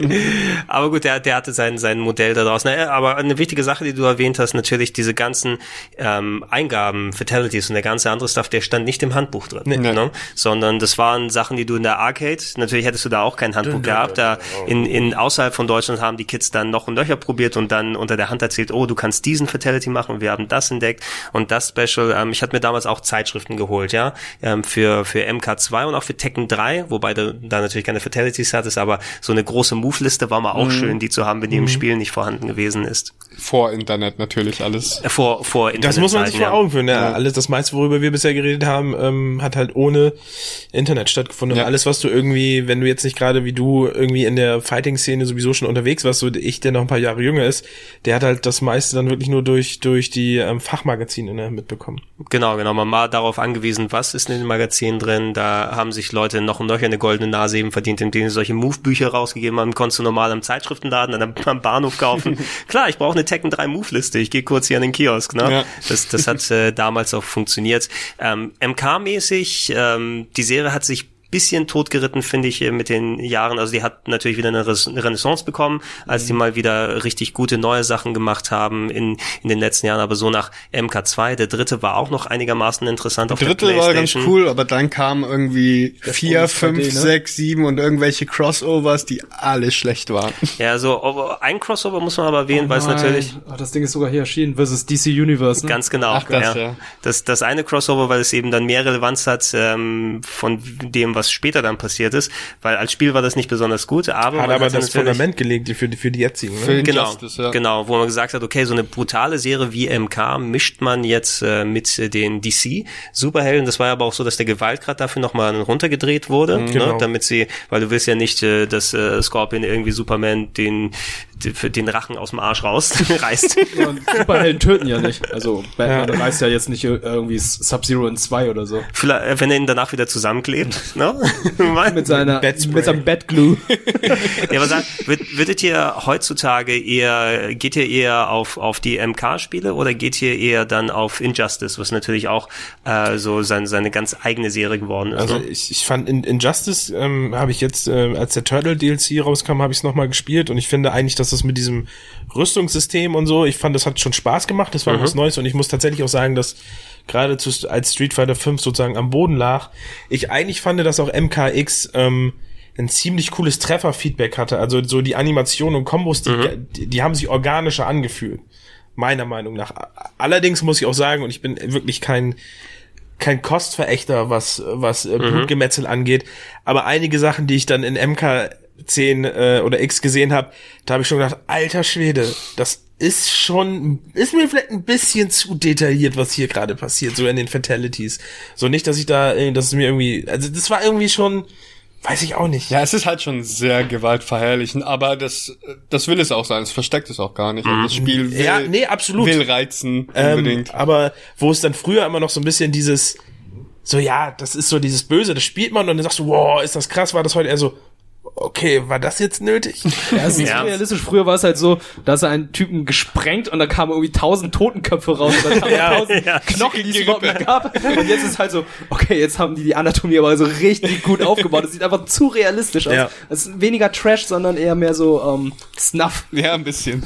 Speaker 1: Aber gut, der, der hatte sein, sein Modell da draußen. Naja, aber eine wichtige Sache, die du erwähnt hast, natürlich diese ganzen ähm, Eingaben, Fatalities und der ganze andere Stuff, der stand nicht im Handbuch drin. Ne? Sondern das waren Sachen, die du in der Arcade, natürlich hättest du da auch kein Handbuch gehabt. Da in, in außerhalb von Deutschland haben die Kids dann noch und Löcher probiert und dann unter der Hand erzählt, oh, du kannst diesen Fatality machen und wir haben das entdeckt und das Special. Ähm, ich hatte mir damals auch Zeitschriften geholt, ja, ähm, für, für MK2 und auch für Tekken 3, wobei du da natürlich keine Fatalities hattest, aber so eine große Move-Liste war mal auch schön, die zu haben, wenn die im Spiel nicht vorhanden gewesen ist.
Speaker 5: Vor Internet natürlich alles.
Speaker 1: Äh, Vor, vor
Speaker 3: Das muss man sich vor
Speaker 1: ja.
Speaker 3: Augen führen. Ja. Alles, das meiste, worüber wir bisher geredet haben, ähm, hat halt ohne Internet stattgefunden.
Speaker 5: Ja.
Speaker 3: Und alles, was du irgendwie, wenn du jetzt nicht gerade wie du irgendwie in der Fighting-Szene sowieso schon unterwegs warst, so ich, der noch ein paar Jahre jünger ist, der hat halt das meiste dann wirklich nur durch, durch die ähm, Fachmagazine ne, mitbekommen.
Speaker 1: Genau, genau. Man war darauf angewiesen, was ist in den Magazinen drin. Da haben sich Leute noch und nöcher eine goldene Nase eben verdient, indem sie solche Move-Bücher rausgegeben haben. Konntest du normal am Zeitschriftenladen, dann am Bahnhof kaufen. Klar, ich brauche eine Tekken 3 Move-Liste. Ich gehe kurz hier an den Kiosk. Ne?
Speaker 5: Ja.
Speaker 1: Das, das hat äh, damals auch funktioniert. Ähm, MK-mäßig, ähm, die Serie hat sich bisschen totgeritten, finde ich, mit den Jahren. Also die hat natürlich wieder eine Renaissance bekommen, als die mal wieder richtig gute neue Sachen gemacht haben in, in den letzten Jahren. Aber so nach MK2, der dritte war auch noch einigermaßen interessant
Speaker 5: Der
Speaker 1: auf der
Speaker 5: dritte war ganz cool, aber dann kamen irgendwie vier,
Speaker 4: Bonus 2D,
Speaker 5: fünf,
Speaker 4: ne?
Speaker 5: sechs, sieben und irgendwelche Crossovers, die alle schlecht waren.
Speaker 1: Ja, so ein Crossover muss man aber erwähnen, weil es natürlich
Speaker 4: Oh, das Ding ist sogar hier erschienen versus DC Universe. Ne?
Speaker 1: Ganz genau.
Speaker 5: Ach, das, ja.
Speaker 1: Das, das eine Crossover, weil es eben dann mehr Relevanz hat ähm, von dem, was später dann passiert ist. Weil als Spiel war das nicht besonders gut, aber
Speaker 3: Hat
Speaker 1: man
Speaker 3: aber
Speaker 1: hatte
Speaker 3: das Fundament gelegt für die, für die jetzigen.
Speaker 5: Für
Speaker 3: Ne?
Speaker 1: Genau,
Speaker 5: Injustice, ja.
Speaker 1: genau, wo man gesagt hat, okay, so eine brutale Serie wie MK mischt man jetzt äh, mit äh, den DC Superhelden. Das war aber auch so, dass der Gewaltgrad dafür nochmal runtergedreht wurde, ne,
Speaker 3: Genau.
Speaker 1: damit sie, weil du willst ja nicht, äh, dass äh, Scorpion irgendwie Superman den den, den Rachen aus dem Arsch rausreißt.
Speaker 4: Und Superhelden töten ja nicht. Also Batman reißt ja jetzt nicht irgendwie Sub-Zero in zwei oder so.
Speaker 1: Vielleicht, äh, wenn er ihn danach wieder zusammenklebt, ne?
Speaker 4: Mit seiner, mit seinem Batglue.
Speaker 1: Ja, aber sag, würd- würdet ihr heutzutage eher, geht ihr eher auf, auf die MK-Spiele oder geht ihr eher dann auf Injustice, was natürlich auch äh, so sein, seine ganz eigene Serie geworden ist?
Speaker 3: Also
Speaker 1: ne?
Speaker 3: ich, ich fand in Injustice ähm, habe ich jetzt, äh, als der Turtle DLC rauskam, habe ich es nochmal gespielt und ich finde eigentlich, dass das mit diesem Rüstungssystem und so, ich fand, das hat schon Spaß gemacht, das war was Neues und ich muss tatsächlich auch sagen, dass gerade zu, als Street Fighter 5 sozusagen am Boden lag, ich eigentlich fand, dass auch MKX ähm, ein ziemlich cooles Trefferfeedback hatte. Also so die Animationen und Kombos, die, die, die haben sich organischer angefühlt. Meiner Meinung nach. Allerdings muss ich auch sagen, und ich bin wirklich kein, kein Kostverächter, was, was äh, Blutgemetzel angeht. Aber einige Sachen, die ich dann in MK10 äh, oder X gesehen habe, da habe ich schon gedacht, alter Schwede, das ist schon, ist mir vielleicht ein bisschen zu detailliert, was hier gerade passiert, so in den Fatalities. So nicht, dass ich da, äh, dass es mir irgendwie, also das war irgendwie schon, weiß ich auch nicht.
Speaker 5: Ja, es ist halt schon sehr gewaltverherrlichend, aber das, das will es auch sein. Es versteckt es auch gar nicht. Und Das Spiel will,
Speaker 3: Ja, nee, absolut.
Speaker 5: will reizen,
Speaker 3: Ähm,
Speaker 5: unbedingt.
Speaker 3: aber wo es dann früher immer noch so ein bisschen dieses, so ja, das ist so dieses Böse, das spielt man und dann sagst du, wow, ist das krass, war das heute eher so, okay, war das jetzt nötig?
Speaker 4: Ja, es ist
Speaker 1: Ja.
Speaker 4: realistisch. Früher war es halt so, dass er einen Typen gesprengt und da kamen irgendwie tausend Totenköpfe raus oder tausend
Speaker 1: ja.
Speaker 4: Knochen, die es überhaupt nicht gab. Und jetzt ist halt so, okay, jetzt haben die die Anatomie aber so richtig gut aufgebaut. Es sieht einfach zu realistisch aus.
Speaker 3: Ja.
Speaker 4: Es ist weniger Trash, sondern eher mehr so ähm, Snuff.
Speaker 5: Ja, ein bisschen.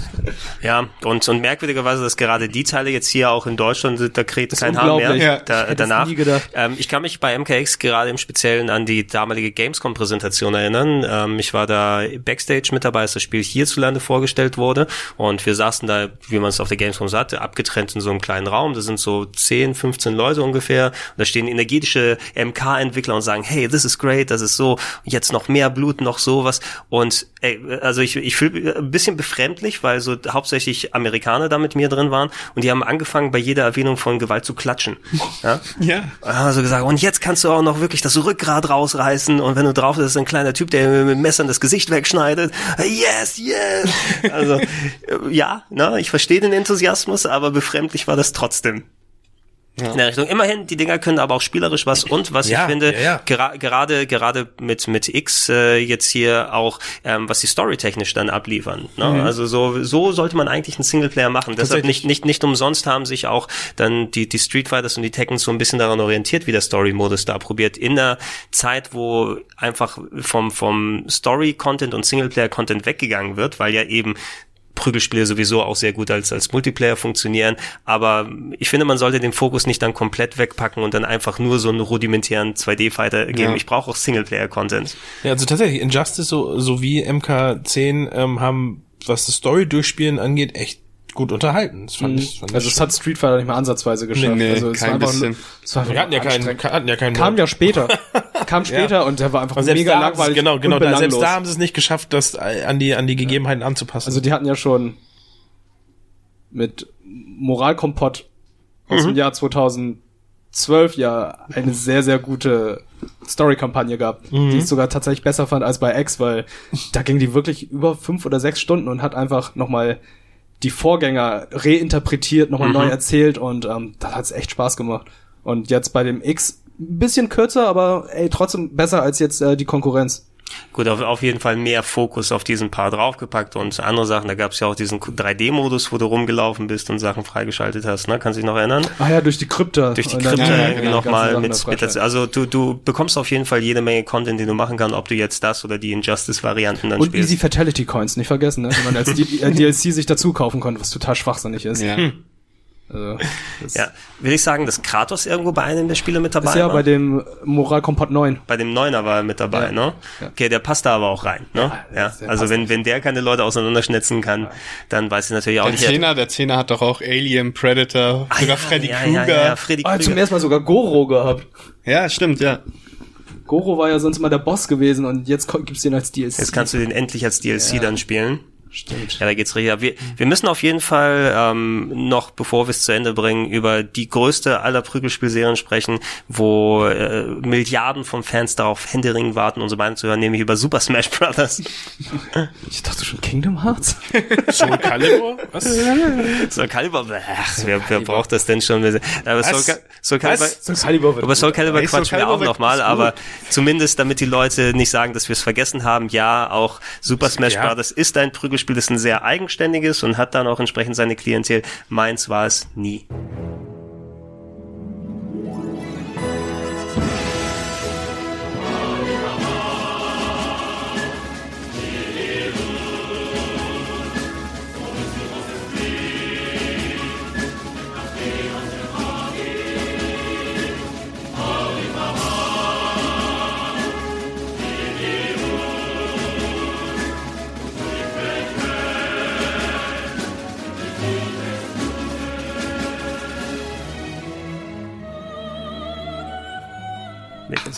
Speaker 1: Ja, und, und merkwürdigerweise, dass gerade die Teile jetzt hier auch in Deutschland sind, da kräht kein Haar mehr da,
Speaker 4: Ich
Speaker 1: danach. Ähm, ich kann mich bei MKX gerade im Speziellen an die damalige Gamescom-Präsentation erinnern. Ähm, ich war da Backstage mit dabei, als das Spiel hierzulande vorgestellt wurde und wir saßen da, wie man es auf der Gamescom sagte, abgetrennt in so einem kleinen Raum. Da sind so 10, 15 Leute ungefähr. Und da stehen energetische MK-Entwickler und sagen, hey, this is great, das ist so, jetzt noch mehr Blut, noch sowas. Und ey, also ich, ich fühle ein bisschen befremdlich, weil so hauptsächlich Amerikaner da mit mir drin waren und die haben angefangen, bei jeder Erwähnung von Gewalt zu klatschen. Ja?
Speaker 5: Ja.
Speaker 1: Also gesagt, und jetzt kannst du auch noch wirklich das Rückgrat rausreißen und wenn du drauf bist, ist ein kleiner Typ, der mit dem Messer das Gesicht wegschneidet. Yes, yes. Also ja, ne, ich verstehe den Enthusiasmus, aber befremdlich war das trotzdem. In der Richtung. Immerhin, die Dinger können aber auch spielerisch was und was
Speaker 3: Ja,
Speaker 1: ich finde,
Speaker 3: ja, ja.
Speaker 1: gera gerade gerade mit mit X äh, jetzt hier auch, ähm, was die Story technisch dann abliefern. Ne? Also so so sollte man eigentlich einen Singleplayer machen. Deshalb nicht nicht nicht umsonst haben sich auch dann die die Street Fighters und die Tekkens so ein bisschen daran orientiert, wie der Story Modus da probiert in einer Zeit, wo einfach vom vom Story Content und Singleplayer Content weggegangen wird, weil ja eben Prügelspiele sowieso auch sehr gut als, als Multiplayer funktionieren. Aber ich finde, man sollte den Fokus nicht dann komplett wegpacken und dann einfach nur so einen rudimentären 2D-Fighter geben.
Speaker 5: Ja.
Speaker 1: Ich brauche auch Singleplayer-Content.
Speaker 3: Ja, also tatsächlich, Injustice so, sowie MK10 ähm, haben, was das Story-Durchspielen angeht, echt gut unterhalten. Das fand ich, fand
Speaker 4: Also es hat Street Fighter nicht mal ansatzweise geschafft.
Speaker 5: Nee, nee,
Speaker 4: also es
Speaker 5: kein
Speaker 4: war einfach
Speaker 5: bisschen.
Speaker 4: Es war
Speaker 3: wir hatten ja keinen, hatten ja keinen
Speaker 4: Kam ja später. Kam später und der war einfach mega langweilig.
Speaker 3: Genau, genau, da, selbst da haben sie es nicht geschafft, das an die, an die Gegebenheiten anzupassen.
Speaker 4: Also die hatten ja schon mit Moralkompott aus dem Jahr 2012 ja eine sehr, sehr gute Story-Kampagne gehabt, die ich sogar tatsächlich besser fand als bei X, weil da ging die wirklich über fünf oder sechs Stunden und hat einfach nochmal die Vorgänger reinterpretiert, nochmal neu erzählt und ähm, da hat's echt Spaß gemacht. Und jetzt bei dem X ein bisschen kürzer, aber ey, trotzdem besser als jetzt äh, die Konkurrenz.
Speaker 1: Gut, auf, auf jeden Fall mehr Fokus auf diesen Paar draufgepackt und andere Sachen. Da gab es ja auch diesen 3D-Modus, wo du rumgelaufen bist und Sachen freigeschaltet hast. Ne? Kannst du dich noch erinnern?
Speaker 4: Ah ja, durch die Krypta.
Speaker 1: Durch die
Speaker 4: Und
Speaker 1: Krypta
Speaker 4: ja, ja, genau,
Speaker 1: nochmal mit, mit dazu. Also du, du bekommst auf jeden Fall jede Menge Content, den du machen kannst, ob du jetzt das oder die Injustice-Varianten dann
Speaker 4: Und
Speaker 1: spielst.
Speaker 4: Easy Fatality Coins, nicht vergessen, ne? die man als D äh, DLC sich dazu kaufen konnte, was total schwachsinnig ist.
Speaker 5: Ja.
Speaker 4: Also,
Speaker 1: Ja, will ich sagen, dass Kratos irgendwo bei einem der Spiele mit dabei
Speaker 4: ist ja
Speaker 1: war?
Speaker 4: bei dem Moral Kompott 9.
Speaker 1: Bei dem Neuner war er mit dabei,
Speaker 4: Ja.
Speaker 1: ne?
Speaker 4: Ja.
Speaker 1: Okay, der passt da aber auch rein, ne? Ja.
Speaker 4: der
Speaker 1: Also wenn, wenn der keine Leute auseinanderschnitzen kann, dann weiß ich natürlich auch
Speaker 5: Der
Speaker 1: nicht.
Speaker 5: Zehner, der Zehner hat doch auch Alien, Predator,
Speaker 1: Ah,
Speaker 5: sogar
Speaker 1: ja,
Speaker 5: Freddy
Speaker 1: ja,
Speaker 5: Krueger.
Speaker 1: Ja, ja, Freddy
Speaker 4: Ah, zum
Speaker 1: Krüger.
Speaker 4: ersten Mal sogar Goro gehabt.
Speaker 5: Ja, stimmt, ja.
Speaker 4: Goro war ja sonst immer der Boss gewesen und jetzt gibt's den als DLC.
Speaker 1: Jetzt kannst du den endlich als DLC dann spielen.
Speaker 4: Stimmt.
Speaker 1: Ja, da geht's richtig ab. Wir, wir müssen auf jeden Fall ähm, noch, bevor wir es zu Ende bringen, über die größte aller Prügelspielserien sprechen, wo äh, Milliarden von Fans darauf händeringend warten, unsere Meinung zu hören, nämlich über Super Smash Brothers.
Speaker 4: Ich dachte schon Kingdom Hearts.
Speaker 3: Soul Calibur? Was?
Speaker 1: Soul Calibur, ach, wer, wer braucht das denn schon? Aber Soul? Cal- Soul Calibur?
Speaker 4: Soul Calibur wird
Speaker 1: über Soul Calibur
Speaker 5: Ey, Soul
Speaker 1: quatschen wir
Speaker 5: Calibur
Speaker 1: auch nochmal, aber zumindest damit die Leute nicht sagen, dass wir es vergessen haben, ja, auch Super Smash
Speaker 3: Ja.
Speaker 1: Brothers ist ein Prügelspiel, das ist ein sehr eigenständiges und hat dann auch entsprechend seine Klientel. Meins war es nie.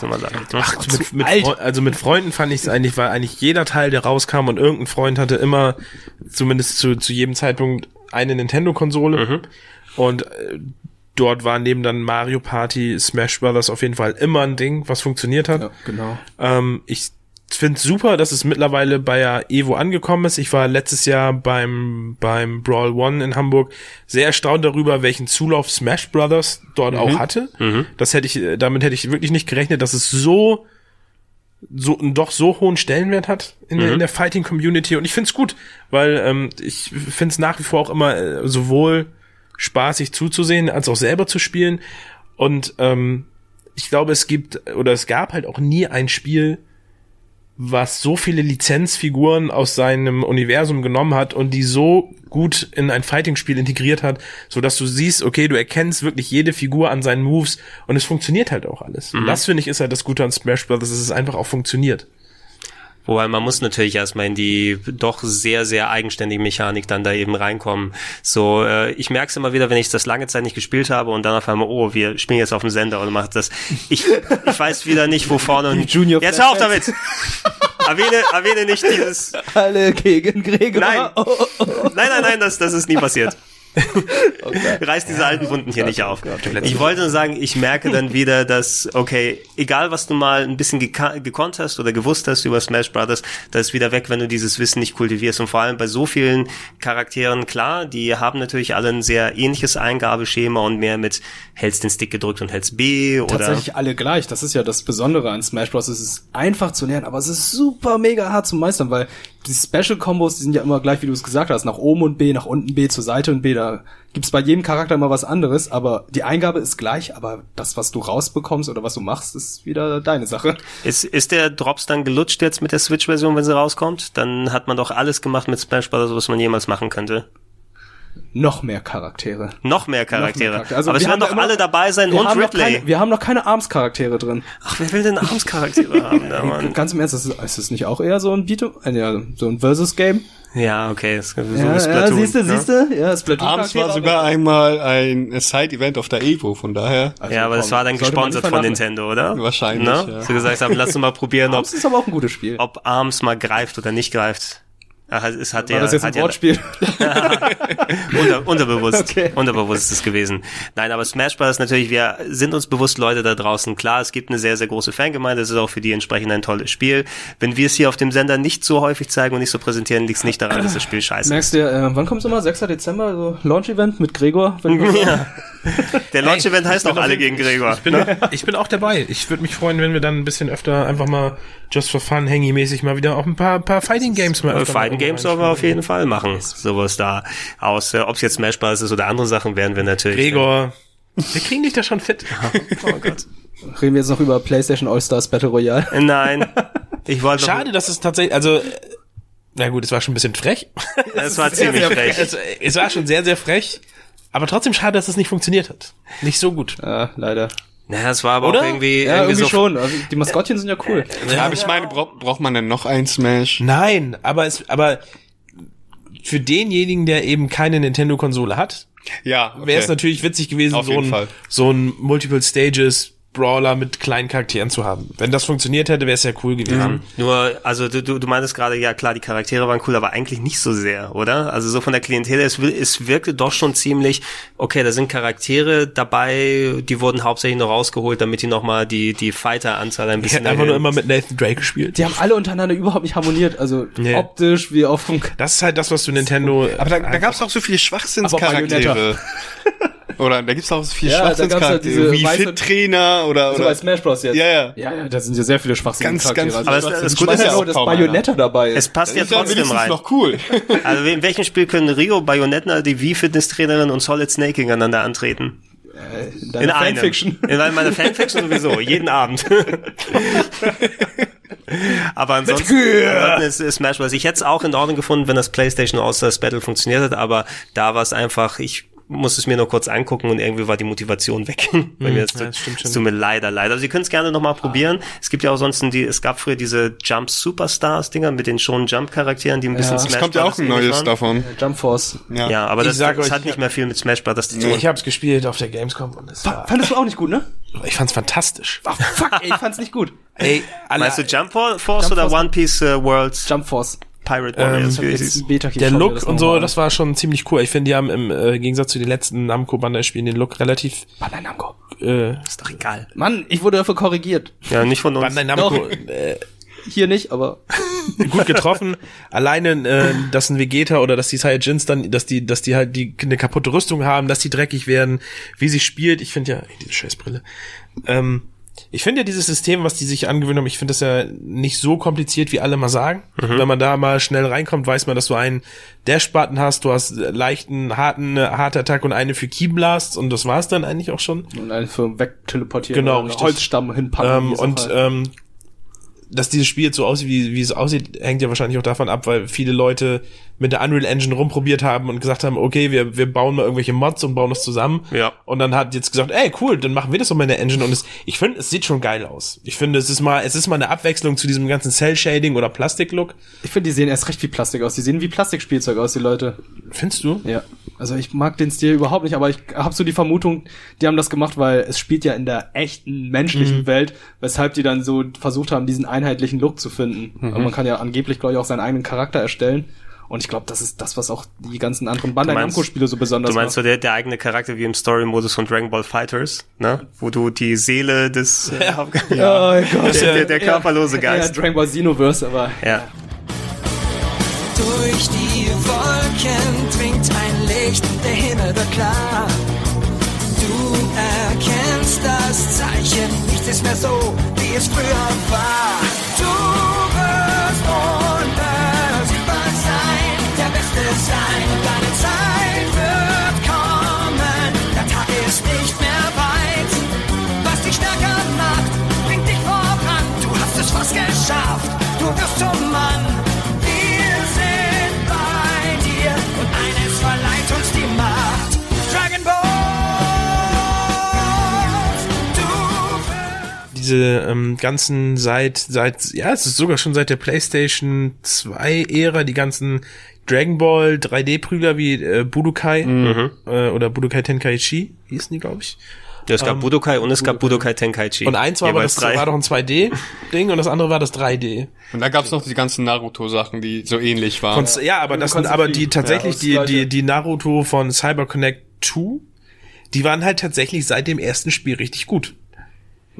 Speaker 1: Das nochmal sagen.
Speaker 3: Ach, mit, mit Freu- also mit Freunden fand ich es eigentlich, weil eigentlich jeder Teil, der rauskam und irgendein Freund hatte immer, zumindest zu, zu jedem Zeitpunkt, eine Nintendo-Konsole. Und äh, dort war neben dann Mario Party, Smash Brothers auf jeden Fall immer ein Ding, was funktioniert hat.
Speaker 4: Ja, genau.
Speaker 3: Ähm, ich finde super, dass es mittlerweile bei der Evo angekommen ist. Ich war letztes Jahr beim, beim Brawl One in Hamburg sehr erstaunt darüber, welchen Zulauf Smash Brothers dort auch hatte. Das hätte ich, äh, damit hätte ich wirklich nicht gerechnet, dass es so, so, einen doch so hohen Stellenwert hat in, der, in der Fighting Community. Und ich finde es gut, weil ähm, ich finde es nach wie vor auch immer äh, sowohl spaßig zuzusehen, als auch selber zu spielen. Und ähm, ich glaube, es gibt oder es gab halt auch nie ein Spiel, was so viele Lizenzfiguren aus seinem Universum genommen hat und die so gut in ein Fighting-Spiel integriert hat, so dass du siehst, okay, du erkennst wirklich jede Figur an seinen Moves und es funktioniert halt auch alles. Und das finde ich ist halt das Gute an Smash Bros., dass es einfach auch funktioniert.
Speaker 1: Wobei man muss natürlich erstmal in die doch sehr, sehr eigenständige Mechanik dann da eben reinkommen. So, äh, ich merke es immer wieder, wenn ich das lange Zeit nicht gespielt habe und dann auf einmal, oh, wir spielen jetzt auf dem Sender oder macht das. Ich, ich weiß wieder nicht, wo vorne und
Speaker 4: Junior
Speaker 1: Jetzt hör auf damit! erwähne, erwähne nicht dieses.
Speaker 4: Alle gegen Gregor.
Speaker 1: Nein.
Speaker 4: Oh, oh, oh.
Speaker 1: Nein, nein, nein, das, das ist nie passiert. Reiß diese alten Wunden hier nicht auf. Ich wollte nur sagen, ich merke dann wieder, dass, okay, egal was du mal ein bisschen gekonnt hast oder gewusst hast über Smash Brothers, das ist wieder weg, wenn du dieses Wissen nicht kultivierst. Und vor allem bei so vielen Charakteren, klar, die haben natürlich alle ein sehr ähnliches Eingabeschema und mehr mit hältst den Stick gedrückt und hältst B oder
Speaker 4: Tatsächlich alle gleich. Das ist ja das Besondere an Smash Bros. Es ist einfach zu lernen, aber es ist super mega hart zu meistern, weil die Special Combos, die sind ja immer gleich, wie du es gesagt hast, nach oben und B, nach unten B, zur Seite und B. Da gibt's bei jedem Charakter immer was anderes, aber die Eingabe ist gleich, aber das, was du rausbekommst oder was du machst, ist wieder deine Sache.
Speaker 1: Ist, ist der Drops dann gelutscht jetzt mit der Switch-Version, wenn sie rauskommt? Dann hat man doch alles gemacht mit Smash Brothers, was man jemals machen könnte.
Speaker 4: Noch mehr Charaktere.
Speaker 1: Noch mehr Charaktere.
Speaker 4: Charaktere. Also
Speaker 1: Aber es
Speaker 4: wir
Speaker 1: werden doch alle dabei sein und
Speaker 4: noch
Speaker 1: Ridley.
Speaker 4: keine, wir haben noch keine Arms-Charaktere drin.
Speaker 1: Ach, wer will denn Arms-Charaktere haben? Da, Mann?
Speaker 4: Ganz im Ernst, ist, ist es nicht auch eher so ein Beat, äh, ja, so ein Versus-Game?
Speaker 1: Ja, okay. Das ist so
Speaker 4: Ja, ja,
Speaker 1: Splatoon,
Speaker 4: siehst du,
Speaker 1: ne?
Speaker 4: siehst du? Ja, Splatoon
Speaker 5: Abends war sogar einmal ein Side-Event auf der Evo, von daher.
Speaker 4: Also
Speaker 1: Ja, aber das
Speaker 4: komm,
Speaker 1: war dann gesponsert von. Nintendo, oder?
Speaker 5: Wahrscheinlich,
Speaker 1: Ne?
Speaker 5: ja.
Speaker 1: So gesagt haben, lass uns mal probieren, ob,
Speaker 4: ist aber auch ein gutes Spiel.
Speaker 1: ob Arms mal greift oder nicht greift. Es hat
Speaker 4: War
Speaker 1: ja,
Speaker 4: das jetzt
Speaker 1: hat
Speaker 4: ein
Speaker 1: ja
Speaker 4: Wortspiel?
Speaker 1: unter, unterbewusst.
Speaker 4: Okay.
Speaker 1: Unterbewusst ist es gewesen. Nein, aber Smash Bros. natürlich, wir sind uns bewusst, Leute da draußen. Klar, es gibt eine sehr, sehr große Fangemeinde. Es ist auch für die entsprechend ein tolles Spiel. Wenn wir es hier auf dem Sender nicht so häufig zeigen und nicht so präsentieren, liegt es nicht daran, dass das Spiel scheiße ist.
Speaker 4: Merkst du, äh, wann kommt's immer? 6. Dezember, so Launch-Event mit Gregor?
Speaker 1: Ja. Der Launch-Event heißt auch alle gegen Gregor.
Speaker 3: Ich bin, ich bin auch dabei. Ich würde mich freuen, wenn wir dann ein bisschen öfter einfach mal just for fun, hangy-mäßig mal wieder auch ein paar, paar Fighting Games mal öfter
Speaker 1: Fighting sollen wir auf jeden Fall machen. Sowas da aus. Ob es jetzt Smash Bros. ist oder andere Sachen, werden wir natürlich.
Speaker 3: Gregor, wir kriegen dich da schon fit.
Speaker 1: Oh Gott.
Speaker 4: Reden wir jetzt noch über PlayStation All-Stars Battle Royale?
Speaker 1: Nein. Ich wollte
Speaker 3: Schade, dass es tatsächlich, also, äh, na gut, es war schon ein bisschen frech.
Speaker 1: Es war ziemlich frech.
Speaker 3: Es, es war schon sehr, sehr frech. Aber trotzdem schade, dass es nicht funktioniert hat. Nicht so gut.
Speaker 4: Ja, leider.
Speaker 1: Naja, es war aber
Speaker 3: Oder?
Speaker 1: auch irgendwie,
Speaker 4: Ja,
Speaker 1: irgendwie
Speaker 4: irgendwie
Speaker 1: so.
Speaker 4: schon. Also, die Maskottchen sind ja cool.
Speaker 5: Ja, aber ich meine, bra braucht man denn noch ein Smash?
Speaker 3: Nein, aber es, aber für denjenigen, der eben keine Nintendo-Konsole hat,
Speaker 5: Ja, okay.
Speaker 3: wäre es natürlich witzig gewesen,
Speaker 5: Auf
Speaker 3: so
Speaker 5: jeden
Speaker 3: ein,
Speaker 5: Fall.
Speaker 3: so ein Multiple Stages Brawler mit kleinen Charakteren zu haben. Wenn das funktioniert hätte, wäre es ja cool gewesen.
Speaker 1: Nur, also du, du, du meintest gerade, ja klar, die Charaktere waren cool, aber eigentlich nicht so sehr, oder? Also so von der Klientel, es, es wirkte doch schon ziemlich, okay, da sind Charaktere dabei, die wurden hauptsächlich nur rausgeholt, damit die nochmal die, die Fighter-Anzahl ein
Speaker 3: Ich
Speaker 1: bisschen
Speaker 3: hätte einfach nur immer mit Nathan Drake gespielt.
Speaker 4: Die haben alle untereinander überhaupt nicht harmoniert. Also
Speaker 3: Nee.
Speaker 4: optisch wie auf dem...
Speaker 3: Das ist halt das, was du Nintendo.
Speaker 5: Aber da, da gab es auch so viele Schwachsinnscharaktere. Oder da gibt's auch so viele
Speaker 4: Ja, halt
Speaker 5: Schwachsinnscharaktere.
Speaker 4: diese
Speaker 5: wie Fit-Trainer oder,
Speaker 4: So bei Smash Bros. jetzt.
Speaker 5: Ja, ja.
Speaker 4: Ja, ja, da sind ja sehr viele schwachsinnige
Speaker 5: Ganz, ganz-
Speaker 1: Aber
Speaker 4: Also,
Speaker 1: es- das Gute ist
Speaker 4: ja
Speaker 5: auch
Speaker 4: dass Bayonetta dabei
Speaker 1: Es
Speaker 4: ist.
Speaker 1: passt ja trotzdem rein.
Speaker 5: noch cool.
Speaker 1: Also in welchem Spiel können Rio, Bayonetta, die Wii-Fitness-Trainerin und Solid Snake gegeneinander antreten?
Speaker 4: In deiner
Speaker 1: In einem.
Speaker 4: Fanfiction.
Speaker 1: In meiner Fanfiction sowieso, jeden Abend. aber ansonsten, ansonsten ist, ist Smash Bros. Ich hätte es auch in Ordnung gefunden, wenn das PlayStation All-Stars Battle funktioniert hat, aber da war es einfach, ich musste es mir nur kurz angucken und irgendwie war die Motivation weg. Bei mir ist
Speaker 3: ja, das stimmt schon.
Speaker 1: es tut mir leider, leider. Also Sie können es gerne nochmal probieren. Es gibt ja auch sonst die, es gab früher diese Jump Superstars Dinger mit den schon Jump Charakteren, die ein bisschen
Speaker 4: Ja.
Speaker 1: Smash
Speaker 5: Es kommt ja auch ein neues
Speaker 1: waren.
Speaker 5: davon.
Speaker 4: Jump Force.
Speaker 1: Ja, aber
Speaker 3: Ich
Speaker 1: das, das
Speaker 3: euch,
Speaker 1: hat
Speaker 3: ich
Speaker 1: nicht mehr viel mit Smash Bros. zu tun.
Speaker 3: Ich habe es gespielt auf der Gamescom und es war,
Speaker 4: Fandest du auch nicht gut, ne?
Speaker 3: ich fand's fantastisch.
Speaker 4: Ach, fuck, ey, ich fand's nicht gut.
Speaker 3: Ey, alle,
Speaker 1: Meinst du Jump Force
Speaker 4: Jump
Speaker 1: oder
Speaker 4: Force-
Speaker 1: One Piece äh, Worlds
Speaker 4: Jump Force.
Speaker 1: Pirate Warriors?
Speaker 3: Ähm,
Speaker 1: wie
Speaker 4: Jetzt
Speaker 3: der Look und so, das war schon ziemlich cool. Ich finde, die haben im äh, Gegensatz zu den letzten Namco Bandai Spielen den Look relativ
Speaker 4: Bandai Namco.
Speaker 3: äh,
Speaker 1: ist doch egal.
Speaker 4: Mann, ich wurde dafür korrigiert.
Speaker 1: Ja, nicht von uns.
Speaker 3: Bandai Namco äh,
Speaker 4: Hier nicht, aber
Speaker 3: gut getroffen. Alleine, äh, dass ein Vegeta oder dass die Saiyajins dann, dass die, dass die halt die eine kaputte Rüstung haben, dass die dreckig werden, wie sie spielt. Ich finde ja, ey, diese Scheißbrille. Ähm, ich finde ja dieses System, was die sich angewöhnt haben, ich finde das ja nicht so kompliziert, wie alle mal sagen. Wenn man da mal schnell reinkommt, weiß man, dass du einen Dash-Button hast, du hast äh, leichten, harten, eine harte Attacke und eine für Keyblasts und das war's dann eigentlich auch schon.
Speaker 4: und einfach für wegteleportieren.
Speaker 3: Genau,
Speaker 4: oder einen
Speaker 3: richtig.
Speaker 4: Holzstamm hinpacken.
Speaker 3: Ähm, und
Speaker 4: halt.
Speaker 3: ähm, dass dieses Spiel jetzt so aussieht, wie, wie es aussieht, hängt ja wahrscheinlich auch davon ab, weil viele Leute mit der Unreal Engine rumprobiert haben und gesagt haben, okay, wir, wir bauen mal irgendwelche Mods und bauen das zusammen.
Speaker 1: Ja.
Speaker 3: Und dann hat jetzt gesagt, ey, cool, dann machen wir das doch mal in der Engine. Und es, ich finde, es sieht schon geil aus. Ich finde, es ist mal, es ist mal eine Abwechslung zu diesem ganzen Cell-Shading oder Plastik-Look.
Speaker 4: ich finde, die sehen erst recht wie Plastik aus. Die sehen wie Plastikspielzeug aus, die Leute.
Speaker 3: Findest du?
Speaker 4: Ja. Also ich mag den Stil überhaupt nicht, aber ich habe so die Vermutung, die haben das gemacht, weil es spielt ja in der echten menschlichen Welt, weshalb die dann so versucht haben, diesen einheitlichen Look zu finden. Aber man kann ja angeblich, glaube ich, auch seinen eigenen Charakter erstellen. Und ich glaube, das ist das, was auch die ganzen anderen Bandai
Speaker 1: meinst-
Speaker 4: Namco-Spiele so besonders
Speaker 1: Du meinst
Speaker 4: macht.
Speaker 1: so der, der eigene Charakter wie im Story-Modus von Dragon Ball Fighters, ne? Wo du die Seele des äh,
Speaker 4: Oh Gott.
Speaker 1: der, der, der körperlose
Speaker 4: Ja,
Speaker 1: Geist.
Speaker 4: Dragon Ball Xenoverse, aber
Speaker 1: Ja.
Speaker 7: Durch die Wolken dringt ein Licht, der Himmel wird klar. Du erkennst das Zeichen, nichts ist mehr so, wie es früher war.
Speaker 3: Diese ähm, ganzen seit seit ja es ist sogar schon seit der PlayStation 2 Ära die ganzen Dragon Ball 3D Prügler wie äh, Budokai äh, oder Budokai Tenkaichi hießen die glaube ich
Speaker 1: Ja, es gab Budokai und es gab Budokai Tenkaichi.
Speaker 3: Und eins war aber das
Speaker 1: drei.
Speaker 3: war doch ein 2D-Ding und das andere war das 3D.
Speaker 5: Und da gab's noch die ganzen Naruto-Sachen, die so ähnlich waren.
Speaker 3: Von, ja, aber das sind aber die tatsächlich
Speaker 4: Ja,
Speaker 3: die, die, die Naruto von Cyber Connect 2, die waren halt tatsächlich seit dem ersten Spiel richtig gut.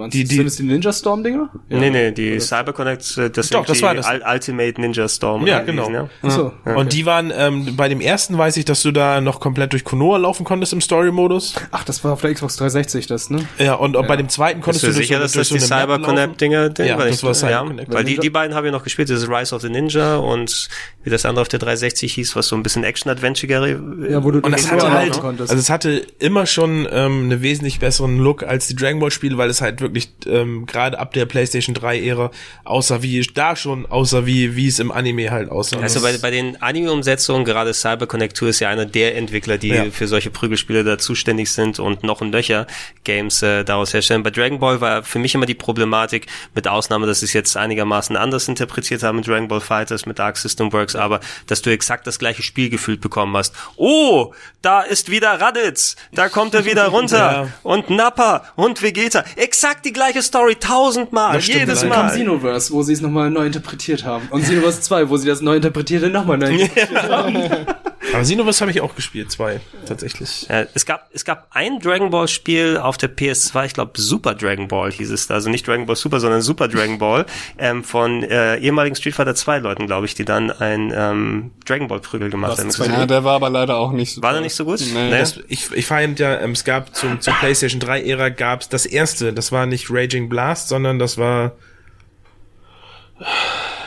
Speaker 4: Waren
Speaker 3: Die-
Speaker 4: die,
Speaker 3: die-
Speaker 4: sind es die Ninja Storm Dinger?
Speaker 1: Nee, nee, die CyberConnect, äh, das
Speaker 3: Doch,
Speaker 1: sind
Speaker 3: das
Speaker 1: die
Speaker 3: war das.
Speaker 1: Ul- Ultimate Ninja Storm.
Speaker 3: Ja, genau.
Speaker 1: Ja.
Speaker 4: Achso.
Speaker 3: Und die waren, ähm, bei dem ersten weiß ich, dass du da noch komplett durch Konoha laufen konntest im Story-Modus.
Speaker 4: Ach, das war auf der Xbox 360 das, ne?
Speaker 3: Ja, und, und bei dem zweiten
Speaker 1: Bist
Speaker 3: konntest
Speaker 1: du
Speaker 3: du durch
Speaker 1: sicher,
Speaker 3: so,
Speaker 1: dass
Speaker 3: durch
Speaker 1: das
Speaker 3: so
Speaker 1: die
Speaker 3: laufen.
Speaker 1: CyberConnect-Dinger sind?
Speaker 3: Ja,
Speaker 1: weil
Speaker 3: das
Speaker 1: ich,
Speaker 3: war
Speaker 1: ja,
Speaker 3: CyberConnect.
Speaker 1: weil die, die beiden habe ich noch gespielt, das ist Rise of the Ninja und wie das andere auf der 360 hieß, was so ein bisschen Action-Adventure
Speaker 4: Ja, wo du
Speaker 3: Und das hatte halt,
Speaker 4: konntest.
Speaker 3: also es hatte immer schon ähm, eine wesentlich besseren Look als die Dragon Ball Spiele, weil es halt wirklich ähm, gerade ab der PlayStation 3 Ära aussah wie da schon aussah wie wie es im Anime halt aussah.
Speaker 1: Also bei, bei den Anime-Umsetzungen, gerade CyberConnect 2 ist ja einer der Entwickler, die
Speaker 3: Ja.
Speaker 1: für solche Prügelspiele da zuständig sind und noch ein Löcher Games äh, daraus herstellen. Bei Dragon Ball war für mich immer die Problematik, mit Ausnahme, dass sie es jetzt einigermaßen anders interpretiert haben mit Dragon Ball Fighters, mit Arc System Works, aber dass du exakt das gleiche Spiel gefühlt bekommen hast. Oh, da ist wieder Raditz, da kommt er wieder runter
Speaker 3: Ja.
Speaker 1: und Nappa und Vegeta. Exakt die gleiche Story, tausendmal,
Speaker 3: Das stimmt
Speaker 1: jedes
Speaker 4: Dann
Speaker 3: leider.
Speaker 4: kam
Speaker 1: Mal.
Speaker 4: Xenoverse, wo sie es nochmal neu interpretiert haben. Und Xenoverse 2, wo sie das neu interpretierte nochmal neu interpretiert haben.
Speaker 3: Aber Xenoverse habe ich auch gespielt, zwei tatsächlich.
Speaker 1: Ja, es gab es gab ein Dragon Ball Spiel auf der PS2, ich glaube Super Dragon Ball hieß es, da. also nicht Dragon Ball Super, sondern Super Dragon Ball ähm, von äh, ehemaligen Street Fighter 2 Leuten, glaube ich, die dann ein ähm, Dragon Ball Prügel gemacht haben.
Speaker 5: ja, der war aber leider auch nicht so.
Speaker 1: War der nicht so gut?
Speaker 5: Nee.
Speaker 1: Nee.
Speaker 3: Das, ich, ich fand ja, ähm, es gab zum, zur PlayStation 3 Ära gab's das erste, das war nicht Raging Blast, sondern das war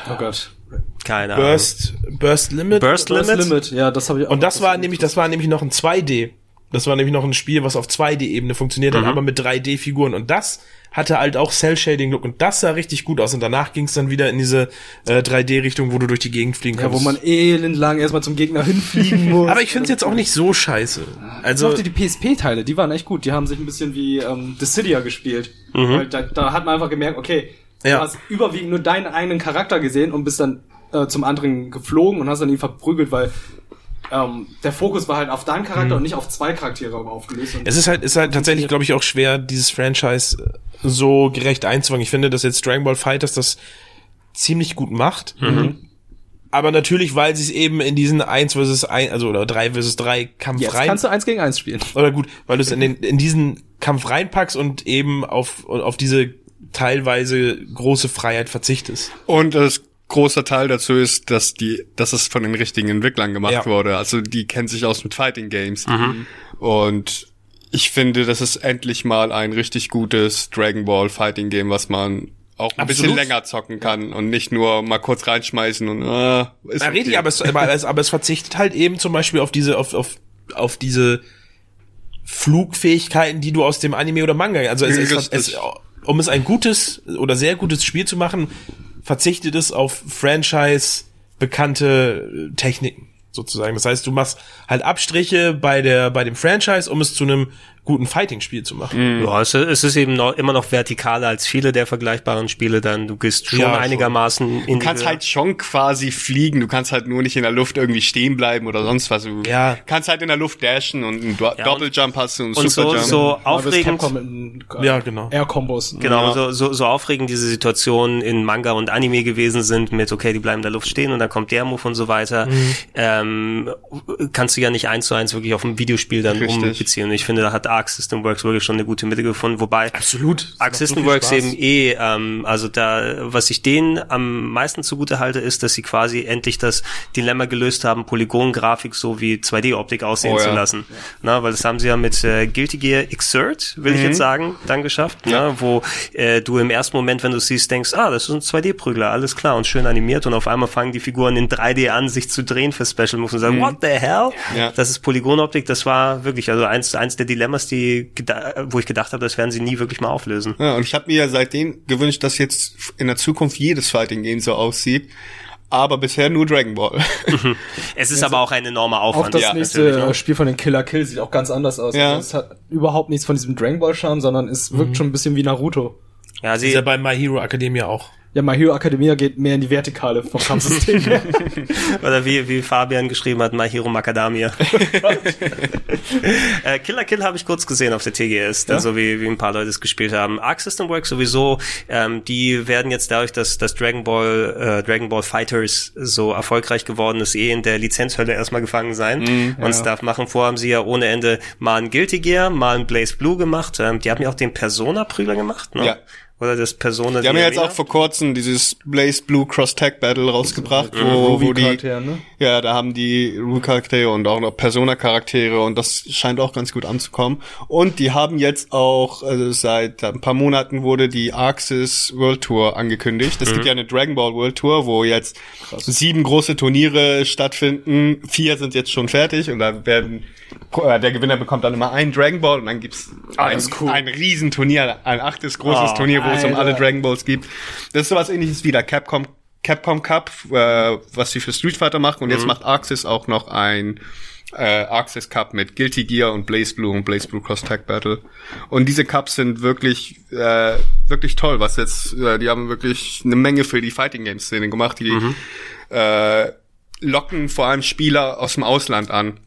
Speaker 4: Oh Gott.
Speaker 1: Keine Ahnung.
Speaker 3: Burst Burst Limit.
Speaker 1: Burst
Speaker 4: Burst
Speaker 1: Limit?
Speaker 4: Limit, ja, das habe ich auch.
Speaker 3: Und das war nämlich, das war nämlich noch ein 2D. Das war nämlich noch ein Spiel, was auf 2D-Ebene funktioniert hat, aber mit 3D-Figuren. Und das hatte halt auch Cell-Shading-Look. Und das sah richtig gut aus. Und danach ging es dann wieder in diese äh, 3D-Richtung, wo du durch die Gegend fliegen
Speaker 4: ja, wo
Speaker 3: kannst.
Speaker 4: man elendlang erstmal zum Gegner hinfliegen muss.
Speaker 3: aber ich finde es jetzt auch nicht so scheiße.
Speaker 4: Ich
Speaker 3: Also,
Speaker 4: mochte die PSP-Teile, die waren echt gut. Die haben sich ein bisschen wie ähm, Dissidia gespielt. Weil da, da hat man einfach gemerkt, okay,
Speaker 3: Ja.
Speaker 4: du hast überwiegend nur deinen eigenen Charakter gesehen und bist dann äh, zum anderen geflogen und hast dann ihn verprügelt, weil ähm, der Fokus war halt auf deinen Charakter und nicht auf zwei Charaktere aufgelöst. Und
Speaker 3: es ist halt, ist halt tatsächlich, glaube ich, auch schwer, dieses Franchise äh, so gerecht einzufangen. Ich finde, dass jetzt Dragon Ball Fighters das ziemlich gut macht. Aber natürlich, weil sie es eben in diesen 1 versus 1, also oder 3 versus 3 Kampf
Speaker 4: jetzt
Speaker 3: rein
Speaker 4: kannst du eins gegen eins spielen.
Speaker 3: Oder gut, weil du es in, den, in diesen Kampf reinpackst und eben auf, auf diese teilweise große Freiheit verzichtest.
Speaker 5: Und das großer Teil dazu ist, dass die, dass es von den richtigen Entwicklern gemacht
Speaker 3: Ja.
Speaker 5: wurde. Also die kennen sich aus mit Fighting Games. Und ich finde, das ist endlich mal ein richtig gutes Dragon Ball Fighting Game, was man auch ein bisschen
Speaker 3: Absolut.
Speaker 5: länger zocken kann und nicht nur mal kurz reinschmeißen und äh, ist
Speaker 3: Na, richtig, aber es, aber, es, aber es verzichtet halt eben zum Beispiel auf diese, auf, auf, auf diese Flugfähigkeiten, die du aus dem Anime oder Manga, also es, es, es, um es ein gutes oder sehr gutes Spiel zu machen, verzichtet es auf Franchise bekannte äh, Techniken sozusagen. Das heißt, du machst halt Abstriche bei der, bei dem Franchise, um es zu einem guten Fighting-Spiel zu machen.
Speaker 1: Ja, es, es ist eben noch, immer noch vertikaler als viele der vergleichbaren Spiele dann. Du gehst schon
Speaker 3: Ja, schon.
Speaker 1: einigermaßen in
Speaker 5: Du kannst halt schon quasi fliegen, du kannst halt nur nicht in der Luft irgendwie stehen bleiben oder sonst was. Du
Speaker 3: Ja.
Speaker 5: kannst halt in der Luft dashen und einen Do
Speaker 1: Ja,
Speaker 5: Doppeljump hast du und,
Speaker 1: und so,
Speaker 5: Superjump.
Speaker 1: so
Speaker 4: das
Speaker 1: aufregend.
Speaker 4: Äh,
Speaker 3: Ja, genau.
Speaker 4: Air-Kombos.
Speaker 1: Genau,
Speaker 5: Ja.
Speaker 1: so, so, so aufregend diese Situationen in Manga und Anime gewesen sind mit, okay, die bleiben in der Luft stehen und dann kommt der Move und so weiter,
Speaker 3: Mhm.
Speaker 1: ähm, kannst du ja nicht eins zu eins wirklich auf ein Videospiel dann
Speaker 5: Richtig.
Speaker 1: umbeziehen. Und ich finde, da hat Arc System Works wirklich schon eine gute Mitte gefunden, wobei
Speaker 3: Absolut.
Speaker 1: Arc
Speaker 3: so
Speaker 1: System
Speaker 3: viel
Speaker 1: Works
Speaker 3: Spaß.
Speaker 1: eben eh, ähm, also da, was ich denen am meisten zugute halte, ist, dass sie quasi endlich das Dilemma gelöst haben, Polygongrafik so wie 2D-Optik aussehen
Speaker 5: Oh ja.
Speaker 1: zu lassen. Na, weil das haben sie ja mit äh, Guilty Gear Exert, will ich
Speaker 3: Mhm.
Speaker 1: jetzt sagen, dann geschafft, na, wo äh, du im ersten Moment, wenn du siehst, denkst, ah, das ist ein 2D-Prügler, alles klar und schön animiert und auf einmal fangen die Figuren in 3D an, sich zu drehen für Special Moves und sagen, what the hell?
Speaker 5: Mhm. Ja.
Speaker 1: Das ist Polygonoptik, das war wirklich, also eins, eins der Dilemmas, die, geda- wo ich gedacht habe, das werden sie nie wirklich mal auflösen.
Speaker 5: Ja, und ich habe mir ja seitdem gewünscht, dass jetzt in der Zukunft jedes Fighting Game so aussieht. Aber bisher nur Dragon Ball.
Speaker 1: Es ist aber auch ein enormer
Speaker 4: Auch
Speaker 1: Aufwand.
Speaker 4: das
Speaker 5: Ja,
Speaker 4: nächste
Speaker 1: natürlich,
Speaker 4: äh, Spiel von den Killer Kill sieht auch ganz anders aus.
Speaker 5: Ja.
Speaker 4: Also es hat überhaupt nichts von diesem Dragon Ball Charme, sondern es wirkt schon ein bisschen wie Naruto.
Speaker 1: Ja,
Speaker 3: Ist ja
Speaker 1: sie,
Speaker 3: bei My Hero Academia auch.
Speaker 4: Ja, My Hero Academia geht mehr in die Vertikale vom Kampfsystem.
Speaker 1: Oder wie, wie Fabian geschrieben hat, My Hero Macadamia. äh, Killer Kill habe ich kurz gesehen auf der TGS, ja? so wie, wie ein paar Leute es gespielt haben. Arc System Works sowieso, ähm, die werden jetzt dadurch, dass, dass Dragon Ball, äh, Dragon Ball Fighters so erfolgreich geworden ist, eh in der Lizenzhölle erstmal gefangen sein
Speaker 5: Mhm,
Speaker 1: und Stuff machen. Vorher haben sie ja ohne Ende mal ein Guilty Gear, mal ein Blaze Blue gemacht. Ähm, die haben ja auch den Persona-Prügler gemacht, ne?
Speaker 5: Ja.
Speaker 1: Oder das Persona
Speaker 5: Die haben ja jetzt auch vor kurzem dieses Blaze Blue Cross Tag Battle rausgebracht, wo, wo die,
Speaker 4: ne?
Speaker 5: ja, da haben die Ruby-Charaktere und auch noch Persona-Charaktere und das scheint auch ganz gut anzukommen. Und die haben jetzt auch, also seit ein paar Monaten wurde die Arxis World Tour angekündigt. Es gibt ja eine Dragon Ball World Tour, wo jetzt sieben große Turniere stattfinden. Vier sind jetzt schon fertig und da werden äh, der Gewinner bekommt dann immer einen Dragon Ball und dann gibt's ein, ein Riesenturnier, ein achtes großes
Speaker 1: Oh,
Speaker 5: Turnier, wo es um alle Dragon Balls gibt. Das ist sowas ähnliches wie der Capcom Capcom Cup, äh, was sie für Street Fighter machen und jetzt macht Arxis auch noch ein äh, Arxis Cup mit Guilty Gear und Blaze Blue und Blaze Blue Cross Tag Battle. Und diese Cups sind wirklich äh, wirklich toll, was jetzt äh, die haben wirklich eine Menge für die Fighting Game Szene gemacht, die äh, locken vor allem Spieler aus dem Ausland an.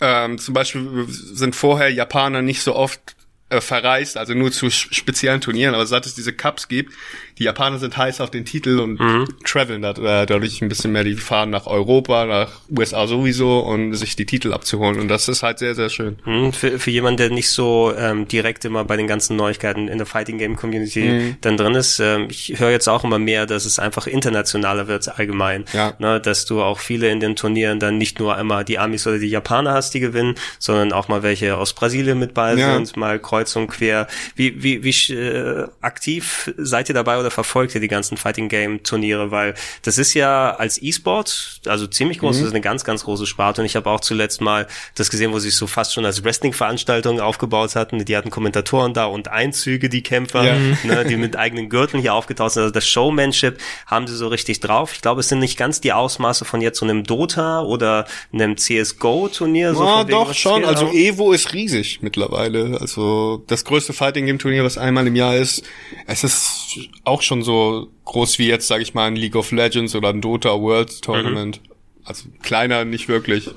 Speaker 5: Ähm, zum Beispiel sind vorher Japaner nicht so oft äh, verreist, also nur zu speziellen Turnieren, aber seit es diese Cups gibt, die Japaner sind heiß auf den Titel und traveln da, äh, dadurch ein bisschen mehr, die fahren nach Europa, nach USA sowieso und sich die Titel abzuholen und das ist halt sehr, sehr schön.
Speaker 1: Hm, Für, für jemanden, der nicht so ähm, direkt immer bei den ganzen Neuigkeiten in der Fighting Game Community
Speaker 5: Mhm.
Speaker 1: dann drin ist, ähm, ich höre jetzt auch immer mehr, dass es einfach internationaler wird allgemein.
Speaker 5: Ja.
Speaker 1: Ne, dass du auch viele in den Turnieren dann nicht nur einmal die Amis oder die Japaner hast, die gewinnen, sondern auch mal welche aus Brasilien mit bei
Speaker 5: Ja.
Speaker 1: sind, mal kreuz und quer. Wie, wie, wie äh, aktiv seid ihr dabei oder verfolgt ihr die ganzen Fighting Game Turniere? Weil das ist ja als E-Sport, also ziemlich groß, das ist eine ganz, ganz große Sparte. Und ich habe auch zuletzt mal das gesehen, wo sie es so fast schon als Wrestling-Veranstaltung aufgebaut hatten. Die hatten Kommentatoren da und Einzüge, die Kämpfer,
Speaker 5: Ja.
Speaker 1: ne, die mit eigenen Gürteln hier aufgetaucht sind. Also das Showmanship haben sie so richtig drauf. Ich glaube, es sind nicht ganz die Ausmaße von jetzt so einem Dota oder einem CSGO-Turnier. So
Speaker 5: ah,
Speaker 1: wegen,
Speaker 5: doch schon. Also Evo ist riesig mittlerweile. Also das größte Fighting Game Turnier, was einmal im Jahr ist. Es ist auch schon so groß wie jetzt, sage ich mal, ein League of Legends oder ein Dota World Tournament. Also kleiner nicht wirklich.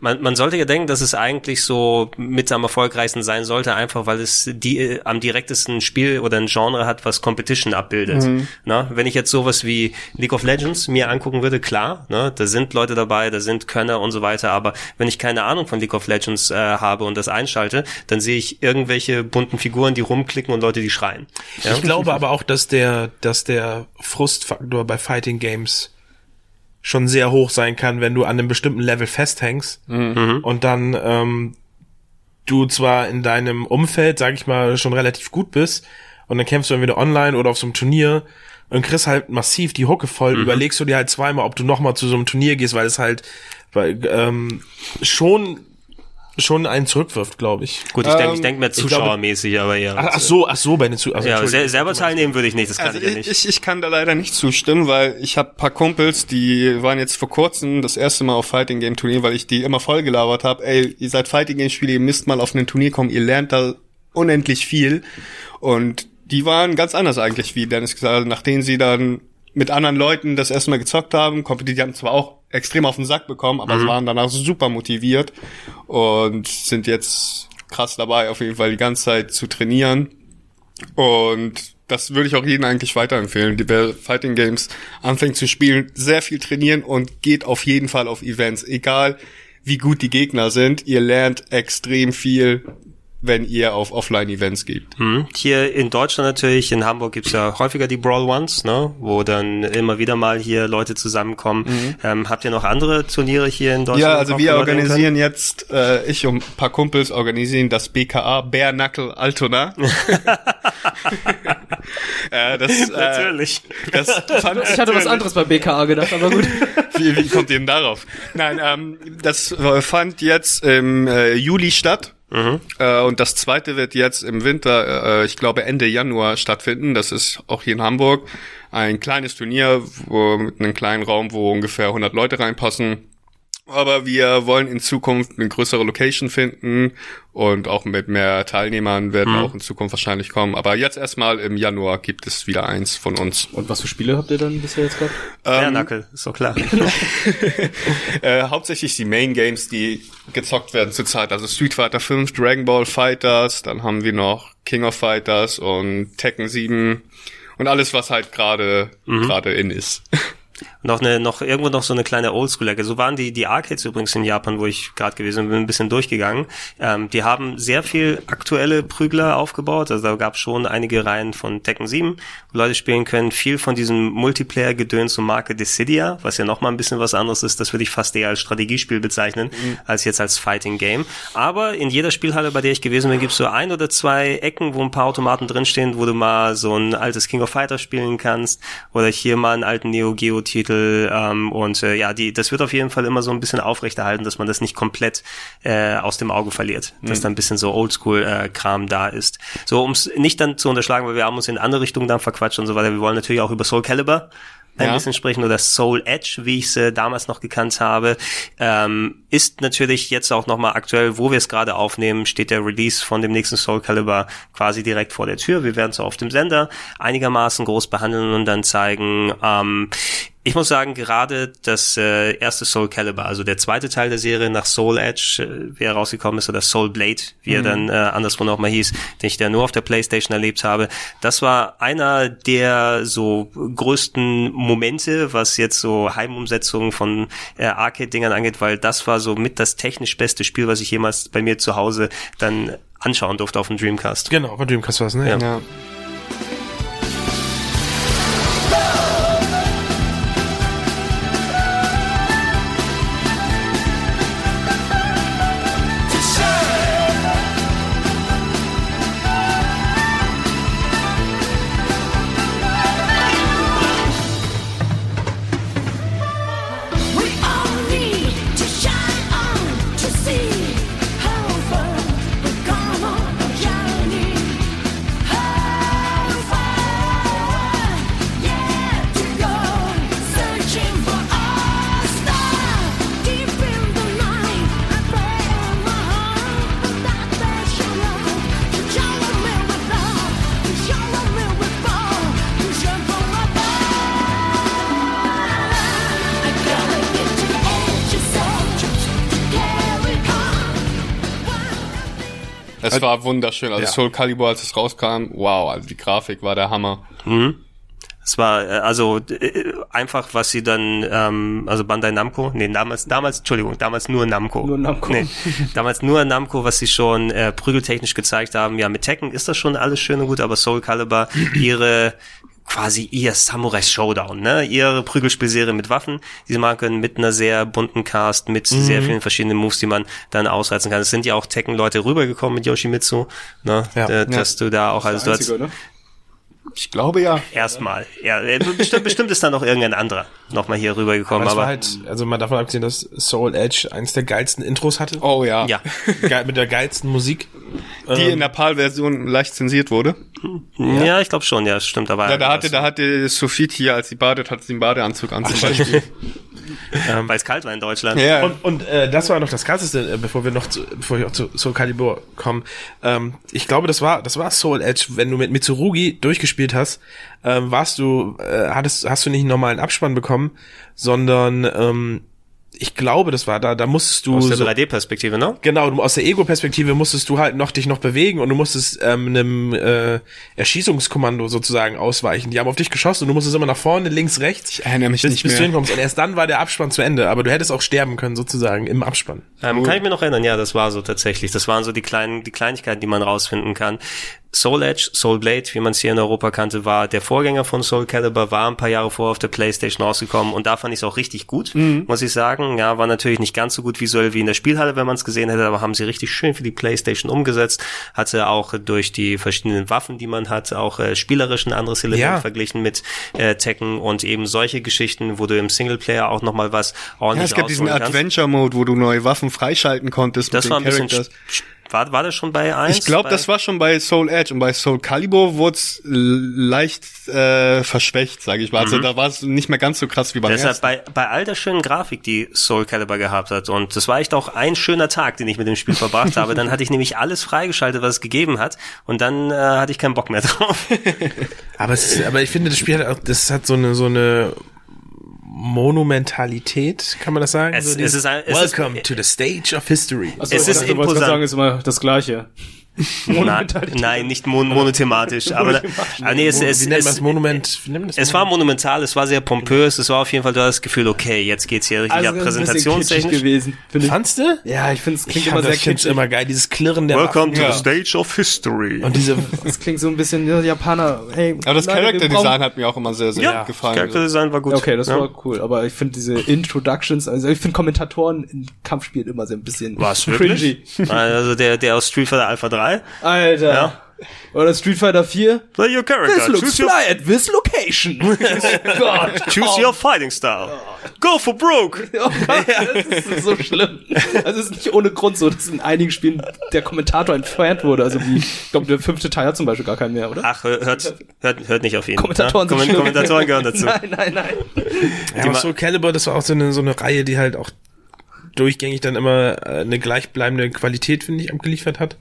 Speaker 1: Man, man sollte ja denken, dass es eigentlich so mit am erfolgreichsten sein sollte, einfach weil es die äh, am direktesten Spiel oder ein Genre hat, was Competition abbildet. Na, wenn ich jetzt sowas wie League of Legends mir angucken würde, klar, ne, da sind Leute dabei, da sind Könner und so weiter, aber wenn ich keine Ahnung von League of Legends äh, habe und das einschalte, dann sehe ich irgendwelche bunten Figuren, die rumklicken und Leute, die schreien. Ja?
Speaker 3: Ich glaube aber auch, dass der, dass der Frustfaktor bei Fighting Games schon sehr hoch sein kann, wenn du an einem bestimmten Level festhängst. Und dann ähm, du zwar in deinem Umfeld, sag ich mal, schon relativ gut bist und dann kämpfst du dann wieder online oder auf so einem Turnier und kriegst halt massiv die Hucke voll, überlegst du dir halt zweimal, ob du nochmal zu so einem Turnier gehst, weil es halt weil, ähm, schon schon einen zurückwirft, glaube ich.
Speaker 1: Gut, ich denke, ich
Speaker 5: Ähm,
Speaker 1: denk mehr
Speaker 3: glaube-
Speaker 1: zuschauermäßig, aber eher.
Speaker 3: Ach, ach so, ach so, bei den zu also,
Speaker 1: ja, selber teilnehmen würde ich nicht, das kann
Speaker 5: Also
Speaker 1: ich ja
Speaker 5: ich,
Speaker 1: nicht.
Speaker 5: ich, ich kann da leider nicht zustimmen, weil ich habe paar Kumpels, die waren jetzt vor kurzem das erste Mal auf Fighting Game Turnier, weil ich die immer voll gelabert habe. Ey, ihr seid Fighting Game Spieler, ihr müsst mal auf ein Turnier kommen, ihr lernt da unendlich viel. Und die waren ganz anders eigentlich, wie Dennis gesagt hat, nachdem sie dann mit anderen Leuten das erste Mal gezockt haben, kompetitiv, die haben zwar auch extrem auf den Sack bekommen, aber sie waren danach super motiviert und sind jetzt krass dabei, auf jeden Fall die ganze Zeit zu trainieren. Und das würde ich auch jedem eigentlich weiterempfehlen, die wer Fighting Games anfängt zu spielen, sehr viel trainieren und geht auf jeden Fall auf Events, egal wie gut die Gegner sind. Ihr lernt extrem viel, wenn ihr auf Offline-Events geht.
Speaker 1: Hm. Hier in Deutschland natürlich, in Hamburg gibt's ja häufiger die Brawl Ones, ne, wo dann immer wieder mal hier Leute zusammenkommen. Ähm, habt ihr noch andere Turniere hier in Deutschland?
Speaker 5: Ja,
Speaker 1: im
Speaker 5: also wir organisieren jetzt, äh, ich und ein paar Kumpels organisieren das BKA Bare Knuckle Altona. äh, das, äh,
Speaker 1: Natürlich.
Speaker 5: das fand
Speaker 4: Ich hatte was anderes bei BKA gedacht, aber gut.
Speaker 5: Wie, wie kommt ihr denn darauf? Nein, ähm, das äh, fand jetzt im äh, Juli statt. Äh, und das zweite wird jetzt im Winter, äh, ich glaube Ende Januar stattfinden. Das ist auch hier in Hamburg ein kleines Turnier wo, mit einem kleinen Raum, wo ungefähr 100 Leute reinpassen. Aber wir wollen in Zukunft eine größere Location finden und auch mit mehr Teilnehmern werden auch in Zukunft wahrscheinlich kommen. Aber jetzt erstmal im Januar gibt es wieder eins von uns.
Speaker 4: Und was für Spiele habt ihr dann bisher jetzt gehabt?
Speaker 1: ja, Knuckle, ist doch klar.
Speaker 5: Äh, hauptsächlich die Main Games, die gezockt werden zurzeit. Also Street Fighter 5, Dragon Ball Fighters, dann haben wir noch King of Fighters und Tekken 7 und alles, was halt gerade gerade in ist.
Speaker 1: noch eine, noch irgendwo noch so eine kleine Oldschool-Ecke. So waren die, die Arcades übrigens in Japan, wo ich gerade gewesen bin, ein bisschen durchgegangen. Ähm, die haben sehr viel aktuelle Prügler aufgebaut. Also da gab es schon einige Reihen von Tekken 7, wo Leute spielen können. Viel von diesem Multiplayer-Gedöns und Marke Dissidia, was ja nochmal ein bisschen was anderes ist. Das würde ich fast eher als Strategiespiel bezeichnen, als jetzt als Fighting-Game. Aber in jeder Spielhalle, bei der ich gewesen bin, gibt es so ein oder zwei Ecken, wo ein paar Automaten drinstehen, wo du mal so ein altes King of Fighters spielen kannst oder hier mal einen alten Neo Geo Titel ähm, und äh, ja, die das wird auf jeden Fall immer so ein bisschen aufrechterhalten, dass man das nicht komplett äh, aus dem Auge verliert, dass da ein bisschen so Oldschool äh, Kram da ist. So um es nicht dann zu unterschlagen, weil wir haben uns in andere Richtungen dann verquatscht und so weiter. Wir wollen natürlich auch über Soul Calibur ein
Speaker 5: Ja.
Speaker 1: bisschen sprechen oder Soul Edge, wie ich es äh, damals noch gekannt habe, ähm, ist natürlich jetzt auch nochmal aktuell, wo wir es gerade aufnehmen, steht der Release von dem nächsten Soul Calibur quasi direkt vor der Tür. Wir werden es auf dem Sender einigermaßen groß behandeln und dann zeigen. Ähm, ich muss sagen, gerade das äh, erste Soul Calibur, also der zweite Teil der Serie nach Soul Edge, äh, wie er rausgekommen ist, oder Soul Blade, wie er dann äh, anderswo noch mal hieß, den ich da nur auf der Playstation erlebt habe, das war einer der so größten Momente, was jetzt so Heimumsetzungen von äh, Arcade-Dingern angeht, weil das war so mit das technisch beste Spiel, was ich jemals bei mir zu Hause dann anschauen durfte auf dem Dreamcast.
Speaker 3: Genau, bei Dreamcast war's, ne?
Speaker 1: Ja.
Speaker 5: Ja. Es war wunderschön. Also
Speaker 3: Ja.
Speaker 5: Soul Calibur, als es rauskam, wow, also die Grafik war der Hammer.
Speaker 1: Es war äh, also äh, einfach, was sie dann, ähm, also Bandai Namco, nee, damals, damals, Entschuldigung, damals nur Namco.
Speaker 4: Nur Namco.
Speaker 1: Nee, damals nur Namco, was sie schon äh, prügeltechnisch gezeigt haben. Ja, mit Tekken ist das schon alles schön und gut, aber Soul Calibur, ihre quasi ihr Samurai Showdown, ne? Ihre Prügelspielserie mit Waffen, die sie machen können, mit einer sehr bunten Cast, mit sehr vielen verschiedenen Moves, die man dann ausreizen kann. Es sind ja auch Tekken-Leute rübergekommen mit Yoshimitsu, ne?
Speaker 3: Ja.
Speaker 1: Äh, dass du da auch, also du hast,
Speaker 4: Einzige, ne?
Speaker 5: Ich glaube ja.
Speaker 1: Erstmal. Ja, äh, bestimmt, bestimmt ist da noch irgendein anderer nochmal hier rübergekommen,
Speaker 3: Aber
Speaker 1: aber,
Speaker 3: war halt, also mal davon abgesehen, dass Soul Edge eins der geilsten Intros hatte.
Speaker 5: Oh ja.
Speaker 1: ja.
Speaker 3: Geil, mit der geilsten Musik.
Speaker 5: Die in der PAL-Version leicht zensiert wurde.
Speaker 1: Ja, ich glaube schon, ja, stimmt. Aber
Speaker 5: Ja, da hatte, da hatte Sophie hier, als sie badet, hat sie den Badeanzug an zum Beispiel.
Speaker 1: weil es kalt war in Deutschland.
Speaker 5: ja.
Speaker 3: Und, und äh, das war noch das krasseste, äh, bevor wir noch zu, bevor wir auch zu Soul Calibur kommen. Ähm, ich glaube, das war das war Soul Edge, wenn du mit Mitsurugi durchgespielt hast, ähm, warst du äh, hattest hast du nicht einen normalen Abspann bekommen, sondern ähm, ich glaube, das war da da musstest du
Speaker 1: Aus der
Speaker 3: so,
Speaker 1: 3D-Perspektive, ne?
Speaker 3: Genau, du, aus der Ego-Perspektive musstest du halt noch dich noch bewegen und du musstest ähm, einem äh, Erschießungskommando sozusagen ausweichen. Die haben auf dich geschossen und du musstest immer nach vorne, links, rechts.
Speaker 5: Ich erinnere mich
Speaker 3: bis,
Speaker 5: nicht
Speaker 3: bis
Speaker 5: mehr.
Speaker 3: du hinkommst. Und erst dann war der Abspann zu Ende, aber du hättest auch sterben können sozusagen im Abspann.
Speaker 1: Ähm, kann ich mir noch erinnern, ja, das war so tatsächlich. Das waren so die kleinen, die Kleinigkeiten, die man rausfinden kann. Soul Edge, Soul Blade, wie man es hier in Europa kannte, war der Vorgänger von Soul Calibur, war ein paar Jahre vorher auf der Playstation rausgekommen und da fand ich es auch richtig gut, muss ich sagen. Ja, war natürlich nicht ganz so gut visuell wie in der Spielhalle, wenn man es gesehen hätte, aber haben sie richtig schön für die Playstation umgesetzt. Hatte auch durch die verschiedenen Waffen, die man hat, auch äh, spielerisch ein anderes Element
Speaker 3: Ja.
Speaker 1: verglichen mit äh, Tekken und eben solche Geschichten, wo du im Singleplayer auch nochmal was
Speaker 5: Ja,
Speaker 1: ordentlich
Speaker 5: es gab diesen. Adventure-Mode, wo du neue Waffen freischalten konntest
Speaker 1: Das
Speaker 5: mit
Speaker 1: war ein
Speaker 5: den
Speaker 1: bisschen War, war das schon bei 1?
Speaker 5: Ich glaube, das war schon bei Soul Edge und bei Soul Calibur wurde es leicht äh, verschwächt, sage ich mal. Also da war es nicht mehr ganz so krass wie beim
Speaker 1: Deshalb
Speaker 5: ersten.
Speaker 1: bei, bei all der schönen Grafik, die Soul Calibur gehabt hat. Und das war echt auch ein schöner Tag, den ich mit dem Spiel verbracht habe. Dann hatte ich nämlich alles freigeschaltet, was es gegeben hat. Und dann äh, hatte ich keinen Bock mehr drauf.
Speaker 3: Aber es ist, aber ich finde, das Spiel hat auch, das hat so eine, so eine Monumentalität, kann man das sagen?
Speaker 1: Es-
Speaker 3: so
Speaker 1: es ist ein- es ist-
Speaker 3: Welcome to the stage of history.
Speaker 4: Achso,
Speaker 1: Es
Speaker 4: ich
Speaker 1: ist imposant.
Speaker 4: gerade sagen, ist immer das Gleiche.
Speaker 1: Nein,
Speaker 4: Monumentalität.
Speaker 1: nein, nicht mon monothematisch. aber, aber nee, es, es,
Speaker 3: wie nennt man
Speaker 1: es,
Speaker 3: das Monument? Wie das
Speaker 1: es war monumental, es war sehr pompös, es war auf jeden Fall, du hast das Gefühl, okay, jetzt geht's hier richtig
Speaker 4: Also
Speaker 1: ab,
Speaker 4: das ist ein bisschen kitschig
Speaker 1: präsentationstechnisch.
Speaker 4: gewesen.
Speaker 3: Fandst du?
Speaker 4: Ja, ich finde es klingt
Speaker 3: Ich
Speaker 4: immer sehr kitschig.
Speaker 3: immer geil, dieses Klirren der
Speaker 1: Welcome to
Speaker 3: Waffen.
Speaker 1: the stage of history.
Speaker 3: Und diese,
Speaker 4: Das klingt so ein bisschen ja, Japaner. Hey,
Speaker 5: Aber das
Speaker 4: Leute, wir
Speaker 5: Character Design
Speaker 4: brauchen-
Speaker 5: hat mir auch immer sehr, sehr
Speaker 1: ja,
Speaker 5: gefallen.
Speaker 1: Character Design war gut.
Speaker 4: Okay, das
Speaker 1: ja.
Speaker 4: war cool, aber ich finde diese Introductions, also ich finde Kommentatoren in Kampfspielen immer so ein bisschen
Speaker 1: Was,
Speaker 4: cringy.
Speaker 1: wirklich? Also der, der aus Street Fighter Alpha 3.
Speaker 4: Alter.
Speaker 1: Ja.
Speaker 4: Oder Street Fighter 4.
Speaker 1: Play your character.
Speaker 4: This looks
Speaker 1: Choose your,
Speaker 4: fly at this location. Gott.
Speaker 1: choose your fighting style. Go for broke.
Speaker 4: Oh Gott, das ist so schlimm. Also es ist nicht ohne Grund so, dass in einigen Spielen der Kommentator entfernt wurde. Also wie, ich glaube, der fünfte Teil hat zum Beispiel gar keinen mehr, oder?
Speaker 1: Ach, hört, hört, hört nicht auf ihn.
Speaker 4: Kommentatoren
Speaker 1: ja?
Speaker 4: sind schlimm.
Speaker 1: Kommentatoren gehören dazu.
Speaker 4: Nein, nein, nein.
Speaker 3: ja, aber Soul Calibur, das war auch so eine, so eine Reihe, die halt auch durchgängig dann immer äh, eine gleichbleibende Qualität, finde ich, abgeliefert hat.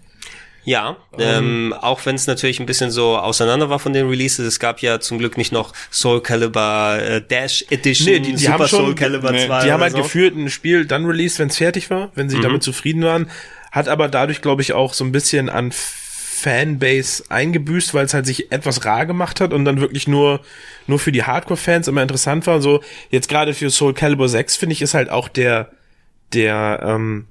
Speaker 1: Ja, ähm, auch wenn es natürlich ein bisschen so auseinander war von den Releases. Es gab ja zum Glück nicht noch Soul Calibur äh, Dash Edition,
Speaker 3: Nee, die- die
Speaker 1: Super
Speaker 3: haben schon-
Speaker 1: Soul Calibur
Speaker 5: nee,
Speaker 1: 2.
Speaker 3: Die haben halt
Speaker 1: so. Mhm.
Speaker 3: geführt ein Spiel dann released, wenn es fertig war, wenn sie damit zufrieden waren, hat aber dadurch, glaube ich, auch so ein bisschen an Fanbase eingebüßt, weil es halt sich etwas rar gemacht hat und dann wirklich nur nur für die Hardcore-Fans immer interessant war. So jetzt gerade für Soul Calibur 6 finde ich ist halt auch der der ähm,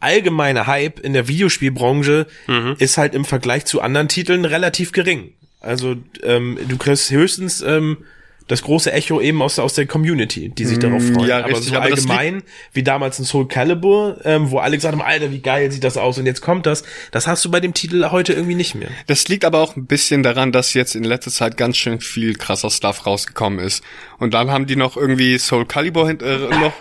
Speaker 3: allgemeine Hype in der Videospielbranche
Speaker 1: Mhm.
Speaker 3: ist halt im Vergleich zu anderen Titeln relativ gering. Also ähm, du kriegst höchstens ähm, das große Echo eben aus, aus der Community, die sich darauf freuen.
Speaker 5: Ja,
Speaker 3: aber
Speaker 5: richtig,
Speaker 3: so
Speaker 5: aber
Speaker 3: allgemein, wie damals in Soul Calibur, ähm, wo alle gesagt haben, Alter, wie geil sieht das aus und jetzt kommt das, das hast du bei dem Titel heute irgendwie nicht mehr.
Speaker 5: Das liegt aber auch ein bisschen daran, dass jetzt in letzter Zeit ganz schön viel krasser Stuff rausgekommen ist. Und dann haben die noch irgendwie Soul Calibur äh, noch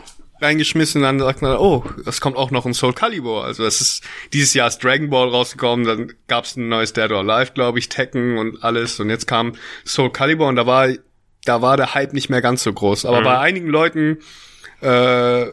Speaker 5: reingeschmissen und dann sagt man, oh, das kommt auch noch in Soul Calibur. Also es ist dieses Jahr ist Dragon Ball rausgekommen, dann gab's ein neues Dead or Alive, glaube ich, Tekken und alles und jetzt kam Soul Calibur und da war da war der Hype nicht mehr ganz so groß. Aber bei einigen Leuten äh,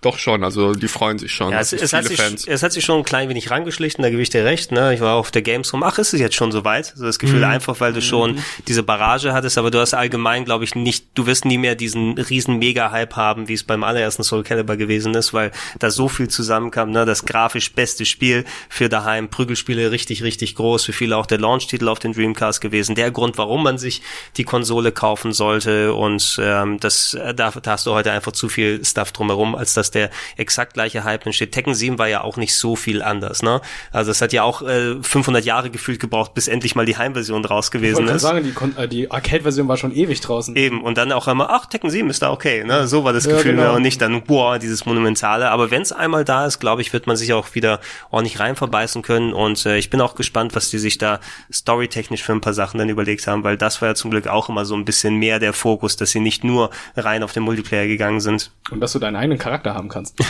Speaker 5: doch schon, also die freuen sich schon.
Speaker 1: Ja, es, es, hat sich,
Speaker 5: Fans.
Speaker 1: es hat sich schon ein klein wenig rangeschlichen, da gebe ich dir recht. Ne? Ich war auf der Gamescom, ach, ist es jetzt schon soweit? So das Gefühl einfach, weil du schon diese Barrage hattest, aber du hast allgemein, glaube ich, nicht, du wirst nie mehr diesen riesen Mega-Hype haben, wie es beim allerersten Soul Calibur gewesen ist, weil da so viel zusammenkam. Ne? Das grafisch beste Spiel für daheim, Prügelspiele richtig, richtig groß, für viele auch der Launch-Titel auf den Dreamcast gewesen. Der Grund, warum man sich die Konsole kaufen sollte und ähm, das, äh, da, da hast du heute einfach zu viel Stuff drumherum, als dass der exakt gleiche Hype entsteht. Tekken 7 war ja auch nicht so viel anders, ne? Also es hat ja auch äh, 500 Jahre gefühlt gebraucht, bis endlich mal die Heimversion raus
Speaker 4: Ich
Speaker 1: gewesen
Speaker 4: gerade
Speaker 1: ist.
Speaker 4: sagen, die, Kon- äh, die Arcade-Version war schon ewig draußen.
Speaker 1: Eben, und dann auch einmal, ach, Tekken 7 ist da okay, ne? So war das
Speaker 4: Ja,
Speaker 1: Gefühl,
Speaker 4: genau.
Speaker 1: ne? und nicht dann, boah, dieses Monumentale. Aber wenn es einmal da ist, glaube ich, wird man sich auch wieder ordentlich rein verbeißen können. Und äh, ich bin auch gespannt, was die sich da storytechnisch für ein paar Sachen dann überlegt haben, weil das war ja zum Glück auch immer so ein bisschen mehr der Fokus, dass sie nicht nur rein auf den Multiplayer gegangen sind.
Speaker 4: Und dass du deinen eigenen Charakter haben kannst.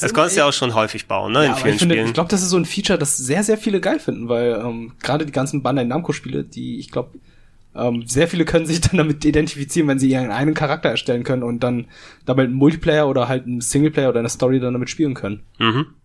Speaker 1: Das konntest du ja auch schon häufig bauen, ne?
Speaker 4: Ja,
Speaker 1: in vielen
Speaker 4: ich finde,
Speaker 1: Spielen.
Speaker 4: ich glaube, das ist so ein Feature, das sehr, sehr viele geil finden, weil ähm, gerade die ganzen Bandai Namco-Spiele, die, ich glaube, ähm, sehr viele können sich dann damit identifizieren, wenn sie ihren eigenen Charakter erstellen können und dann damit einen Multiplayer oder halt einen Singleplayer oder eine Story dann damit spielen können.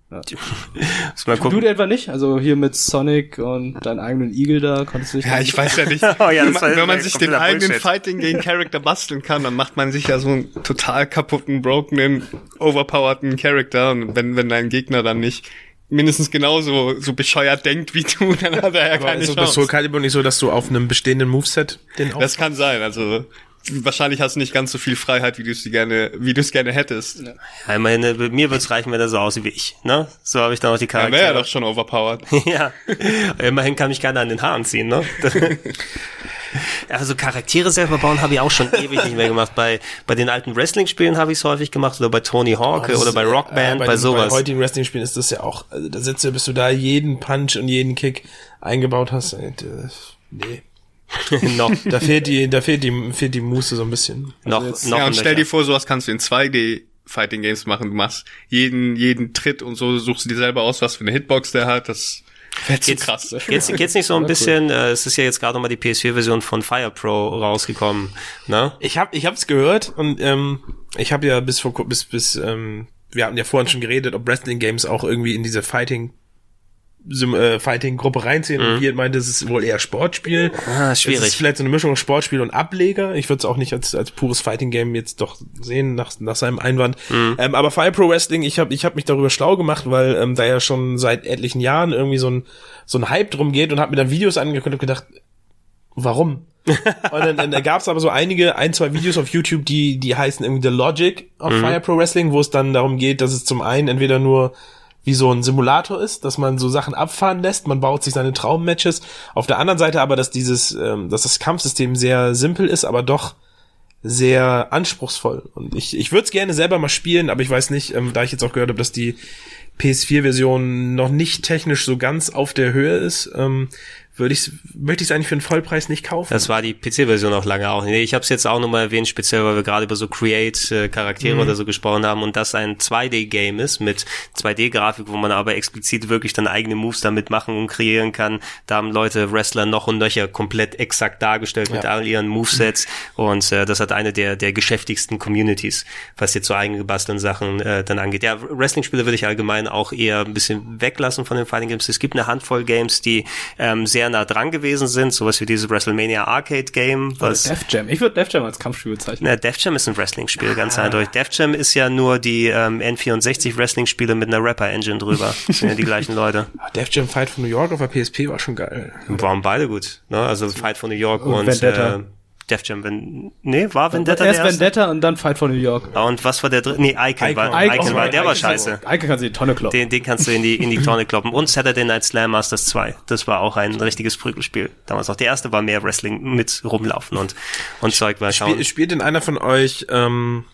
Speaker 1: Muss mal
Speaker 4: Du
Speaker 1: gucken.
Speaker 4: etwa nicht? Also hier mit Sonic und deinen eigenen Igel da konntest du dich
Speaker 5: Ja, ich weiß ja nicht.
Speaker 1: Oh ja,
Speaker 5: wenn man, wenn man
Speaker 1: ja
Speaker 5: sich den eigenen
Speaker 1: Bullshit.
Speaker 5: Fighting gegen Charakter basteln kann, dann macht man sich ja so einen total kaputten, brokenen, overpowerten Charakter. Und wenn, wenn dein Gegner dann nicht mindestens genauso so bescheuert denkt wie du, dann hat er ja
Speaker 3: Aber
Speaker 5: keine
Speaker 3: ist es bei Soul
Speaker 5: Chance.
Speaker 3: Calibur nicht so, dass du auf einem bestehenden Moveset den auch
Speaker 5: Das kann sein, also wahrscheinlich hast du nicht ganz so viel Freiheit, wie du es gerne, wie du es gerne hättest. Ja,
Speaker 1: Ja, immerhin, äh, mir wird's reichen, wenn er so aussieht wie ich, ne? So habe ich dann auch die
Speaker 5: wäre
Speaker 1: Charaktere.
Speaker 5: ja doch schon overpowered.
Speaker 1: ja, immerhin kann mich keiner an den Haaren ziehen, ne? Also Charaktere selber bauen habe ich auch schon ewig nicht mehr gemacht. Bei bei den alten Wrestling-Spielen habe ich es häufig gemacht oder bei Tony Hawk oder bei Rockband,
Speaker 3: äh,
Speaker 1: bei,
Speaker 3: den-
Speaker 1: sowas.
Speaker 3: Bei heutigen Wrestling-Spielen ist das ja auch, also da sitzt du, bis du da jeden Punch und jeden Kick eingebaut hast. äh, das- Nee.
Speaker 1: noch,
Speaker 3: Da fehlt die, da fehlt die, fehlt die Muße so ein bisschen.
Speaker 1: noch,
Speaker 4: jetzt-
Speaker 1: noch
Speaker 5: ja, und stell dir vor, sowas kannst du in 2D Fighting Games machen. Du machst jeden, jeden Tritt und so, suchst du dir selber aus, was für eine Hitbox der hat. Das wäre zu
Speaker 1: Geht's,
Speaker 5: krass.
Speaker 1: geht's, geht's nicht so ein bisschen, äh, es ist ja jetzt gerade nochmal die PS4-Version von Fire Pro rausgekommen, ne?
Speaker 3: Ich hab, ich hab's gehört und ähm, ich habe ja bis vor bis bis ähm, wir hatten ja vorhin schon geredet, ob Wrestling Games auch irgendwie in diese Fighting Äh, Fighting Gruppe reinziehen. Und Hier meinte, es ist wohl eher Sportspiel.
Speaker 1: Mhm. Ah, schwierig.
Speaker 3: Es ist vielleicht so eine Mischung aus Sportspiel und Ableger. Ich würde es auch nicht als als pures Fighting Game jetzt doch sehen nach nach seinem Einwand.
Speaker 1: Mhm.
Speaker 3: Ähm, aber Fire Pro Wrestling, ich habe ich hab mich darüber schlau gemacht, weil ähm, da ja schon seit etlichen Jahren irgendwie so ein so ein Hype drum geht und habe mir dann Videos angeguckt und gedacht, warum? und dann, dann da gab es aber so einige, ein, zwei Videos auf YouTube, die, die heißen irgendwie The Logic of Fire Pro Wrestling, wo es dann darum geht, dass es zum einen entweder nur wie so ein Simulator ist, dass man so Sachen abfahren lässt, man baut sich seine Traummatches. Auf der anderen Seite aber, dass dieses, ähm, dass das Kampfsystem sehr simpel ist, aber doch sehr anspruchsvoll. Und ich, ich würde es gerne selber mal spielen, aber ich weiß nicht, ähm, da ich jetzt auch gehört habe, dass die PS4-Version noch nicht technisch so ganz auf der Höhe ist, ähm, würde ich möchte ich es eigentlich für den Vollpreis nicht kaufen.
Speaker 1: Das war die PC-Version auch lange auch. Nee, ich habe es jetzt auch nochmal erwähnt, speziell, weil wir gerade über so Create-Charaktere
Speaker 3: Mhm.
Speaker 1: oder so gesprochen haben und das ein 2D-Game ist mit 2D-Grafik, wo man aber explizit wirklich dann eigene Moves damit machen und kreieren kann. Da haben Leute, Wrestler noch und nöcher komplett exakt dargestellt mit
Speaker 3: Ja.
Speaker 1: all ihren Movesets und äh, das hat eine der, der geschäftigsten Communities, was jetzt so eigene gebastelten Sachen äh, dann angeht. Ja, Wrestling-Spiele würde ich allgemein auch eher ein bisschen weglassen von den Fighting Games. Es gibt eine Handvoll Games, die ähm, sehr nah dran gewesen sind, sowas wie dieses WrestleMania Arcade Game, was
Speaker 4: Def Jam. Ich würde Def Jam als Kampfspiel bezeichnen.
Speaker 1: na, Def Jam ist ein Wrestling-Spiel, ganz eindeutig. Def Jam ist ja nur die ähm, N64 Wrestling-Spiele mit einer Rapper-Engine drüber. Das sind ja die gleichen Leute.
Speaker 3: Ah, Def Jam Fight von New York auf der PSP war schon geil.
Speaker 1: Waren beide gut. Ne? Also Fight for New York und,
Speaker 4: Vendetta.
Speaker 1: Äh, Def Jam. Wenn, nee, war Vendetta
Speaker 4: Erst
Speaker 1: der erste?
Speaker 4: Vendetta und dann Fight for New York.
Speaker 1: Und was war der dritte? Nee, Icon, war,
Speaker 3: Icon.
Speaker 1: Icon,
Speaker 4: Icon,
Speaker 1: war, der
Speaker 4: Icon
Speaker 1: war
Speaker 4: ist
Speaker 1: scheiße.
Speaker 4: Eike kannst du die Tonne kloppen.
Speaker 1: Den, den kannst du in die, in die Tonne kloppen. Und Saturday Night Slam Masters 2. Das war auch ein richtiges Prügelspiel. Damals auch. Der erste war mehr Wrestling mit rumlaufen und, und Zeug mal schauen.
Speaker 3: Spiel, spielt denn einer von euch ähm,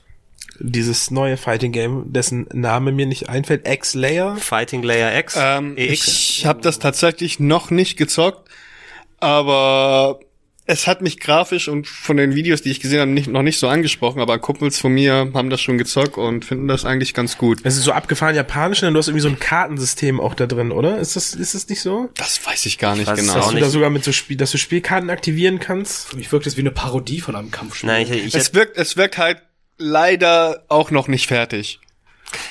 Speaker 3: dieses neue Fighting Game, dessen Name mir nicht einfällt, X-Layer?
Speaker 1: Fighting Layer X,
Speaker 5: Ähm,
Speaker 1: EX.
Speaker 5: ich habe das tatsächlich noch nicht gezockt, aber es hat mich grafisch und von den Videos, die ich gesehen habe, nicht, noch nicht so angesprochen, aber Kumpels von mir haben das schon gezockt und finden das eigentlich ganz gut.
Speaker 3: Es ist so abgefahren japanisch, und du hast irgendwie so ein Kartensystem auch da drin, oder? Ist das, ist das nicht so?
Speaker 5: Das weiß ich gar nicht
Speaker 1: weiß
Speaker 5: genau.
Speaker 3: Dass du
Speaker 1: nicht.
Speaker 3: da sogar mit so Spiel, dass du Spielkarten aktivieren kannst?
Speaker 4: Für mich wirkt es wie eine Parodie von einem Kampfspiel.
Speaker 1: Nein, ich, ich,
Speaker 5: Es wirkt, es wirkt halt leider auch noch nicht fertig.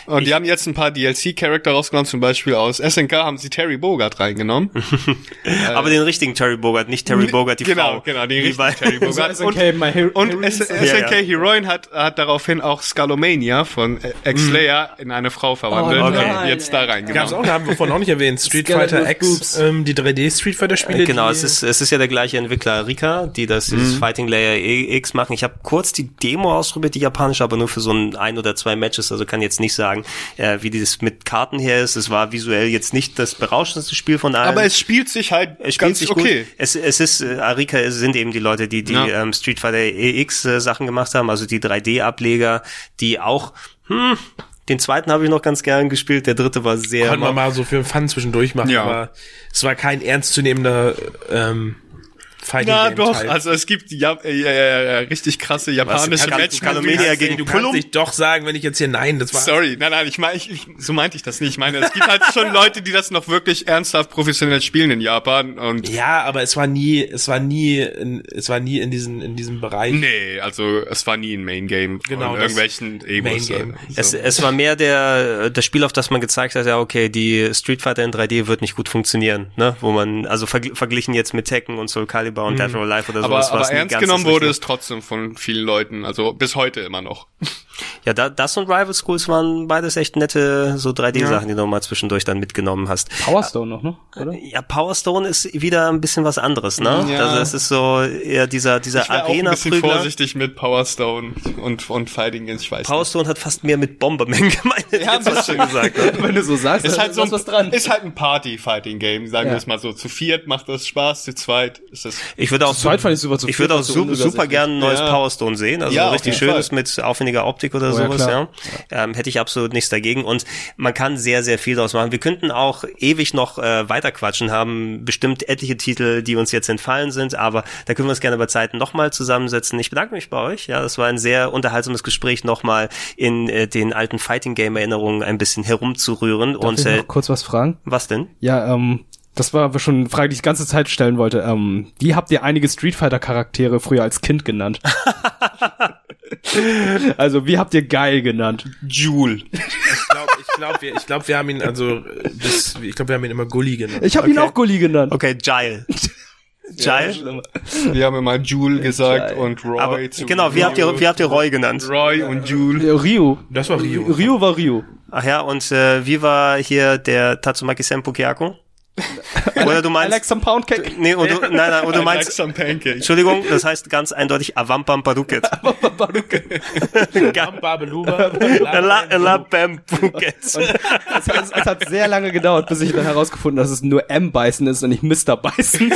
Speaker 5: Und die haben jetzt ein paar DLC-Charakter rausgenommen, zum Beispiel aus SNK haben sie Terry Bogard reingenommen.
Speaker 1: aber den richtigen Terry Bogard, nicht Terry Bogard, die
Speaker 5: genau,
Speaker 1: Frau.
Speaker 5: genau, den
Speaker 1: Wie
Speaker 5: richtigen Terry
Speaker 4: Hero-
Speaker 5: Und
Speaker 1: Ja,
Speaker 5: SNK
Speaker 1: ja.
Speaker 5: Heroine hat, hat daraufhin auch Skullomania von X-Slayer in eine Frau verwandelt
Speaker 1: Oh
Speaker 5: und
Speaker 1: nein,
Speaker 5: jetzt da
Speaker 3: Gab's
Speaker 5: reingenommen.
Speaker 3: auch, haben wir vorhin auch nicht erwähnt, Street Fighter X, ähm, die 3D Street Fighter Spiele.
Speaker 1: Genau, es ist, es ist ja der gleiche Entwickler Rika, die das dieses Fighting Layer X machen. Ich habe kurz die Demo ausprobiert, die japanische, aber nur für so ein, ein oder zwei Matches, also kann jetzt nicht sagen, äh, wie dieses mit Karten her ist. Es war visuell jetzt nicht das berauschendste Spiel von allen.
Speaker 5: Aber es spielt sich halt
Speaker 1: es spielt
Speaker 5: ganz
Speaker 1: sich
Speaker 5: okay.
Speaker 1: gut. Es, es ist, äh, Arika sind eben die Leute, die die
Speaker 5: Ja.
Speaker 1: ähm, Street Fighter EX äh, Sachen gemacht haben, also die 3D-Ableger, die auch, hm, den zweiten habe ich noch ganz gern gespielt, der dritte war sehr...
Speaker 3: Konnte man mal so für Fun zwischendurch machen,
Speaker 5: Ja.
Speaker 3: aber es war kein ernstzunehmender ähm, Fighting
Speaker 5: Na
Speaker 3: Game
Speaker 5: doch,
Speaker 3: Teil.
Speaker 5: also es gibt ja, ja, ja, ja, richtig krasse japanische Matches.
Speaker 3: kannst,
Speaker 1: gegen
Speaker 3: du
Speaker 1: Pullum?
Speaker 3: kannst nicht doch sagen, wenn ich jetzt hier nein, das war
Speaker 5: Sorry, nein, nein, ich meine, ich, ich, so meinte ich das nicht. Ich meine, es gibt halt schon Leute, die das noch wirklich ernsthaft professionell spielen in Japan und
Speaker 3: Ja, aber es war nie, es war nie, in, es war nie in diesen, in diesem Bereich.
Speaker 5: nee, also es war nie ein Main Game
Speaker 3: Genau, das
Speaker 5: irgendwelchen
Speaker 3: Game.
Speaker 5: äh,
Speaker 1: Es,
Speaker 5: so.
Speaker 1: es war mehr der das Spiel, auf das man gezeigt hat, ja okay, die Street Fighter in 3D wird nicht gut funktionieren, ne? Wo man also vergl verglichen jetzt mit Tekken und Soul Calibur und Death or Alive oder
Speaker 5: aber
Speaker 1: sowas,
Speaker 5: aber
Speaker 1: was nie
Speaker 5: ernst genommen wurde es trotzdem von vielen Leuten, also bis heute immer noch.
Speaker 1: Ja, da, das und Rival Schools waren beides echt nette so 3D-Sachen, die du mal zwischendurch dann mitgenommen hast.
Speaker 4: Power Stone noch, ne? Oder?
Speaker 1: Ja, Power Stone ist wieder ein bisschen was anderes, ne?
Speaker 5: Ja.
Speaker 1: Also es ist so eher dieser dieser
Speaker 5: Ich war auch ein bisschen vorsichtig mit Power Stone und, und Fighting Games, ich weiß
Speaker 1: Power Stone hat fast mehr mit Bomberman gemeint,
Speaker 5: Ja,
Speaker 1: jetzt fast schon gesagt. Ne?
Speaker 4: Wenn du so sagst,
Speaker 5: Ist halt so
Speaker 4: ist was dran.
Speaker 5: ist halt ein Party-Fighting-Game, sagen
Speaker 4: Ja.
Speaker 5: wir es mal so. Zu viert macht das Spaß, zu zweit ist es.
Speaker 1: Ich würde auch
Speaker 4: zweit fand ich super, zu
Speaker 1: ich würde auch super
Speaker 4: unübersichtlich.
Speaker 1: gerne ein neues
Speaker 5: Ja.
Speaker 1: Power Stone sehen, also
Speaker 5: Ja,
Speaker 1: richtig schönes mit aufwendiger Optik Optik oder
Speaker 4: Oh ja,
Speaker 1: sowas,
Speaker 4: klar.
Speaker 1: ja. Ähm, hätte ich absolut nichts dagegen. Und man kann sehr, sehr viel daraus machen. Wir könnten auch ewig noch äh, weiterquatschen, haben bestimmt etliche Titel, die uns jetzt entfallen sind, aber da können wir uns gerne bei Zeiten nochmal zusammensetzen. Ich bedanke mich bei euch. Ja, das war ein sehr unterhaltsames Gespräch, nochmal in äh, den alten Fighting Game Erinnerungen ein bisschen herumzurühren.
Speaker 4: Darf
Speaker 1: und
Speaker 4: ich
Speaker 1: äh,
Speaker 4: noch kurz was fragen?
Speaker 1: was denn?
Speaker 4: Ja, ähm, das war schon eine Frage, die ich die ganze Zeit stellen wollte. Ähm, wie habt ihr einige Street Fighter Charaktere früher als Kind genannt? also, wie habt ihr geil genannt?
Speaker 5: Jule.
Speaker 3: Ich glaube, ich glaub, wir, ich glaub, wir haben ihn, also, das, ich glaube, wir haben ihn immer Gully genannt.
Speaker 4: Ich habe ihn auch Gully genannt.
Speaker 1: Okay, Gile. Gile?
Speaker 5: Wir haben immer Jule gesagt
Speaker 4: Jule.
Speaker 5: und Roy.
Speaker 1: Aber
Speaker 5: zu
Speaker 1: genau, wie habt ihr, wie habt ihr Roy genannt?
Speaker 5: Roy und Jule.
Speaker 4: Ja, Ryu.
Speaker 3: Das war Rio.
Speaker 4: Rio war Rio.
Speaker 1: Ach ja, und äh, wie war hier der Tatsumaki Senpu Kyako? Oder du
Speaker 4: I
Speaker 1: meinst,
Speaker 4: like some pound cake.
Speaker 1: nee, du, nein, nein, oder du
Speaker 5: I like
Speaker 1: meinst,
Speaker 5: some pancakes.
Speaker 1: Entschuldigung, das heißt ganz eindeutig Avampam. La, la Bam Phuket.
Speaker 4: Es, hat sehr lange gedauert, bis ich dann herausgefunden habe, dass es nur M-Beißen ist und nicht Mr. Beißen.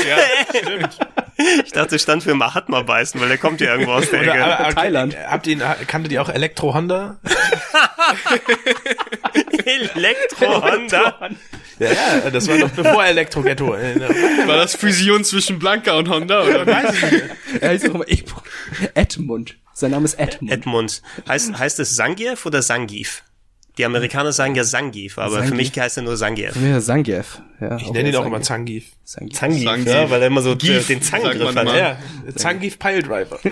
Speaker 1: Ich dachte, es stand für Mahatma beißen, weil der kommt ja irgendwo aus der
Speaker 3: Oder,
Speaker 1: Ecke.
Speaker 3: aber, aber,
Speaker 4: Thailand.
Speaker 3: Habt ihr ihn, kanntet ihr auch Elektro Honda?
Speaker 1: Elektro Honda.
Speaker 3: Ja, ja, das war doch bevor Elektro Ghetto. äh,
Speaker 5: War das Fusion zwischen Blanca und Honda, oder?
Speaker 3: Weiß ich nicht.
Speaker 4: Er heißt auch immer. Edmund. Sein Name ist Edmund.
Speaker 1: Edmund. Heißt, heißt es Sangiev oder Sangief? Die Amerikaner sagen ja Sangief, aber für
Speaker 4: Sangief.
Speaker 1: mich heißt er nur Sangiev.
Speaker 4: Ja, Zangief. Ja,
Speaker 3: Ich nenne ihn auch immer Zangief.
Speaker 4: Zangief.
Speaker 1: Zangief,
Speaker 5: Zangief.
Speaker 1: ja, weil er immer so
Speaker 5: Gief,
Speaker 1: den
Speaker 5: man
Speaker 1: hat. Ja,
Speaker 3: Zangief Piledriver.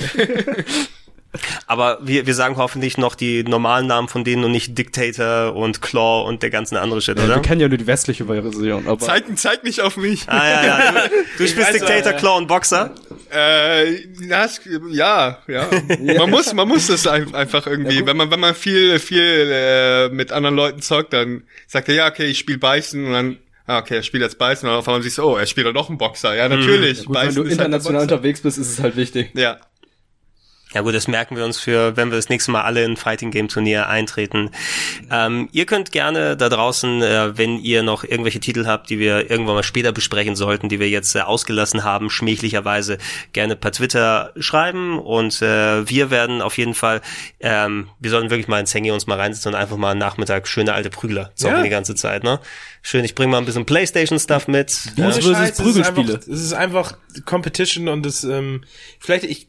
Speaker 1: Aber wir, wir sagen hoffentlich noch die normalen Namen von denen und nicht Dictator und Claw und der ganzen andere Shit,
Speaker 4: Wir
Speaker 1: oder?
Speaker 4: kennen ja nur die westliche Version. Aber
Speaker 5: Zeig, zeig nicht auf mich.
Speaker 1: Ah, ja, ja. Du, du spielst Dictator,
Speaker 3: äh,
Speaker 1: Claw und Boxer.
Speaker 5: Äh, das, ja, ja. Man muss, man muss das ein- einfach irgendwie, wenn man, wenn man viel, viel äh, mit anderen Leuten zockt, dann sagt er, ja, okay, ich spiele Beißen und dann, ah, okay, er spielt jetzt Beißen und auf einmal siehst du, oh, er spielt doch noch einen Boxer. Ja, natürlich.
Speaker 4: gut, wenn du
Speaker 5: halt
Speaker 4: international
Speaker 5: Boxer.
Speaker 4: unterwegs bist, ist es halt wichtig.
Speaker 5: Ja.
Speaker 1: Ja gut, das merken wir uns für, wenn wir das nächste Mal alle in Fighting Game Turnier eintreten. Ähm, ihr könnt gerne da draußen, äh, wenn ihr noch irgendwelche Titel habt, die wir irgendwann mal später besprechen sollten, die wir jetzt äh, ausgelassen haben, schmählicherweise, gerne per Twitter schreiben und äh, wir werden auf jeden Fall, ähm, wir sollten wirklich mal in Zengi uns mal reinsetzen und einfach mal am Nachmittag schöne alte Prügler zocken
Speaker 3: Ja.
Speaker 1: die ganze Zeit, ne? Schön, ich bringe mal ein bisschen Playstation-Stuff mit.
Speaker 3: Ohne
Speaker 4: versus
Speaker 3: Scheiß, es ist
Speaker 4: Prügelspiele.
Speaker 3: einfach- Es ist einfach Competition und es, ähm, vielleicht, ich, ich,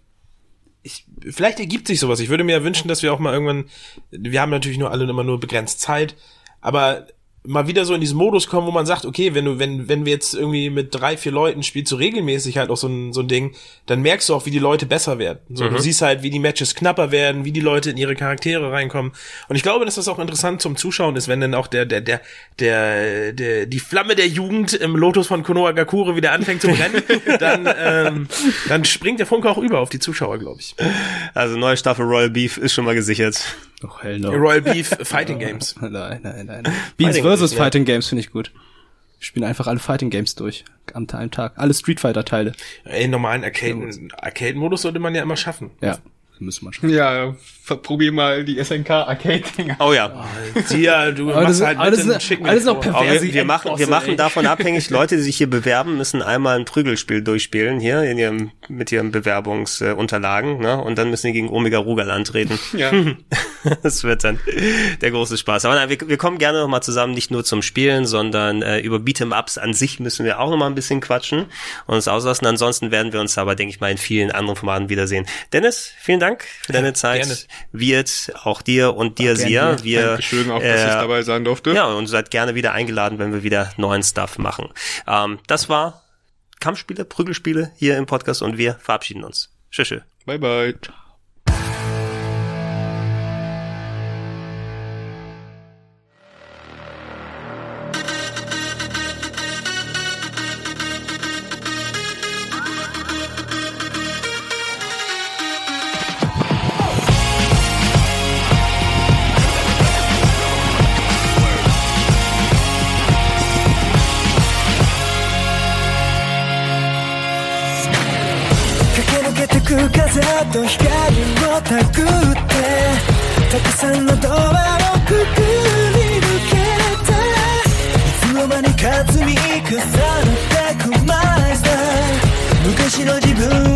Speaker 3: vielleicht ergibt sich sowas. Ich würde mir ja wünschen, dass wir auch mal irgendwann, wir haben natürlich nur alle immer nur begrenzt Zeit, aber mal wieder so in diesen Modus kommen, wo man sagt, okay, wenn du, wenn, wenn wir jetzt irgendwie mit drei, vier Leuten spielst, so regelmäßig halt auch so ein, so ein Ding, dann merkst du auch, wie die Leute besser werden. So, du siehst halt, wie die Matches knapper werden, wie die Leute in ihre Charaktere reinkommen. Und ich glaube, dass das auch interessant zum Zuschauen ist, wenn dann auch der, der, der, der, der, die Flamme der Jugend im Lotus von Konoha Gakure wieder anfängt zu brennen, dann, ähm, dann springt der Funke auch über auf die Zuschauer, glaube ich.
Speaker 1: Also neue Staffel Royal Beef ist schon mal gesichert.
Speaker 4: Oh, hell no.
Speaker 3: Royal Beef Fighting Games.
Speaker 4: Nein, nein, nein. Beans
Speaker 1: Fighting
Speaker 4: vs.
Speaker 1: Games, ja.
Speaker 4: Fighting Games finde ich gut. Ich spiele einfach alle Fighting Games durch. Am einem Tag. Alle Street Fighter Teile.
Speaker 3: Ey, normalen Arcade, Arcade-Modus sollte man ja immer schaffen.
Speaker 4: Ja. Müssen wir schon.
Speaker 5: Ja, ver- probier mal die SNK Arcade-Dinger.
Speaker 1: Oh ja.
Speaker 3: Sie, ja, du
Speaker 4: Aber
Speaker 3: machst
Speaker 4: das-
Speaker 3: halt
Speaker 4: aber
Speaker 3: mit schicken
Speaker 4: alles noch perverse
Speaker 1: wir, wir machen, wir machen
Speaker 4: ey.
Speaker 1: davon abhängig, Leute, die sich hier bewerben, müssen einmal ein Prügelspiel durchspielen hier in ihrem, mit ihren Bewerbungsunterlagen, ne? Und dann müssen die gegen Omega Rugal antreten.
Speaker 5: Ja.
Speaker 1: Das wird dann der große Spaß. Aber nein, wir, wir kommen gerne nochmal zusammen, nicht nur zum Spielen, sondern äh, über Beat'em-Ups an sich müssen wir auch nochmal ein bisschen quatschen und uns auslassen. Ansonsten werden wir uns aber, denke ich mal, in vielen anderen Formaten wiedersehen. Dennis, vielen Dank für deine Zeit.
Speaker 3: gerne.
Speaker 1: Wird auch dir und dir, Sia. Wir,
Speaker 5: Dankeschön auch, dass ich
Speaker 1: äh,
Speaker 5: dabei sein durfte.
Speaker 1: ja, und seid gerne wieder eingeladen, wenn wir wieder neuen Stuff machen. Ähm, das war Kampfspiele, Prügelspiele hier im Podcast und wir verabschieden uns. Tschüss. tschüss.
Speaker 5: Bye, bye.
Speaker 7: と光をたぐってたくさんのドアをくぐり抜けた。いつの間にか積み重なってくマイスター昔の自分